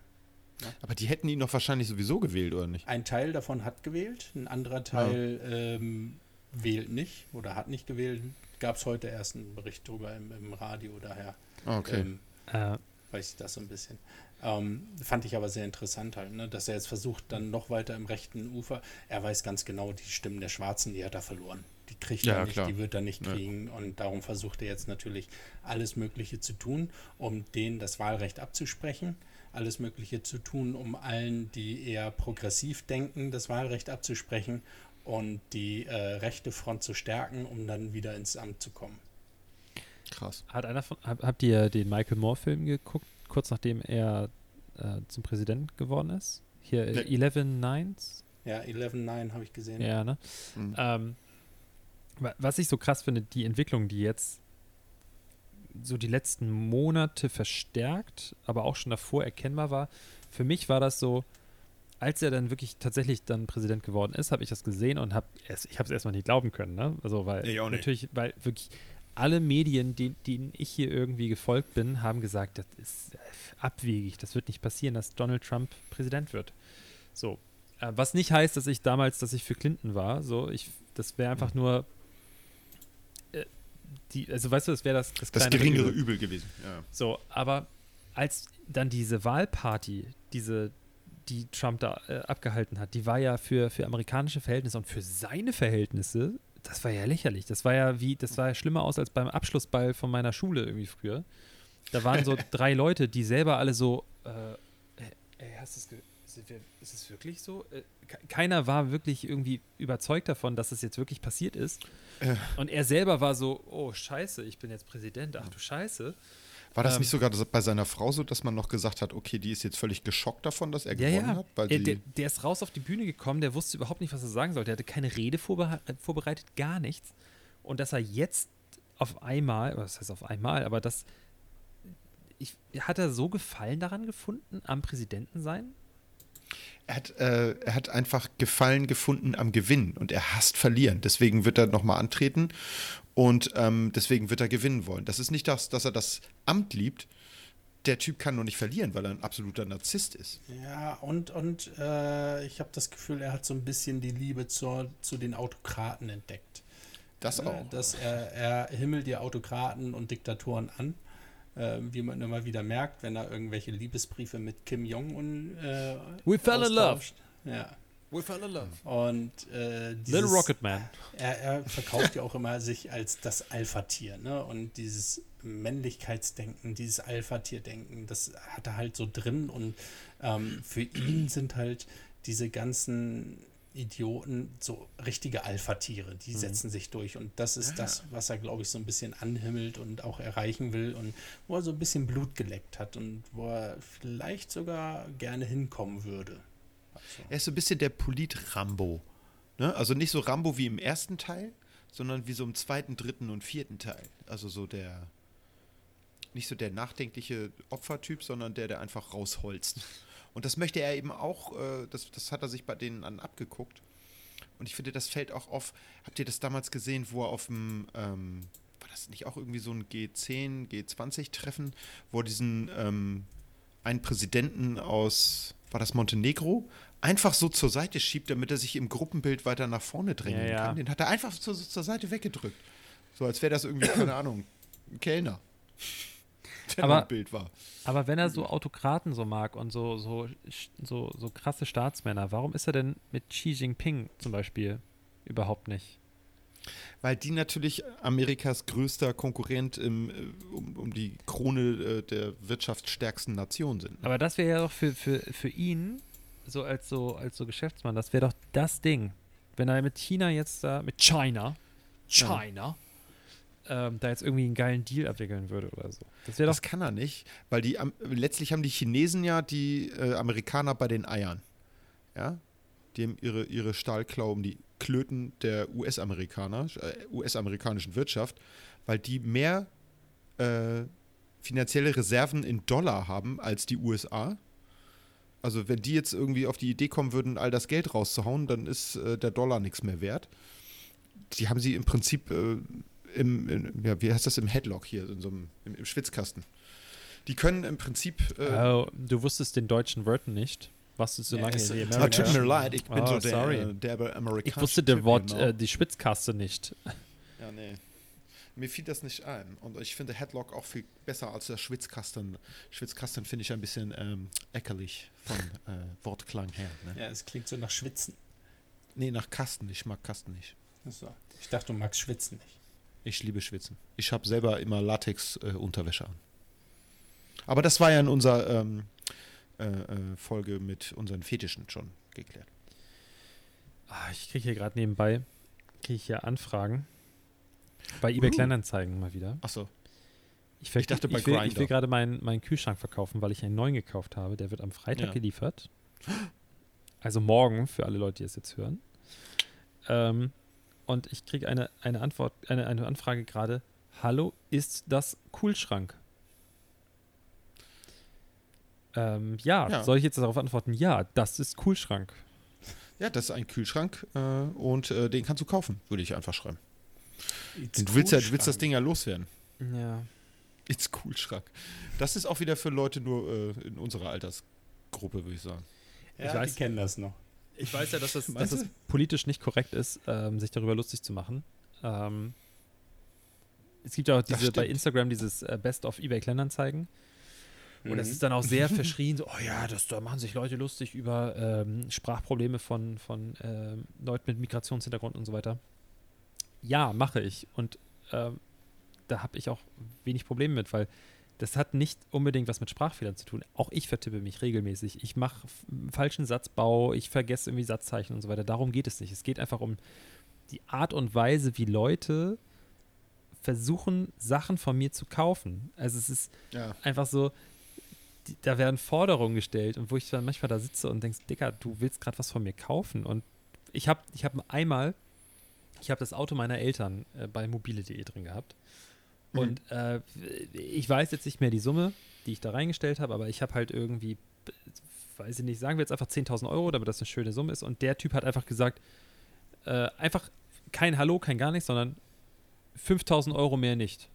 Speaker 3: aber die hätten ihn doch wahrscheinlich sowieso gewählt, oder nicht?
Speaker 2: Ein Teil davon hat gewählt, ein anderer Teil ähm, wählt nicht oder hat nicht gewählt. Gab es heute erst einen Bericht drüber im, im Radio daher.
Speaker 3: Ah, Okay.
Speaker 2: Ähm,
Speaker 4: Äh,
Speaker 2: weiß ich das so ein bisschen. Ähm, fand ich aber sehr interessant halt, ne? dass er jetzt versucht, dann noch weiter im rechten Ufer. Er weiß ganz genau, die Stimmen der Schwarzen, die hat er verloren. Die kriegt
Speaker 3: Ja,
Speaker 2: er nicht,
Speaker 3: klar.
Speaker 2: die wird er nicht
Speaker 3: Ja.
Speaker 2: kriegen. Und darum versucht er jetzt natürlich alles Mögliche zu tun, um denen das Wahlrecht abzusprechen. Alles Mögliche zu tun, um allen, die eher progressiv denken, das Wahlrecht abzusprechen und die äh, rechte Front zu stärken, um dann wieder ins Amt zu kommen.
Speaker 3: Krass.
Speaker 4: Hat einer von, hab, habt ihr den Michael Moore-Film geguckt, kurz nachdem er äh, zum Präsident geworden ist? Hier, äh, Eleven Nines?
Speaker 2: Ja, 11.9 habe ich gesehen.
Speaker 4: Ja, ne?
Speaker 3: Mhm.
Speaker 4: Ähm, wa- was ich so krass finde, die Entwicklung, die jetzt so die letzten Monate verstärkt, aber auch schon davor erkennbar war. Für mich war das so, als er dann wirklich tatsächlich dann Präsident geworden ist, habe ich das gesehen und habe es, ich habe es erstmal nicht glauben können, ne? Also weil
Speaker 3: Ich auch nicht.
Speaker 4: natürlich, weil wirklich alle Medien, die, denen ich hier irgendwie gefolgt bin, haben gesagt, das ist abwegig, das wird nicht passieren, dass Donald Trump Präsident wird. So, äh, was nicht heißt, dass ich damals, dass ich für Clinton war. So, ich, das wäre einfach nur äh, die, also weißt du, das wäre das, das,
Speaker 3: Das geringere
Speaker 4: Übel.
Speaker 3: Übel gewesen. Ja.
Speaker 4: So, aber als dann diese Wahlparty, diese, die Trump da äh, abgehalten hat, die war ja für, für amerikanische Verhältnisse und für seine Verhältnisse, das war ja lächerlich. Das war ja wie, das sah ja schlimmer aus als beim Abschlussball von meiner Schule irgendwie früher. Da waren so (laughs) drei Leute, die selber alle so, äh, ey, hast du es ge- sind wir- ist es wirklich so? Äh, ke- keiner war wirklich irgendwie überzeugt davon, dass es jetzt wirklich passiert ist.
Speaker 3: Äh.
Speaker 4: Und er selber war so, oh scheiße, ich bin jetzt Präsident, ach du Scheiße.
Speaker 3: War das
Speaker 4: Ähm,
Speaker 3: nicht sogar bei seiner Frau so, dass man noch gesagt hat, okay, die ist jetzt völlig geschockt davon, dass er
Speaker 4: Ja,
Speaker 3: gewonnen
Speaker 4: ja.
Speaker 3: hat? Weil sie,
Speaker 4: der, der ist raus auf die Bühne gekommen, der wusste überhaupt nicht, was er sagen sollte. Er hatte keine Rede vorbeha- äh, vorbereitet, gar nichts. Und dass er jetzt auf einmal, das heißt auf einmal, aber das, ich, hat er so Gefallen daran gefunden, am Präsidenten sein?
Speaker 3: Er, hat, äh, er hat einfach Gefallen gefunden am Gewinn und er hasst verlieren. Deswegen wird er nochmal antreten und ähm, deswegen wird er gewinnen wollen. Das ist nicht das, dass er das Amt liebt. Der Typ kann nur nicht verlieren, weil er ein absoluter Narzisst ist.
Speaker 2: Ja, und, und äh, ich habe das Gefühl, er hat so ein bisschen die Liebe zur, zu den Autokraten entdeckt.
Speaker 3: Das
Speaker 2: Äh,
Speaker 3: auch.
Speaker 2: Dass er, er himmelt die Autokraten und Diktatoren an. Äh, wie man immer wieder merkt, wenn er irgendwelche Liebesbriefe mit Kim Jong-un äh,
Speaker 4: We fell in love.
Speaker 2: Ja.
Speaker 4: We fell in love.
Speaker 2: Und äh, dieses,
Speaker 4: Little Rocket Man.
Speaker 2: Er, er verkauft ja auch immer sich als das Alpha-Tier, ne? Und dieses Männlichkeitsdenken, dieses Alpha-Tier-Denken, das hat er halt so drin. Und ähm, für ihn sind halt diese ganzen Idioten so richtige Alpha-Tiere, die setzen sich durch. Und das ist das, was er, glaube ich, so ein bisschen anhimmelt und auch erreichen will und wo er so ein bisschen Blut geleckt hat und wo er vielleicht sogar gerne hinkommen würde. Also,
Speaker 3: Er ist so ein bisschen der Polit-Rambo. Ne? Also nicht so Rambo wie im ersten Teil, sondern wie so im zweiten, dritten und vierten Teil. Also so der, nicht so der nachdenkliche Opfertyp, sondern der, der einfach rausholzt. Und das möchte er eben auch, äh, das, das hat er sich bei denen an abgeguckt. Und ich finde, das fällt auch auf, habt ihr das damals gesehen, wo er auf dem, ähm, war das nicht auch irgendwie so ein G10, G20-Treffen, wo er diesen ähm, einen Präsidenten aus, war das Montenegro, einfach so zur Seite schiebt, damit er sich im Gruppenbild weiter nach vorne drängen
Speaker 4: Ja, ja.
Speaker 3: kann. Den hat er einfach zur, zur Seite weggedrückt. So als wäre das irgendwie, keine Ahnung, ein Kellner. (laughs) Der
Speaker 4: Aber-
Speaker 3: im Bild war.
Speaker 4: Aber wenn er so Autokraten so mag und so, so, so, so krasse Staatsmänner, warum ist er denn mit Xi Jinping zum Beispiel überhaupt nicht?
Speaker 3: Weil die natürlich Amerikas größter Konkurrent im, äh, um, um die Krone äh, der wirtschaftsstärksten Nation sind.
Speaker 4: Aber das wäre ja doch für, für, für ihn, so als so, als so Geschäftsmann, das wäre doch das Ding. Wenn er mit China jetzt da, mit China, China, ähm, da jetzt irgendwie einen geilen Deal abwickeln würde oder so. Das
Speaker 3: Das kann er nicht, weil die letztlich haben die Chinesen ja die äh, Amerikaner bei den Eiern. Ja? Die haben ihre, ihre Stahlklau um die Klöten der US-Amerikaner, äh, US-amerikanischen Wirtschaft, weil die mehr äh, finanzielle Reserven in Dollar haben als die USA. Also wenn die jetzt irgendwie auf die Idee kommen würden, all das Geld rauszuhauen, dann ist äh, der Dollar nichts mehr wert. Die haben sie im Prinzip äh, im, in, ja, wie heißt das, im Headlock hier, in so einem, im, im Schwitzkasten. Die können im Prinzip. Äh,
Speaker 4: Oh, du wusstest den deutschen Wörtern nicht. Was ist so
Speaker 2: Ja,
Speaker 4: lange
Speaker 3: ah,
Speaker 4: Amerika?
Speaker 3: tut mir leid, ich bin
Speaker 4: Oh,
Speaker 3: so der,
Speaker 4: sorry.
Speaker 3: äh, derbe Amerikaner.
Speaker 4: Ich wusste der Wort, äh, die Schwitzkaste nicht. (laughs)
Speaker 3: Ja, nee. mir fiel das nicht ein. Und ich finde Headlock auch viel besser als der Schwitzkasten. Schwitzkasten finde ich ein bisschen ähm, eckerlich von äh, Wortklang her. Ne?
Speaker 2: Ja, es klingt so nach Schwitzen.
Speaker 3: Nee, nach Kasten. Ich mag Kasten nicht.
Speaker 2: Achso. Ich dachte, du magst Schwitzen nicht.
Speaker 3: Ich liebe Schwitzen. Ich habe selber immer Latex-Unterwäsche äh, an. Aber das war ja in unserer ähm, äh, äh, Folge mit unseren Fetischen schon geklärt.
Speaker 4: Ah, ich kriege hier gerade nebenbei kriege ich hier Anfragen bei eBay
Speaker 3: Uh.
Speaker 4: Kleinanzeigen mal wieder.
Speaker 3: Achso.
Speaker 4: Ich,
Speaker 3: Ich dachte bei
Speaker 4: ich will, ich will gerade meinen, meinen Kühlschrank verkaufen, weil ich einen neuen gekauft habe. Der wird am Freitag
Speaker 3: Ja.
Speaker 4: geliefert. Also morgen für alle Leute, die es jetzt hören. Ähm, und ich kriege eine, eine Antwort, eine, eine Anfrage gerade. Hallo, ist das Kühlschrank? Ähm, ja,
Speaker 3: Ja.
Speaker 4: soll ich jetzt darauf antworten? Ja, das ist Kühlschrank.
Speaker 3: Ja, das ist ein Kühlschrank äh, und äh, den kannst du kaufen, würde ich einfach schreiben.
Speaker 2: It's
Speaker 3: Du willst, ja, du willst das Ding ja loswerden.
Speaker 4: Ja.
Speaker 3: It's Kühlschrank. Das ist auch wieder für Leute nur äh, in unserer Altersgruppe, würde ich sagen.
Speaker 2: Ja,
Speaker 4: Ich
Speaker 2: die
Speaker 4: weiß-
Speaker 2: kennen das noch.
Speaker 4: Ich weiß ja, dass das, dass das politisch nicht korrekt ist, ähm, sich darüber lustig zu machen. Ähm, es gibt ja auch
Speaker 3: Das
Speaker 4: diese bei. Instagram dieses äh, Best of eBay Kleinanzeigen. Und das
Speaker 2: Mhm.
Speaker 4: ist dann auch sehr (laughs) verschrien, so, oh ja, das, da machen sich Leute lustig über ähm, Sprachprobleme von, von ähm, Leuten mit Migrationshintergrund und so weiter. Ja, mache ich. Und ähm, da habe ich auch wenig Probleme mit, weil das hat nicht unbedingt was mit Sprachfehlern zu tun. Auch ich vertippe mich regelmäßig. Ich mache falschen Satzbau, ich vergesse irgendwie Satzzeichen und so weiter. Darum geht es nicht. Es geht einfach um die Art und Weise, wie Leute versuchen, Sachen von mir zu kaufen. Also es ist
Speaker 3: Ja.
Speaker 4: einfach so, die, da werden Forderungen gestellt und wo ich dann manchmal da sitze und denkst, Dicker, du willst gerade was von mir kaufen. Und ich habe ich hab einmal, ich habe das Auto meiner Eltern äh, bei mobile.de drin gehabt. Und äh, ich weiß jetzt nicht mehr die Summe, die ich da reingestellt habe, aber ich habe halt irgendwie, weiß ich nicht, sagen wir jetzt einfach 10.000 Euro, damit das eine schöne Summe ist. Und der Typ hat einfach gesagt, äh, einfach kein Hallo, kein gar nichts, sondern 5.000 Euro mehr nicht.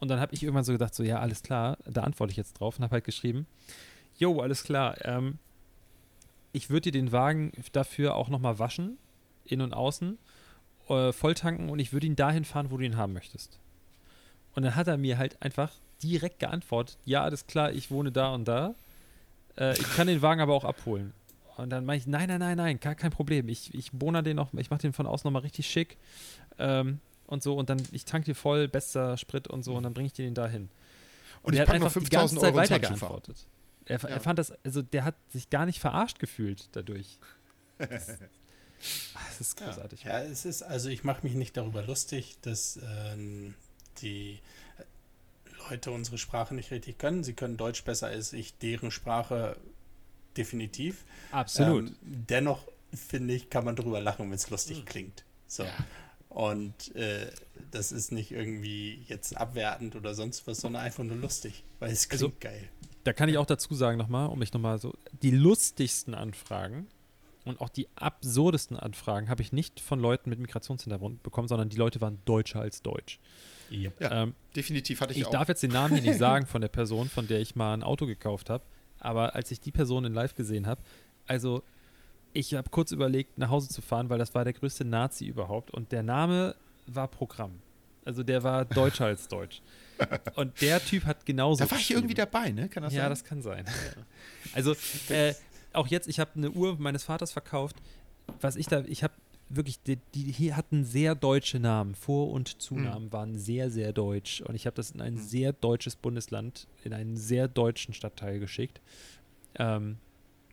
Speaker 4: Und dann habe ich irgendwann so gedacht, so ja, alles klar, da antworte ich jetzt drauf und habe halt geschrieben, jo, alles klar, ähm, ich würde dir den Wagen dafür auch nochmal waschen, in und außen, äh, volltanken und ich würde ihn dahin fahren, wo du ihn haben möchtest. Und dann hat er mir halt einfach direkt geantwortet, ja, alles klar, ich wohne da und da, äh, ich kann den Wagen aber auch abholen. Und dann meine ich, nein, nein, nein, nein, gar kein Problem. Ich, ich bohne den noch, ich mache den von außen nochmal richtig schick. Ähm, und so, und dann, ich tank dir voll, bester Sprit und so, und dann bringe ich dir den dahin.
Speaker 3: Und
Speaker 4: er
Speaker 3: ich
Speaker 4: hat
Speaker 3: packe noch
Speaker 4: einfach die ganze
Speaker 3: 5000
Speaker 4: Zeit
Speaker 3: Euro ins
Speaker 4: weiter geantwortet. Er,
Speaker 3: Ja.
Speaker 4: er fand das, also der hat sich gar nicht verarscht gefühlt dadurch. Das, (laughs) Ah, das ist großartig.
Speaker 2: Ja, es ist, also ich mache mich nicht darüber lustig, dass ähm, die Leute unsere Sprache nicht richtig können. Sie können Deutsch besser als ich, deren Sprache definitiv.
Speaker 4: Absolut.
Speaker 2: Ähm, dennoch finde ich, kann man darüber lachen, wenn es lustig klingt. So.
Speaker 3: Ja.
Speaker 2: Und äh, das ist nicht irgendwie jetzt abwertend oder sonst was, sondern einfach nur lustig, weil es klingt
Speaker 4: Also-
Speaker 2: geil.
Speaker 4: Da kann ich auch dazu sagen nochmal, um mich nochmal so, die lustigsten Anfragen und auch die absurdesten Anfragen habe ich nicht von Leuten mit Migrationshintergrund bekommen, sondern die Leute waren deutscher als deutsch.
Speaker 3: Ja,
Speaker 4: Ähm,
Speaker 3: definitiv hatte ich,
Speaker 4: ich
Speaker 3: auch.
Speaker 4: darf jetzt den Namen hier nicht (laughs) sagen von der Person, von der ich mal ein Auto gekauft habe, aber als ich die Person in Live gesehen habe, also ich habe kurz überlegt, nach Hause zu fahren, weil das war der größte Nazi überhaupt und der Name war Programm. Also der war deutscher als deutsch. Und der Typ hat genauso.
Speaker 3: da war ich irgendwie dabei, ne? Kann das
Speaker 4: Ja,
Speaker 3: sein?
Speaker 4: das kann sein. Also äh, auch jetzt, ich habe eine Uhr meines Vaters verkauft. Was ich da, ich habe wirklich, die, die hier hatten sehr deutsche Namen. Vor- und Zunamen waren sehr, sehr deutsch. Und ich habe das in ein sehr deutsches Bundesland, in einen sehr deutschen Stadtteil geschickt. Ähm,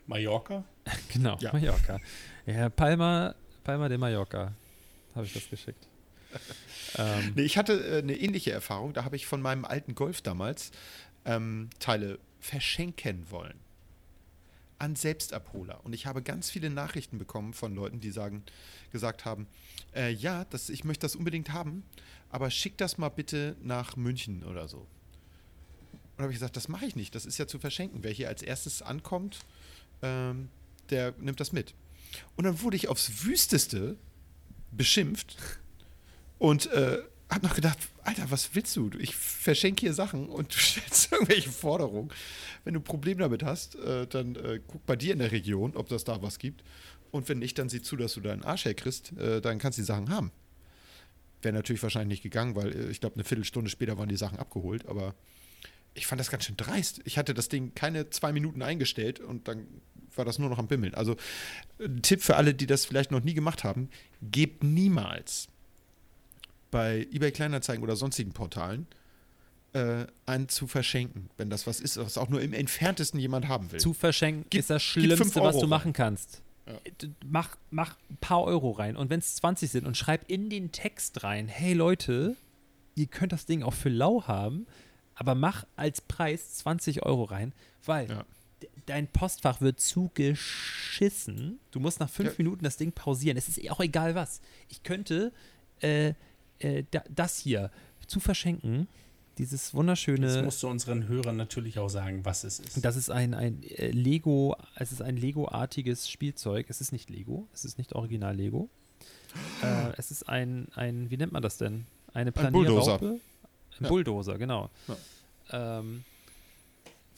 Speaker 2: Mallorca? (laughs)
Speaker 4: genau,
Speaker 3: Ja.
Speaker 4: Mallorca. Ja, Palma, Palma de Mallorca habe ich das geschickt. (laughs) ähm,
Speaker 3: Nee, ich hatte äh, eine ähnliche Erfahrung. Da habe ich von meinem alten Golf damals ähm, Teile verschenken wollen. An Selbstabholer. Und ich habe ganz viele Nachrichten bekommen von Leuten, die sagen, gesagt haben, äh, ja, das, ich möchte das unbedingt haben, aber schick das mal bitte nach München oder so. Und habe ich gesagt, das mache ich nicht, das ist ja zu verschenken. Wer hier als erstes ankommt, ähm, der nimmt das mit. Und dann wurde ich aufs Wüsteste beschimpft und äh, hab noch gedacht, Alter, was willst du? Ich verschenke hier Sachen und (laughs) du stellst irgendwelche Forderungen. Wenn du ein Problem damit hast, äh, dann äh, guck bei dir in der Region, ob das da was gibt. Und wenn nicht, dann sieh zu, dass du deinen Arsch herkriegst, äh, dann kannst du die Sachen haben. wäre natürlich wahrscheinlich nicht gegangen, weil äh, ich glaube, eine Viertelstunde später waren die Sachen abgeholt, aber ich fand das ganz schön dreist. Ich hatte das Ding keine zwei Minuten eingestellt und dann war das nur noch am Bimmeln. Also ein Tipp für alle, die das vielleicht noch nie gemacht haben, gebt niemals bei eBay Kleinanzeigen oder sonstigen Portalen äh, einen zu verschenken, wenn das was ist, was auch nur im entferntesten jemand haben will.
Speaker 4: Zu verschenken
Speaker 3: Gib-
Speaker 4: ist das Schlimmste, was du
Speaker 3: rein.
Speaker 4: machen kannst.
Speaker 3: Ja.
Speaker 4: Mach, mach ein paar Euro rein und wenn es 20 sind und schreib in den Text rein, hey Leute, ihr könnt das Ding auch für lau haben, aber mach als Preis 20 Euro rein, weil
Speaker 3: Ja.
Speaker 4: de- dein Postfach wird zugeschissen. Du musst nach fünf
Speaker 3: Ja.
Speaker 4: Minuten das Ding pausieren. Es ist auch egal was. Ich könnte äh, äh, da, das hier zu verschenken, dieses wunderschöne.
Speaker 2: Jetzt musst du unseren Hörern natürlich auch sagen, was es ist.
Speaker 4: Das ist ein, ein äh, Lego, es ist ein Lego-artiges Spielzeug. Es ist nicht Lego, es ist nicht original Lego. Äh, es ist ein, ein, wie nennt man das denn? Eine
Speaker 3: Bulldozer.
Speaker 4: Planierraupe? Ein
Speaker 3: Ja.
Speaker 4: Bulldozer, genau. Ähm,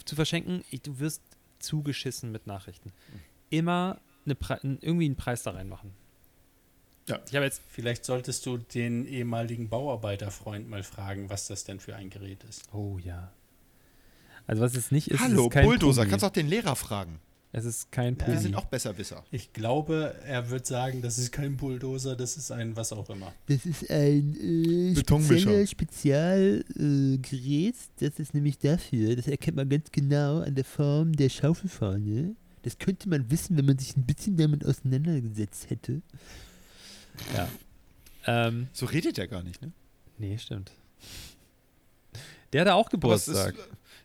Speaker 4: zu verschenken, ich, du wirst zugeschissen mit Nachrichten. Immer eine Pre irgendwie einen Preis da reinmachen.
Speaker 3: Ja.
Speaker 4: Ich habe jetzt,
Speaker 2: Vielleicht solltest du den ehemaligen Bauarbeiterfreund mal fragen, was das denn für ein Gerät ist.
Speaker 4: oh ja. Also was es nicht ist,
Speaker 3: Hallo,
Speaker 4: ist kein
Speaker 3: Bulldozer,
Speaker 4: Pumi.
Speaker 3: kannst auch den Lehrer fragen.
Speaker 4: Es ist kein
Speaker 3: Wir
Speaker 4: Pumi.
Speaker 3: sind auch Besserwisser.
Speaker 2: Ich glaube, er wird sagen, das ist kein Bulldozer, das ist ein was auch immer.
Speaker 5: Das ist ein äh, Spezialgerät. Äh, Gerät. das ist nämlich dafür, das erkennt man ganz genau an der Form der Schaufelfahne. Das könnte man wissen, wenn man sich ein bisschen damit auseinandergesetzt hätte.
Speaker 4: Ja. Ähm,
Speaker 3: So redet er gar nicht, ne?
Speaker 4: Nee, stimmt. Der hatte auch
Speaker 3: es ist,
Speaker 4: Geburtstag.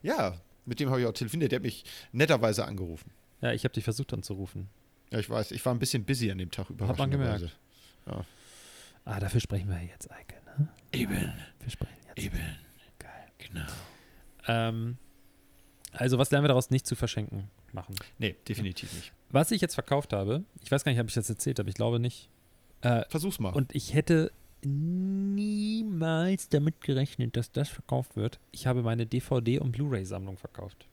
Speaker 3: ja, mit dem habe ich auch telefoniert. Der hat mich netterweise angerufen.
Speaker 4: Ja, ich habe dich versucht anzurufen.
Speaker 3: Ja, ich weiß, ich war ein bisschen busy an dem Tag
Speaker 4: Hat man gemerkt. Ah, dafür sprechen wir jetzt, Eike, ne?
Speaker 3: Eben,
Speaker 4: Wir sprechen jetzt.
Speaker 3: eben,
Speaker 4: Geil.
Speaker 3: genau.
Speaker 4: Ähm, also, was lernen wir daraus nicht zu verschenken machen?
Speaker 3: Nee, definitiv nicht.
Speaker 4: Was ich jetzt verkauft habe, ich weiß gar nicht, ob ich das erzählt habe, ich glaube nicht. Äh,
Speaker 3: Versuch's mal.
Speaker 4: und ich hätte niemals damit gerechnet, dass das verkauft wird. Ich habe meine DVD- und Blu-ray-Sammlung verkauft.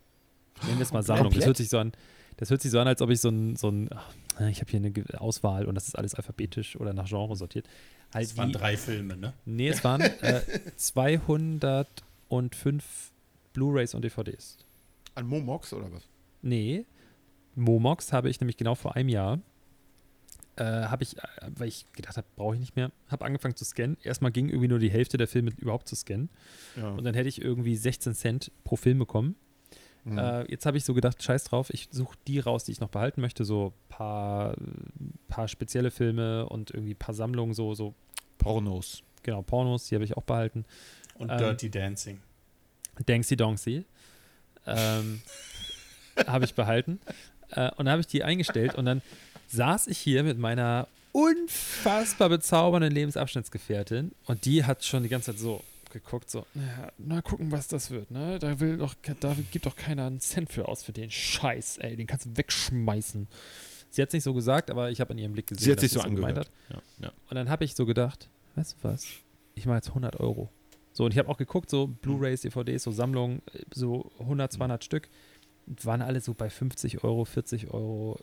Speaker 4: Nennen wir es mal Sammlung. Das hört sich so an, das hört sich so an, als ob ich so ein, so ein ach, ich habe hier eine Auswahl und das ist alles alphabetisch oder nach Genre sortiert. Halt
Speaker 2: Es waren drei Filme, ne?
Speaker 4: Nee, es waren äh, (laughs) 205 Blu-rays und DVDs.
Speaker 3: An Momox oder was?
Speaker 4: Nee, Momox habe ich nämlich genau vor einem Jahr, äh, habe ich, äh, weil ich gedacht habe, brauche ich nicht mehr, habe angefangen zu scannen. Erstmal ging irgendwie nur die Hälfte der Filme überhaupt zu scannen.
Speaker 3: Ja.
Speaker 4: Und dann hätte ich irgendwie 16 Cent pro Film bekommen.
Speaker 3: Mhm.
Speaker 4: Äh, jetzt habe ich so gedacht, scheiß drauf, ich suche die raus, die ich noch behalten möchte. So paar, paar spezielle Filme und irgendwie paar Sammlungen, so, so
Speaker 3: Pornos.
Speaker 4: genau, Pornos, die habe ich auch behalten.
Speaker 2: Und
Speaker 4: Ähm,
Speaker 2: Dirty Dancing.
Speaker 4: Danksy Donksy. Ähm, (laughs) habe ich behalten. Äh, und dann habe ich die eingestellt und dann saß ich hier mit meiner unfassbar bezaubernden Lebensabschnittsgefährtin und die hat schon die ganze Zeit so geguckt, so, ja, na gucken, was das wird, ne? Da will doch, da gibt doch keiner einen Cent für aus für den Scheiß, ey, den kannst du wegschmeißen. Sie hat es nicht so gesagt, aber ich habe an ihrem Blick gesehen,
Speaker 3: Sie hat sich so angehört.
Speaker 4: hat.
Speaker 3: Ja, ja.
Speaker 4: Und dann habe ich so gedacht, weißt du was? Ich mache jetzt 100 Euro. So, und ich habe auch geguckt, so Blu-rays, DVDs, so Sammlungen, so 100, 200 Stück, waren alle so bei 50 Euro, 40 Euro.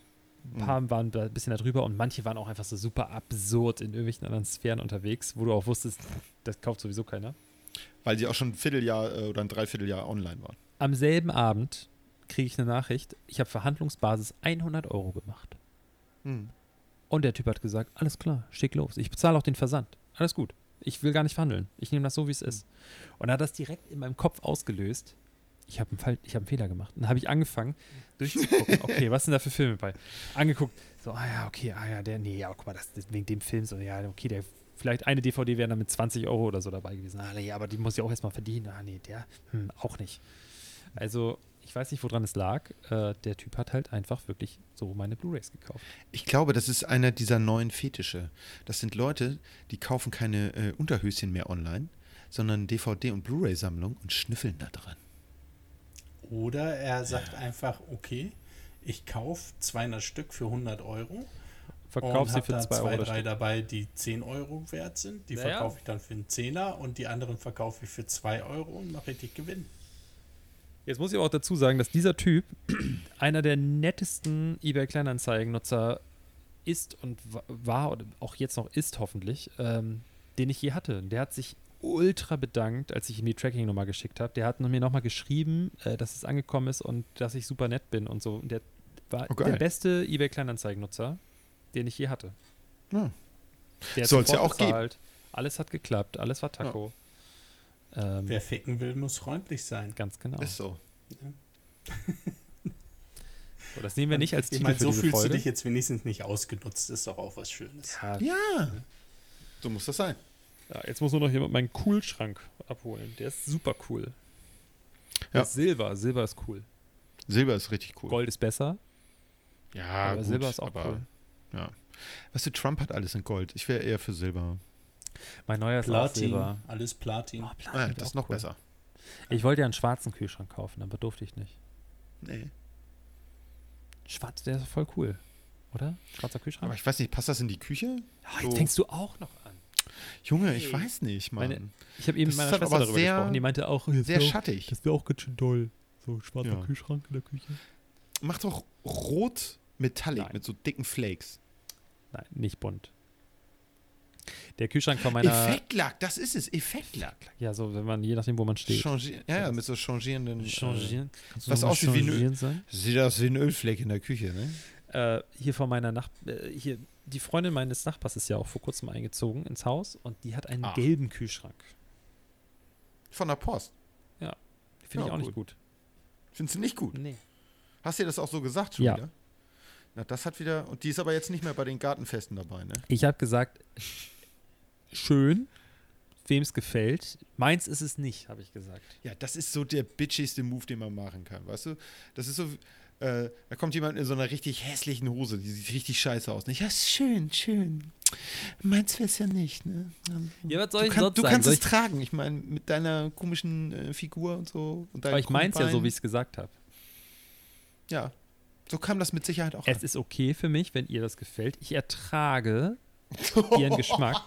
Speaker 4: Ein paar waren da ein bisschen darüber und manche waren auch einfach so super absurd in irgendwelchen anderen Sphären unterwegs, wo du auch wusstest, das kauft sowieso keiner.
Speaker 3: Weil sie auch schon ein Vierteljahr äh, oder ein Dreivierteljahr online waren.
Speaker 4: Am selben Abend kriege ich eine Nachricht, ich habe Verhandlungsbasis 100 Euro gemacht.
Speaker 3: Mhm.
Speaker 4: Und der Typ hat gesagt, alles klar, schick los. Ich bezahle auch den Versand. Alles gut. Ich will gar nicht verhandeln. Ich nehme das so, wie es ist. Und er hat das direkt in meinem Kopf ausgelöst. Ich habe einen, hab einen Fehler gemacht. Und dann habe ich angefangen, durchzugucken. (laughs) Okay, was sind da für Filme bei? Angeguckt. So, ah ja, okay, ah ja, der, nee, ja, guck mal, das, das wegen dem Film so, ja, okay, der, vielleicht eine DVD wäre dann mit 20 Euro oder so dabei gewesen. Ah, nee, aber die muss ich auch erstmal verdienen. Ah, nee, der, hm, auch nicht. Also, ich weiß nicht, woran es lag. Äh, der Typ hat halt einfach wirklich so meine Blu-Rays gekauft.
Speaker 3: Ich glaube, das ist einer dieser neuen Fetische. Das sind Leute, die kaufen keine äh, Unterhöschen mehr online, sondern DVD- und Blu-ray-Sammlung und schnüffeln da dran.
Speaker 2: Oder er sagt einfach, okay, ich kaufe 200 Stück für 100 Euro.
Speaker 4: Verkauf
Speaker 2: und
Speaker 4: sie für
Speaker 2: da
Speaker 4: 2
Speaker 2: zwei,
Speaker 4: Euro.
Speaker 2: drei
Speaker 4: Stück.
Speaker 2: dabei, die 10 Euro wert sind. Die
Speaker 4: Ja, ja.
Speaker 2: verkaufe ich dann für einen Zehner und die anderen verkaufe ich für 2 Euro und mache richtig Gewinn.
Speaker 4: Jetzt muss ich aber auch dazu sagen, dass dieser Typ (clears throat) einer der nettesten eBay Kleinanzeigen-Nutzer ist und wa- war oder auch jetzt noch ist hoffentlich. Ähm, den ich je hatte. Der hat sich ultra bedankt, als ich ihm die Tracking-Nummer geschickt habe. Der hat mir nochmal geschrieben, äh, dass es angekommen ist und dass ich super nett bin und so. Und der war
Speaker 3: Oh, geil.
Speaker 4: der beste eBay Kleinanzeigen-Nutzer, den ich je hatte.
Speaker 3: Ja.
Speaker 4: Der hat
Speaker 3: Soll's ja auch geben.
Speaker 4: bezahlt. Alles hat geklappt, alles war Taco. Ähm,
Speaker 2: Wer ficken will, muss freundlich sein.
Speaker 4: Ganz genau.
Speaker 3: Ist so. (laughs)
Speaker 4: So, das nehmen wir nicht als
Speaker 2: Ich
Speaker 4: Titel
Speaker 2: meine,
Speaker 4: für
Speaker 2: so
Speaker 4: diese
Speaker 2: fühlst
Speaker 4: Folge.
Speaker 2: du dich jetzt wenigstens nicht ausgenutzt. Ist doch auch was Schönes.
Speaker 4: ja,
Speaker 3: Ja. So muss das sein.
Speaker 4: Ja, jetzt muss nur noch jemand meinen Kühlschrank abholen. Der ist super cool.
Speaker 3: Ja.
Speaker 4: ist Silber. Silber ist cool.
Speaker 3: Silber ist richtig cool.
Speaker 4: Gold ist besser,
Speaker 3: Ja,
Speaker 4: aber
Speaker 3: gut,
Speaker 4: Silber ist auch
Speaker 3: aber,
Speaker 4: cool.
Speaker 3: Ja. Weißt du, Trump hat alles in Gold. Ich wäre eher für Silber.
Speaker 4: Mein neuer
Speaker 2: Platin,
Speaker 4: Silber.
Speaker 2: alles Platin.
Speaker 4: Oh, Platin
Speaker 3: Ah, das ist noch
Speaker 4: cool.
Speaker 3: besser.
Speaker 4: Ich wollte ja einen schwarzen Kühlschrank kaufen, aber durfte ich nicht.
Speaker 3: Nee.
Speaker 4: Schwarz, der ist voll cool. Oder? Schwarzer Kühlschrank?
Speaker 3: Aber ich weiß nicht, passt das in die Küche?
Speaker 4: Ah, jetzt
Speaker 3: so-
Speaker 4: fängst du auch noch an.
Speaker 3: Junge, ich weiß nicht, Mann.
Speaker 4: Meine- Ich habe eben
Speaker 3: Das
Speaker 4: mit meiner Schwester darüber
Speaker 3: sehr-
Speaker 4: gesprochen. Die meinte auch,
Speaker 3: Sehr
Speaker 4: wär auch-
Speaker 3: schattig.
Speaker 4: das wäre auch ganz schön toll. So schwarzer
Speaker 3: Ja.
Speaker 4: Kühlschrank in der Küche.
Speaker 3: Mach doch rot Metallic
Speaker 4: Nein.
Speaker 3: mit so dicken Flakes.
Speaker 4: Nein, nicht bunt. Der Kühlschrank von meiner.
Speaker 3: Effektlack, das ist es. Effektlack.
Speaker 4: Ja, so, wenn man, je nachdem, wo man steht.
Speaker 3: Changier ja, ja, mit so changierenden.
Speaker 4: Changieren. Kannst du
Speaker 3: was aussieht wie ein Öl-? Äh, sieht aus wie ein Ölfleck in der Küche, ne?
Speaker 4: Äh, hier von meiner Nach äh, hier die Freundin meines Nachbars ist ja auch vor kurzem eingezogen ins Haus und die hat einen
Speaker 3: Ah.
Speaker 4: gelben Kühlschrank.
Speaker 3: Von der Post.
Speaker 4: Finde
Speaker 3: Ja,
Speaker 4: ich auch nicht gut.
Speaker 3: Findest du nicht gut?
Speaker 4: Nee.
Speaker 3: Hast du dir das auch so gesagt schon
Speaker 4: Ja.
Speaker 3: wieder? Na, das hat wieder. Und die ist aber jetzt nicht mehr bei den Gartenfesten dabei, ne?
Speaker 4: Ich habe gesagt, schön, wem es gefällt. Meins ist es nicht, habe ich gesagt.
Speaker 3: Ja, das ist so der bitchigste Move, den man machen kann, weißt du? Das ist so, äh, da kommt jemand in so einer richtig hässlichen Hose, die sieht richtig scheiße aus. Nicht? Ja, ist schön, schön. Meins wär's ja nicht, ne?
Speaker 4: Ja, was soll
Speaker 3: Du,
Speaker 4: ich
Speaker 3: kann,
Speaker 4: sonst
Speaker 3: du
Speaker 4: sagen?
Speaker 3: kannst
Speaker 4: Soll
Speaker 3: es
Speaker 4: ich,
Speaker 3: tragen, ich meine, mit deiner komischen äh, Figur und so. Und
Speaker 4: aber ich meins ja so,
Speaker 3: Bein.
Speaker 4: wie ich es gesagt habe.
Speaker 3: Ja, so kam das mit Sicherheit auch
Speaker 4: Es ist okay für mich, wenn ihr das gefällt. Ich ertrage (laughs) ihren Geschmack.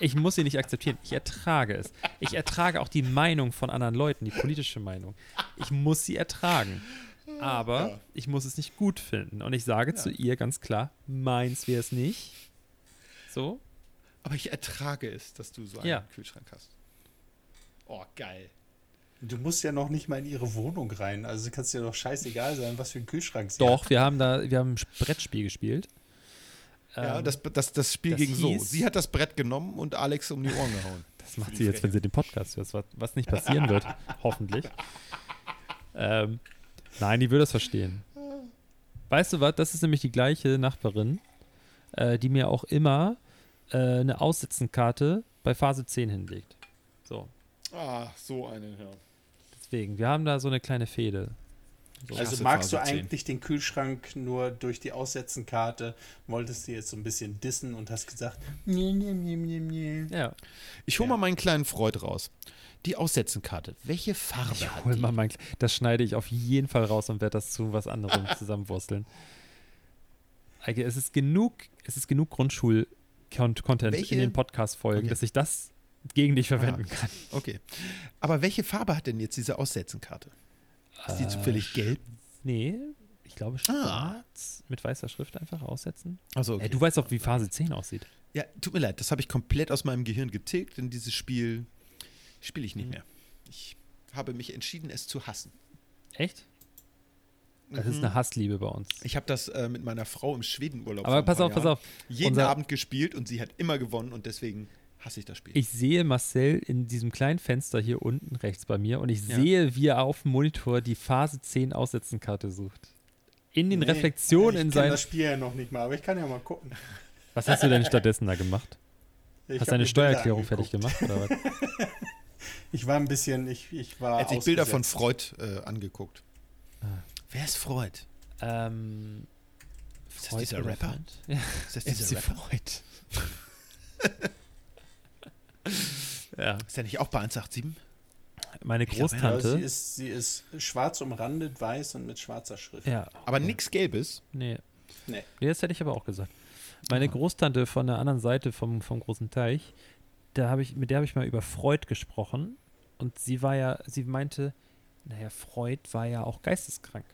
Speaker 4: Ich muss sie nicht akzeptieren. Ich ertrage es. Ich ertrage auch die Meinung von anderen Leuten, die politische Meinung. Ich muss sie ertragen. Aber
Speaker 3: Ja.
Speaker 4: ich muss es nicht gut finden. Und ich sage zu ihr ganz klar, meins wäre es nicht. So.
Speaker 3: Aber ich ertrage es, dass du so einen
Speaker 4: Ja.
Speaker 3: Kühlschrank hast. Oh, geil.
Speaker 2: Du musst ja noch nicht mal in ihre Wohnung rein. Also kann es dir doch scheißegal sein, was für ein Kühlschrank sie
Speaker 4: Doch,
Speaker 2: hat.
Speaker 4: wir haben da, wir haben ein Brettspiel gespielt.
Speaker 3: Ja,
Speaker 4: Ähm,
Speaker 3: das, das, das Spiel
Speaker 4: das
Speaker 3: ging so. Sie hat das Brett genommen und Alex um die Ohren gehauen. (laughs)
Speaker 4: Das macht sie jetzt, wenn sie den Podcast hört, was, was nicht passieren wird, (laughs) hoffentlich. Ähm, nein, die würde das verstehen. Weißt du was? Das ist nämlich die gleiche Nachbarin, äh, die mir auch immer äh, eine Aussitzenkarte bei Phase 10 hinlegt. So,
Speaker 3: Ah, so eine, ja.
Speaker 4: deswegen. Wir haben da so eine kleine Fehde. So.
Speaker 2: Also magst du
Speaker 3: Phase 10.
Speaker 2: eigentlich den Kühlschrank nur durch die Aussetzenkarte? Wolltest du jetzt so ein bisschen dissen und hast gesagt, nee, nee, nee, nee, nee.
Speaker 4: Ja,
Speaker 3: Ich hole
Speaker 2: Ja.
Speaker 3: mal meinen kleinen Freud raus. Die Aussetzenkarte. Welche Farbe
Speaker 4: ich
Speaker 3: hat
Speaker 4: hol
Speaker 3: die?
Speaker 4: mal mein, das schneide ich auf jeden Fall raus und werde das zu was anderem (laughs) zusammenwursteln. Eike, es ist genug, es ist genug Grundschul-Content in den Podcast-Folgen,
Speaker 3: Okay.
Speaker 4: dass ich das gegen dich verwenden kann. (laughs)
Speaker 3: Okay. Aber welche Farbe hat denn jetzt diese Aussetzenkarte? Ist die
Speaker 4: Äh,
Speaker 3: zufällig gelb?
Speaker 4: Nee, ich glaube
Speaker 3: Ah.
Speaker 4: schwarz mit weißer Schrift einfach aussetzen.
Speaker 3: Also
Speaker 4: Äh, du weißt auch, wie Phase 10 aussieht.
Speaker 3: Ja, tut mir leid, das habe ich komplett aus meinem Gehirn getilgt, denn dieses Spiel spiele ich nicht
Speaker 4: Mhm.
Speaker 3: mehr. Ich habe mich entschieden, es zu hassen.
Speaker 4: Echt? Das ist
Speaker 3: Mhm.
Speaker 4: eine Hassliebe bei uns.
Speaker 3: Ich habe das äh, mit meiner Frau im Schwedenurlaub
Speaker 4: Aber pass auf, pass auf.
Speaker 3: jeden
Speaker 4: Unser-
Speaker 3: Abend gespielt und sie hat immer gewonnen und deswegen hasse ich das Spiel.
Speaker 4: Ich sehe Marcel in diesem kleinen Fenster hier unten rechts bei mir und ich
Speaker 3: Ja.
Speaker 4: sehe, wie er auf dem Monitor die Phase 10 Aussetzenkarte sucht. In den
Speaker 2: Nee,
Speaker 4: Reflexionen
Speaker 2: ich
Speaker 4: in
Speaker 2: kenn
Speaker 4: seinen.
Speaker 2: das Spiel ja noch nicht mal, aber ich kann ja mal gucken.
Speaker 4: Was hast du denn stattdessen da gemacht?
Speaker 2: Ich
Speaker 4: hast
Speaker 2: hab
Speaker 4: deine Steuererklärung fertig gemacht oder was? (laughs)
Speaker 2: Ich war ein bisschen, ich, ich war.
Speaker 3: Er hat sich Bilder von. Freud äh, angeguckt.
Speaker 4: Ah.
Speaker 3: Wer ist Freud?
Speaker 4: ähm,
Speaker 3: Ist das
Speaker 4: Freud
Speaker 3: dieser
Speaker 4: oder
Speaker 3: Rapper?
Speaker 4: Ja,
Speaker 3: Ist das (laughs) dieser Rapper?
Speaker 4: Freud. (laughs) ja,
Speaker 3: Ist der nicht auch bei 187?
Speaker 4: meine
Speaker 3: glaub, ja,
Speaker 2: Ja, sie,
Speaker 4: Großtante.
Speaker 2: ist, sie ist schwarz umrandet, weiß und mit schwarzer Schrift.
Speaker 4: Ja,
Speaker 3: Aber
Speaker 4: okay.
Speaker 3: nix Gelbes.
Speaker 4: Nee.
Speaker 2: Nee.
Speaker 4: Das hätte ich aber auch gesagt. Meine. Großtante von der anderen Seite vom, vom großen Teich, da habe ich, mit der habe ich mal über Freud gesprochen. Und sie war ja, sie meinte, naja, Freud war ja auch geisteskrank.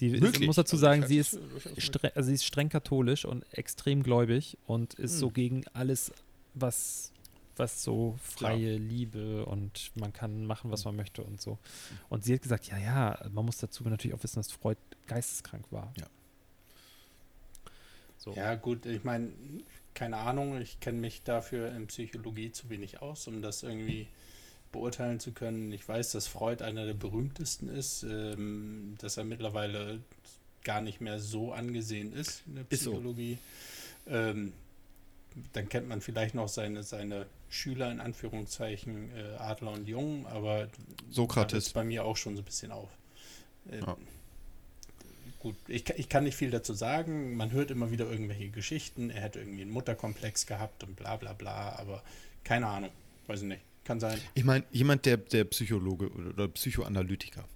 Speaker 4: Die ist,
Speaker 3: Möglich.
Speaker 4: muss dazu
Speaker 3: Also
Speaker 4: sagen,
Speaker 3: ich
Speaker 4: sie ist, streng, also sie ist streng katholisch und extrem gläubig und ist so
Speaker 3: Hm.
Speaker 4: gegen alles, was, was so freie Liebe und man kann machen, was man möchte und so. Und sie hat gesagt, ja, ja, man muss dazu natürlich auch wissen, dass Freud geisteskrank war.
Speaker 3: Ja.
Speaker 4: So.
Speaker 2: Ja, gut, ich meine, keine Ahnung, ich kenne mich dafür in Psychologie zu wenig aus, um das irgendwie beurteilen zu können. Ich weiß, dass Freud einer der berühmtesten ist, ähm, dass er mittlerweile gar nicht mehr so angesehen ist in der
Speaker 3: Ist so.
Speaker 2: Psychologie. Ähm, dann kennt man vielleicht noch seine, seine Schüler in Anführungszeichen, äh, Adler und Jung, aber
Speaker 3: Sokrates.
Speaker 2: bei mir auch schon so ein bisschen auf. Äh,
Speaker 3: Ja.
Speaker 2: Gut, ich, ich kann nicht viel dazu sagen. Man hört immer wieder irgendwelche Geschichten. Er hätte irgendwie einen Mutterkomplex gehabt und bla bla bla, aber keine Ahnung. Weiß ich nicht. Kann sein.
Speaker 3: Ich meine, jemand, der, der Psychologe oder, Psychoanalytiker.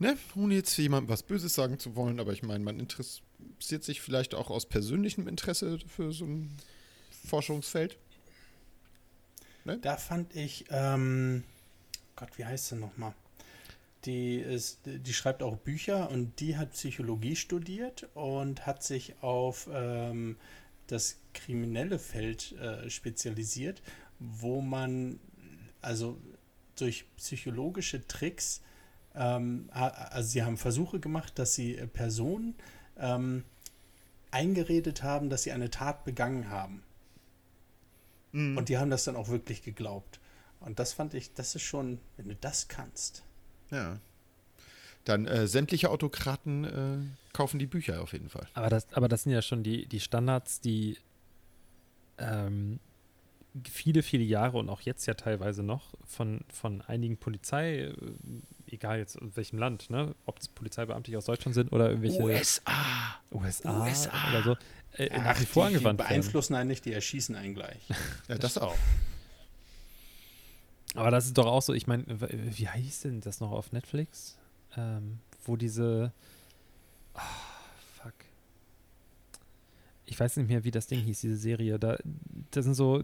Speaker 3: Ne? Ohne jetzt jemandem was Böses sagen zu wollen, aber ich meine, man interessiert sich vielleicht auch aus persönlichem Interesse für so ein Forschungsfeld.
Speaker 2: Da fand ich, ähm, Gott, wie heißt sie nochmal? Die, ist, die schreibt auch Bücher und die hat Psychologie studiert und hat sich auf ähm, das kriminelle Feld äh, spezialisiert, wo man also durch psychologische Tricks, ähm, also sie haben Versuche gemacht, dass sie äh, Personen ähm, eingeredet haben, dass sie eine Tat begangen haben.
Speaker 3: Mhm.
Speaker 2: Und die haben das dann auch wirklich geglaubt. Und das fand ich, das ist schon, wenn du das kannst.
Speaker 3: Ja. Dann äh, sämtliche Autokraten äh, kaufen die Bücher auf jeden Fall.
Speaker 4: Aber das, aber das sind ja schon die, die Standards, die ähm, viele, viele Jahre und auch jetzt ja teilweise noch von, von einigen Polizei, äh, egal jetzt in welchem Land, ne, ob es Polizeibeamte aus Deutschland sind oder irgendwelche
Speaker 3: USA.
Speaker 4: USA,
Speaker 3: USA.
Speaker 4: oder so, äh, nach
Speaker 2: Ach,
Speaker 4: wie vor
Speaker 2: die, die
Speaker 4: angewandt werden.
Speaker 2: beeinflussen einen nicht, die erschießen einen gleich. (laughs)
Speaker 3: Ja, das auch.
Speaker 4: Aber das ist doch auch so, ich meine, wie hieß denn das noch auf Netflix? Ähm, wo diese. Ah, fuck. Ich weiß nicht mehr, wie das Ding hieß, diese Serie. Da, da sind so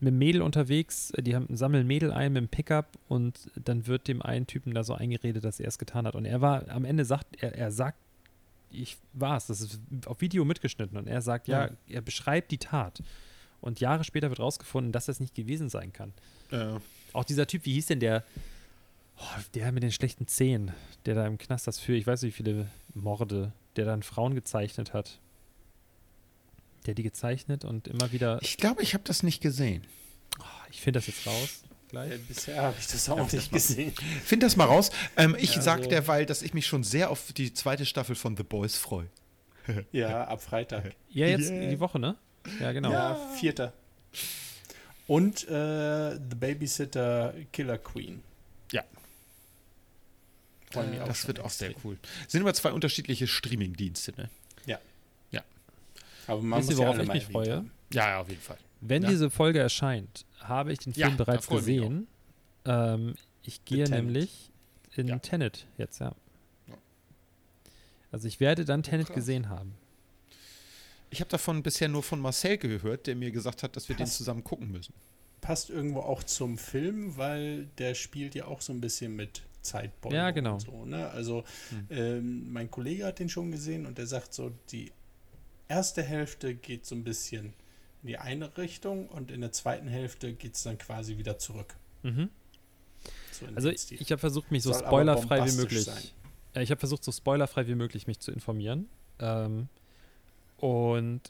Speaker 4: mit Mädel unterwegs, die haben, sammeln Mädel ein mit dem Pickup und dann wird dem einen Typen da so eingeredet, dass er es getan hat. Und er war, am Ende sagt, er, er sagt, ich war es, das ist auf Video mitgeschnitten und er sagt, ja, er beschreibt die Tat. Und Jahre später wird rausgefunden, dass das nicht gewesen sein kann.
Speaker 3: Ja.
Speaker 4: Auch dieser Typ, wie hieß denn der? Oh, der mit den schlechten Zähnen, der da im Knast das für, ich weiß nicht, wie viele Morde, der dann Frauen gezeichnet hat. Der die gezeichnet und immer wieder.
Speaker 3: Ich glaube, ich habe das nicht gesehen.
Speaker 4: Oh, ich finde das jetzt raus. Gleich.
Speaker 2: Äh, bisher habe ich das auch nicht gesehen.
Speaker 3: Find das mal raus. Ähm, ich
Speaker 2: Ja,
Speaker 3: sag
Speaker 2: so.
Speaker 3: derweil, dass ich mich schon sehr auf die zweite Staffel von The Boys freue.
Speaker 2: Ja, ab Freitag.
Speaker 4: Ja, jetzt
Speaker 3: Yeah.
Speaker 4: die Woche, ne? Ja, genau.
Speaker 2: Ja, vierter. Und äh, The Babysitter Killer Queen.
Speaker 3: Ja.
Speaker 2: Auch
Speaker 3: Das wird auch sehr
Speaker 2: extrem.
Speaker 3: cool. Sind immer zwei unterschiedliche Streaming-Dienste, ne?
Speaker 2: Aber man
Speaker 4: Wisst ihr,
Speaker 2: muss ja
Speaker 4: worauf
Speaker 2: alle
Speaker 4: ich
Speaker 2: mal
Speaker 4: mich freue?
Speaker 2: haben.
Speaker 3: Ja, ja, auf jeden Fall.
Speaker 4: Wenn
Speaker 3: Ja.
Speaker 4: diese Folge erscheint, habe ich den
Speaker 3: Ja,
Speaker 4: Film
Speaker 3: da
Speaker 4: bereits
Speaker 3: freue ich mich
Speaker 4: gesehen. Ähm, ich gehe
Speaker 2: Tenet.
Speaker 4: nämlich in
Speaker 3: Ja.
Speaker 4: Tenet jetzt, ja.
Speaker 3: Ja.
Speaker 4: Also ich werde dann Tenet
Speaker 3: Krass.
Speaker 4: gesehen haben.
Speaker 3: Ich habe davon bisher nur von Marcel gehört, der mir gesagt hat, dass wir den
Speaker 2: Passt.
Speaker 3: zusammen gucken müssen.
Speaker 2: Passt irgendwo auch zum Film, weil der spielt ja auch so ein bisschen mit Zeitbomben
Speaker 4: Ja, genau.
Speaker 2: und so. Ne? Also
Speaker 3: Hm.
Speaker 2: ähm, mein Kollege hat den schon gesehen und der sagt so, die erste Hälfte geht so ein bisschen in die eine Richtung und in der zweiten Hälfte geht es dann quasi wieder zurück.
Speaker 4: Mhm.
Speaker 2: So
Speaker 4: Also
Speaker 2: den
Speaker 4: ich,
Speaker 2: Stil.
Speaker 4: ich habe versucht, mich so spoilerfrei wie möglich.
Speaker 2: sein.
Speaker 4: Äh, Ich habe versucht, so spoilerfrei wie möglich mich zu informieren. Ähm, und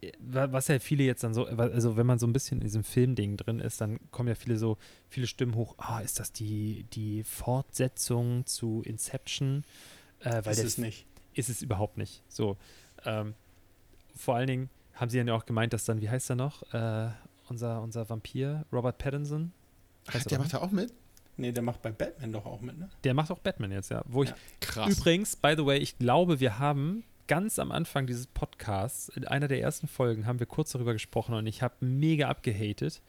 Speaker 4: äh, wa- was ja viele jetzt dann so, also wenn man so ein bisschen in diesem Filmding drin ist, dann kommen ja viele so, viele Stimmen hoch, ah, ist das die, die Fortsetzung zu Inception? Äh, weil
Speaker 2: ist es nicht.
Speaker 4: ist es überhaupt nicht. So. Ähm, vor allen Dingen haben sie dann ja auch gemeint, dass dann, wie heißt er noch? Äh, unser, unser Vampir, Robert Pattinson.
Speaker 3: Ach, der macht da auch mit?
Speaker 2: Nee, der macht bei Batman doch auch mit, ne?
Speaker 4: Der macht auch Batman jetzt, ja. Wo ich
Speaker 2: Ja.
Speaker 3: Krass.
Speaker 4: übrigens, by the way, ich glaube, wir haben ganz am Anfang dieses Podcasts, in einer der ersten Folgen, haben wir kurz darüber gesprochen und ich habe mega abgehatet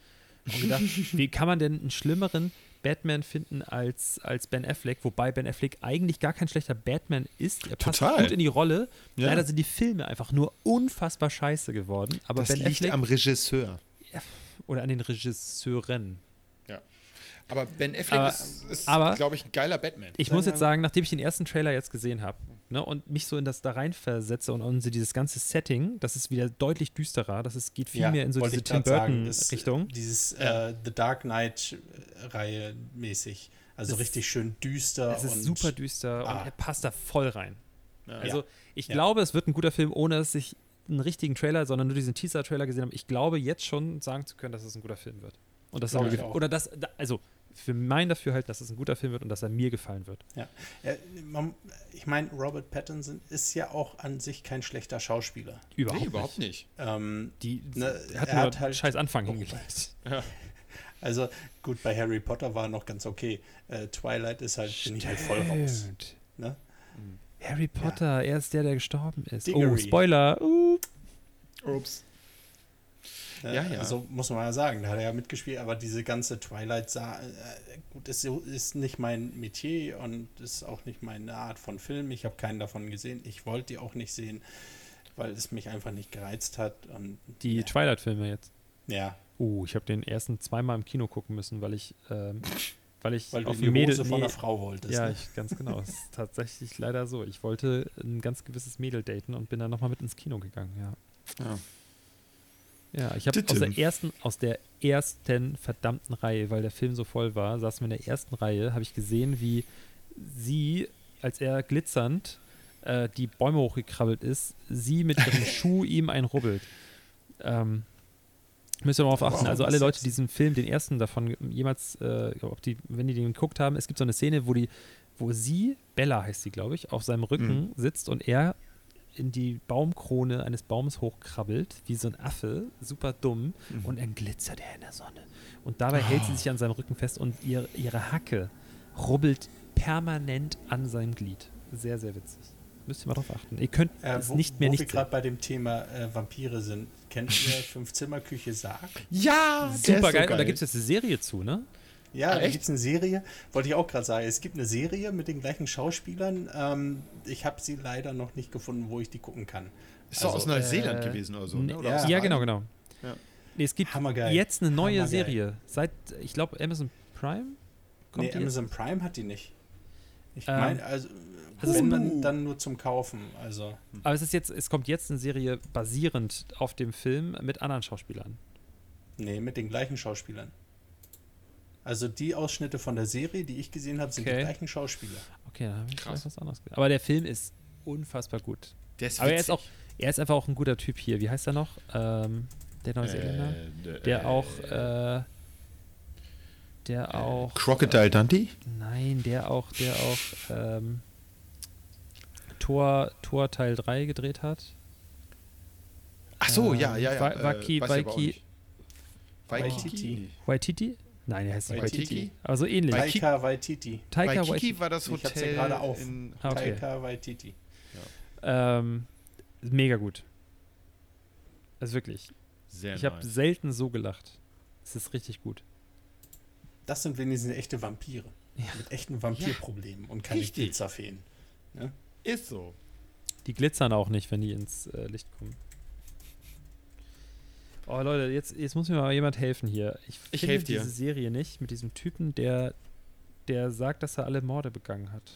Speaker 4: und gedacht, (laughs) wie kann man denn einen schlimmeren Batman finden als, als Ben Affleck, wobei Ben Affleck eigentlich gar kein schlechter Batman ist. Er passt
Speaker 3: Total.
Speaker 4: gut in die Rolle.
Speaker 3: Ja.
Speaker 4: Leider sind die Filme einfach nur unfassbar scheiße geworden. Aber
Speaker 3: das
Speaker 4: Ben
Speaker 3: liegt
Speaker 4: Affleck
Speaker 3: am Regisseur.
Speaker 4: oder an den Regisseuren.
Speaker 3: Aber Ben Affleck
Speaker 4: Aber-
Speaker 3: ist, ist glaube ich, ein geiler Batman.
Speaker 4: Ich muss jetzt sagen, nachdem ich den ersten Trailer jetzt gesehen habe ne, und mich so in das da reinversetze und, und so dieses ganze Setting, das ist wieder deutlich düsterer. Das ist, geht viel
Speaker 2: Ja,
Speaker 4: mehr in so diese Tim
Speaker 2: das-
Speaker 4: Burton-Richtung.
Speaker 2: Dieses äh, The Dark Knight-Reihe mäßig. Also
Speaker 4: Das-
Speaker 2: richtig schön düster.
Speaker 4: Es ist
Speaker 2: und
Speaker 4: super düster
Speaker 2: Ah.
Speaker 4: und er passt da voll rein.
Speaker 3: Ja.
Speaker 4: Also ich
Speaker 2: Ja.
Speaker 4: glaube, es wird ein guter Film, ohne dass ich einen richtigen Trailer, sondern nur diesen Teaser-Trailer gesehen habe. Ich glaube jetzt schon sagen zu können, dass es ein guter Film wird. Und dass er
Speaker 2: Glaube ich auch.
Speaker 4: oder dass, da- also für mein Dafürhalten, dass es ein guter Film wird und dass er mir gefallen wird.
Speaker 2: Ja. Äh, ich meine, Robert Pattinson ist ja auch an sich kein schlechter Schauspieler.
Speaker 4: Überhaupt,
Speaker 3: nee, überhaupt nicht.
Speaker 2: Ähm,
Speaker 4: Die
Speaker 2: Ne,
Speaker 4: er hat
Speaker 2: er
Speaker 4: nur
Speaker 2: hat halt-
Speaker 4: einen scheiß Anfang hingelegt. (laughs)
Speaker 2: also gut, bei Harry Potter war er noch ganz okay. Äh, Twilight ist halt, bin ich halt voll raus. Ne?
Speaker 4: Harry Potter, er ist der, der gestorben ist. Oh,
Speaker 2: Diggory.
Speaker 4: Spoiler. Uh.
Speaker 3: Ups. Ja, ja.
Speaker 2: Also muss man ja sagen, da hat er ja mitgespielt, aber diese ganze Twilight sah, äh, gut, ist, so- ist nicht mein Metier und ist auch nicht meine Art von Film. Ich habe keinen davon gesehen. Ich wollte die auch nicht sehen, weil es mich einfach nicht gereizt hat. Und
Speaker 4: Die
Speaker 2: ja,
Speaker 4: Twilight-Filme jetzt.
Speaker 2: ja,
Speaker 4: Uh, ich habe den ersten zweimal im Kino gucken müssen, weil ich, ähm, (laughs) weil ich
Speaker 2: weil du
Speaker 4: auf
Speaker 2: die
Speaker 4: Mädel.
Speaker 2: Hose von einer Frau wolltest.
Speaker 4: ja,
Speaker 2: ne?
Speaker 4: ich, ganz genau. Es ist tatsächlich leider so. Ich wollte ein ganz gewisses Mädel daten und bin dann nochmal mit ins Kino gegangen, ja.
Speaker 3: Ja.
Speaker 4: Ja, ich habe aus der ersten, aus der ersten verdammten Reihe, weil der Film so voll war, saßen wir in der ersten Reihe, habe ich gesehen, wie sie, als er glitzernd äh, die Bäume hochgekrabbelt ist, sie mit ihrem (laughs) Schuh ihm einrubbelt. Ähm, müsst ihr darauf achten.
Speaker 2: Wow,
Speaker 4: also alle Leute, die diesen Film, den ersten davon jemals, äh, ob die, wenn die den geguckt haben, es gibt so eine Szene, wo die, wo sie, Bella heißt sie, glaube ich, auf seinem Rücken sitzt und er in die Baumkrone eines Baums hochkrabbelt, wie so ein Affe, super dumm, und dann glitzert er in der Sonne. Und dabei hält sie sich an seinem Rücken fest und ihr, ihre Hacke rubbelt permanent an seinem Glied. Sehr, sehr witzig. Müsst ihr mal drauf achten. Ihr könnt
Speaker 2: Äh,
Speaker 4: es
Speaker 2: wo,
Speaker 4: nicht mehr
Speaker 2: wo
Speaker 4: nicht
Speaker 2: wir
Speaker 4: sehen.
Speaker 2: gerade bei dem Thema äh, Vampire sind. Kennt ihr (laughs) Fünf-Zimmer-Küche Sarg?
Speaker 3: Ja,
Speaker 4: Super geil. Und da gibt es jetzt eine Serie zu, ne?
Speaker 2: Ja,
Speaker 3: Ah,
Speaker 2: da gibt es eine Serie, wollte ich auch gerade sagen. Es gibt eine Serie mit den gleichen Schauspielern. Ähm, ich habe sie leider noch nicht gefunden, wo ich die gucken kann.
Speaker 3: Ist doch aus
Speaker 2: Also,
Speaker 3: Neuseeland
Speaker 4: äh,
Speaker 3: gewesen oder so.
Speaker 4: Ne-?
Speaker 3: Oder
Speaker 2: ja.
Speaker 4: Ja, genau, genau.
Speaker 3: Ja.
Speaker 4: Nee, es gibt
Speaker 2: Hammergeil.
Speaker 4: jetzt eine neue
Speaker 2: Hammergeil.
Speaker 4: Serie. Seit, ich glaube, Amazon Prime?
Speaker 2: Nee,
Speaker 4: die
Speaker 2: Amazon Prime hat die nicht. Ich
Speaker 4: Ähm,
Speaker 2: meine, also,
Speaker 4: also
Speaker 2: wenn
Speaker 4: es-
Speaker 2: dann, dann nur zum Kaufen. Also,
Speaker 4: Aber es ist jetzt, es kommt jetzt eine Serie basierend auf dem Film mit anderen Schauspielern.
Speaker 2: nee, mit den gleichen Schauspielern. Also die Ausschnitte von der Serie, die ich gesehen habe, sind
Speaker 4: Okay.
Speaker 2: die gleichen Schauspieler.
Speaker 4: Okay, da habe ich
Speaker 3: Krass.
Speaker 4: vielleicht was anderes gesehen. Aber der Film ist unfassbar gut.
Speaker 3: Der ist
Speaker 4: Aber er ist auch, er ist einfach auch ein guter Typ hier. Wie heißt er noch? Ähm, der Neuseeländer?
Speaker 3: Äh,
Speaker 4: der
Speaker 3: äh,
Speaker 4: auch, äh, der auch.
Speaker 3: Crocodile Dundee?
Speaker 4: Nein, der auch, der auch ähm, Tor, Tor Teil 3 gedreht hat.
Speaker 3: Ach so,
Speaker 4: Ähm,
Speaker 3: ja, ja, ja.
Speaker 4: Wa- Waki-
Speaker 3: weiß ich aber auch
Speaker 4: Waiki-
Speaker 3: nicht. Waikiki?
Speaker 4: Nein, er heißt nicht
Speaker 3: Waititi?
Speaker 4: Waititi. Aber so ähnlich.
Speaker 2: Taika Waititi.
Speaker 4: Taika Waititi.
Speaker 3: war das
Speaker 2: Ich hab's ja
Speaker 3: Hotel
Speaker 2: gerade auf.
Speaker 3: in
Speaker 4: Ah, okay.
Speaker 2: Taika Waititi.
Speaker 4: Ähm, mega gut. Also wirklich.
Speaker 3: Sehr
Speaker 4: Ich habe selten so gelacht. Es ist richtig gut.
Speaker 2: Das sind wenigstens echte Vampire.
Speaker 4: Ja.
Speaker 2: Mit echten Vampirproblemen und keine. Glitzerfeen.
Speaker 3: Ist so.
Speaker 4: Die glitzern auch nicht, wenn die ins äh, Licht kommen. Oh Leute, jetzt, jetzt muss mir mal jemand helfen hier. Ich,
Speaker 3: Ich
Speaker 4: finde
Speaker 3: helf dir.
Speaker 4: diese Serie nicht mit diesem Typen, der, der sagt, dass er alle Morde begangen hat.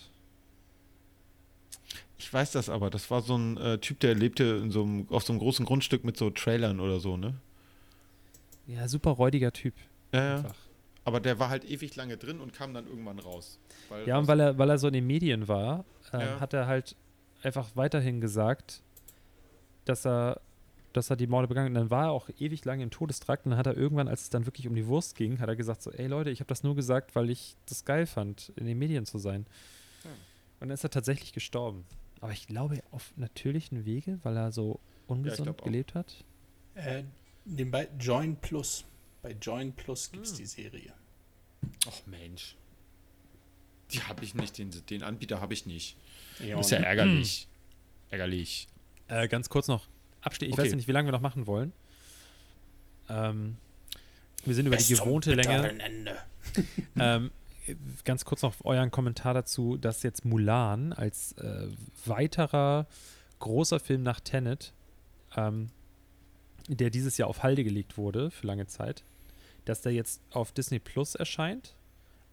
Speaker 3: Ich weiß das aber. Das war so ein äh, Typ, der lebte in so einem, auf so einem großen Grundstück mit so Trailern oder so, ne?
Speaker 4: Ja, super räudiger Typ.
Speaker 3: Ja, ja. Aber der war halt ewig lange drin und kam dann irgendwann raus.
Speaker 4: Ja, und weil er, weil er so in den Medien war, ähm,
Speaker 3: Ja.
Speaker 4: hat er halt einfach weiterhin gesagt, dass er, dass er die Morde begangen hat. Und dann war er auch ewig lange im Todestrakt und dann hat er irgendwann, als es dann wirklich um die Wurst ging, hat er gesagt so, ey Leute, ich habe das nur gesagt, weil ich das geil fand, in den Medien zu sein.
Speaker 3: Ja.
Speaker 4: Und dann ist er tatsächlich gestorben. Aber ich glaube auf natürlichen Wege, weil er so ungesund
Speaker 3: auch.
Speaker 4: gelebt hat.
Speaker 2: Äh, nebenbei Join Plus. Bei Join Plus gibt es
Speaker 3: Hm.
Speaker 2: die Serie.
Speaker 3: Ach Mensch. Die habe ich nicht, den, den Anbieter habe ich nicht.
Speaker 2: Ja,
Speaker 3: ist ja ärgerlich. Ärgerlich.
Speaker 4: Äh, ganz kurz noch abstehen. Ich
Speaker 3: Okay.
Speaker 4: weiß nicht, wie lange wir noch machen wollen. Ähm, wir sind über
Speaker 2: Bis
Speaker 4: die gewohnte Länge. (laughs) Ähm, ganz kurz noch euren Kommentar dazu, dass jetzt Mulan als äh, weiterer großer Film nach Tenet, ähm, der dieses Jahr auf Halde gelegt wurde für lange Zeit, dass der jetzt auf Disney Plus erscheint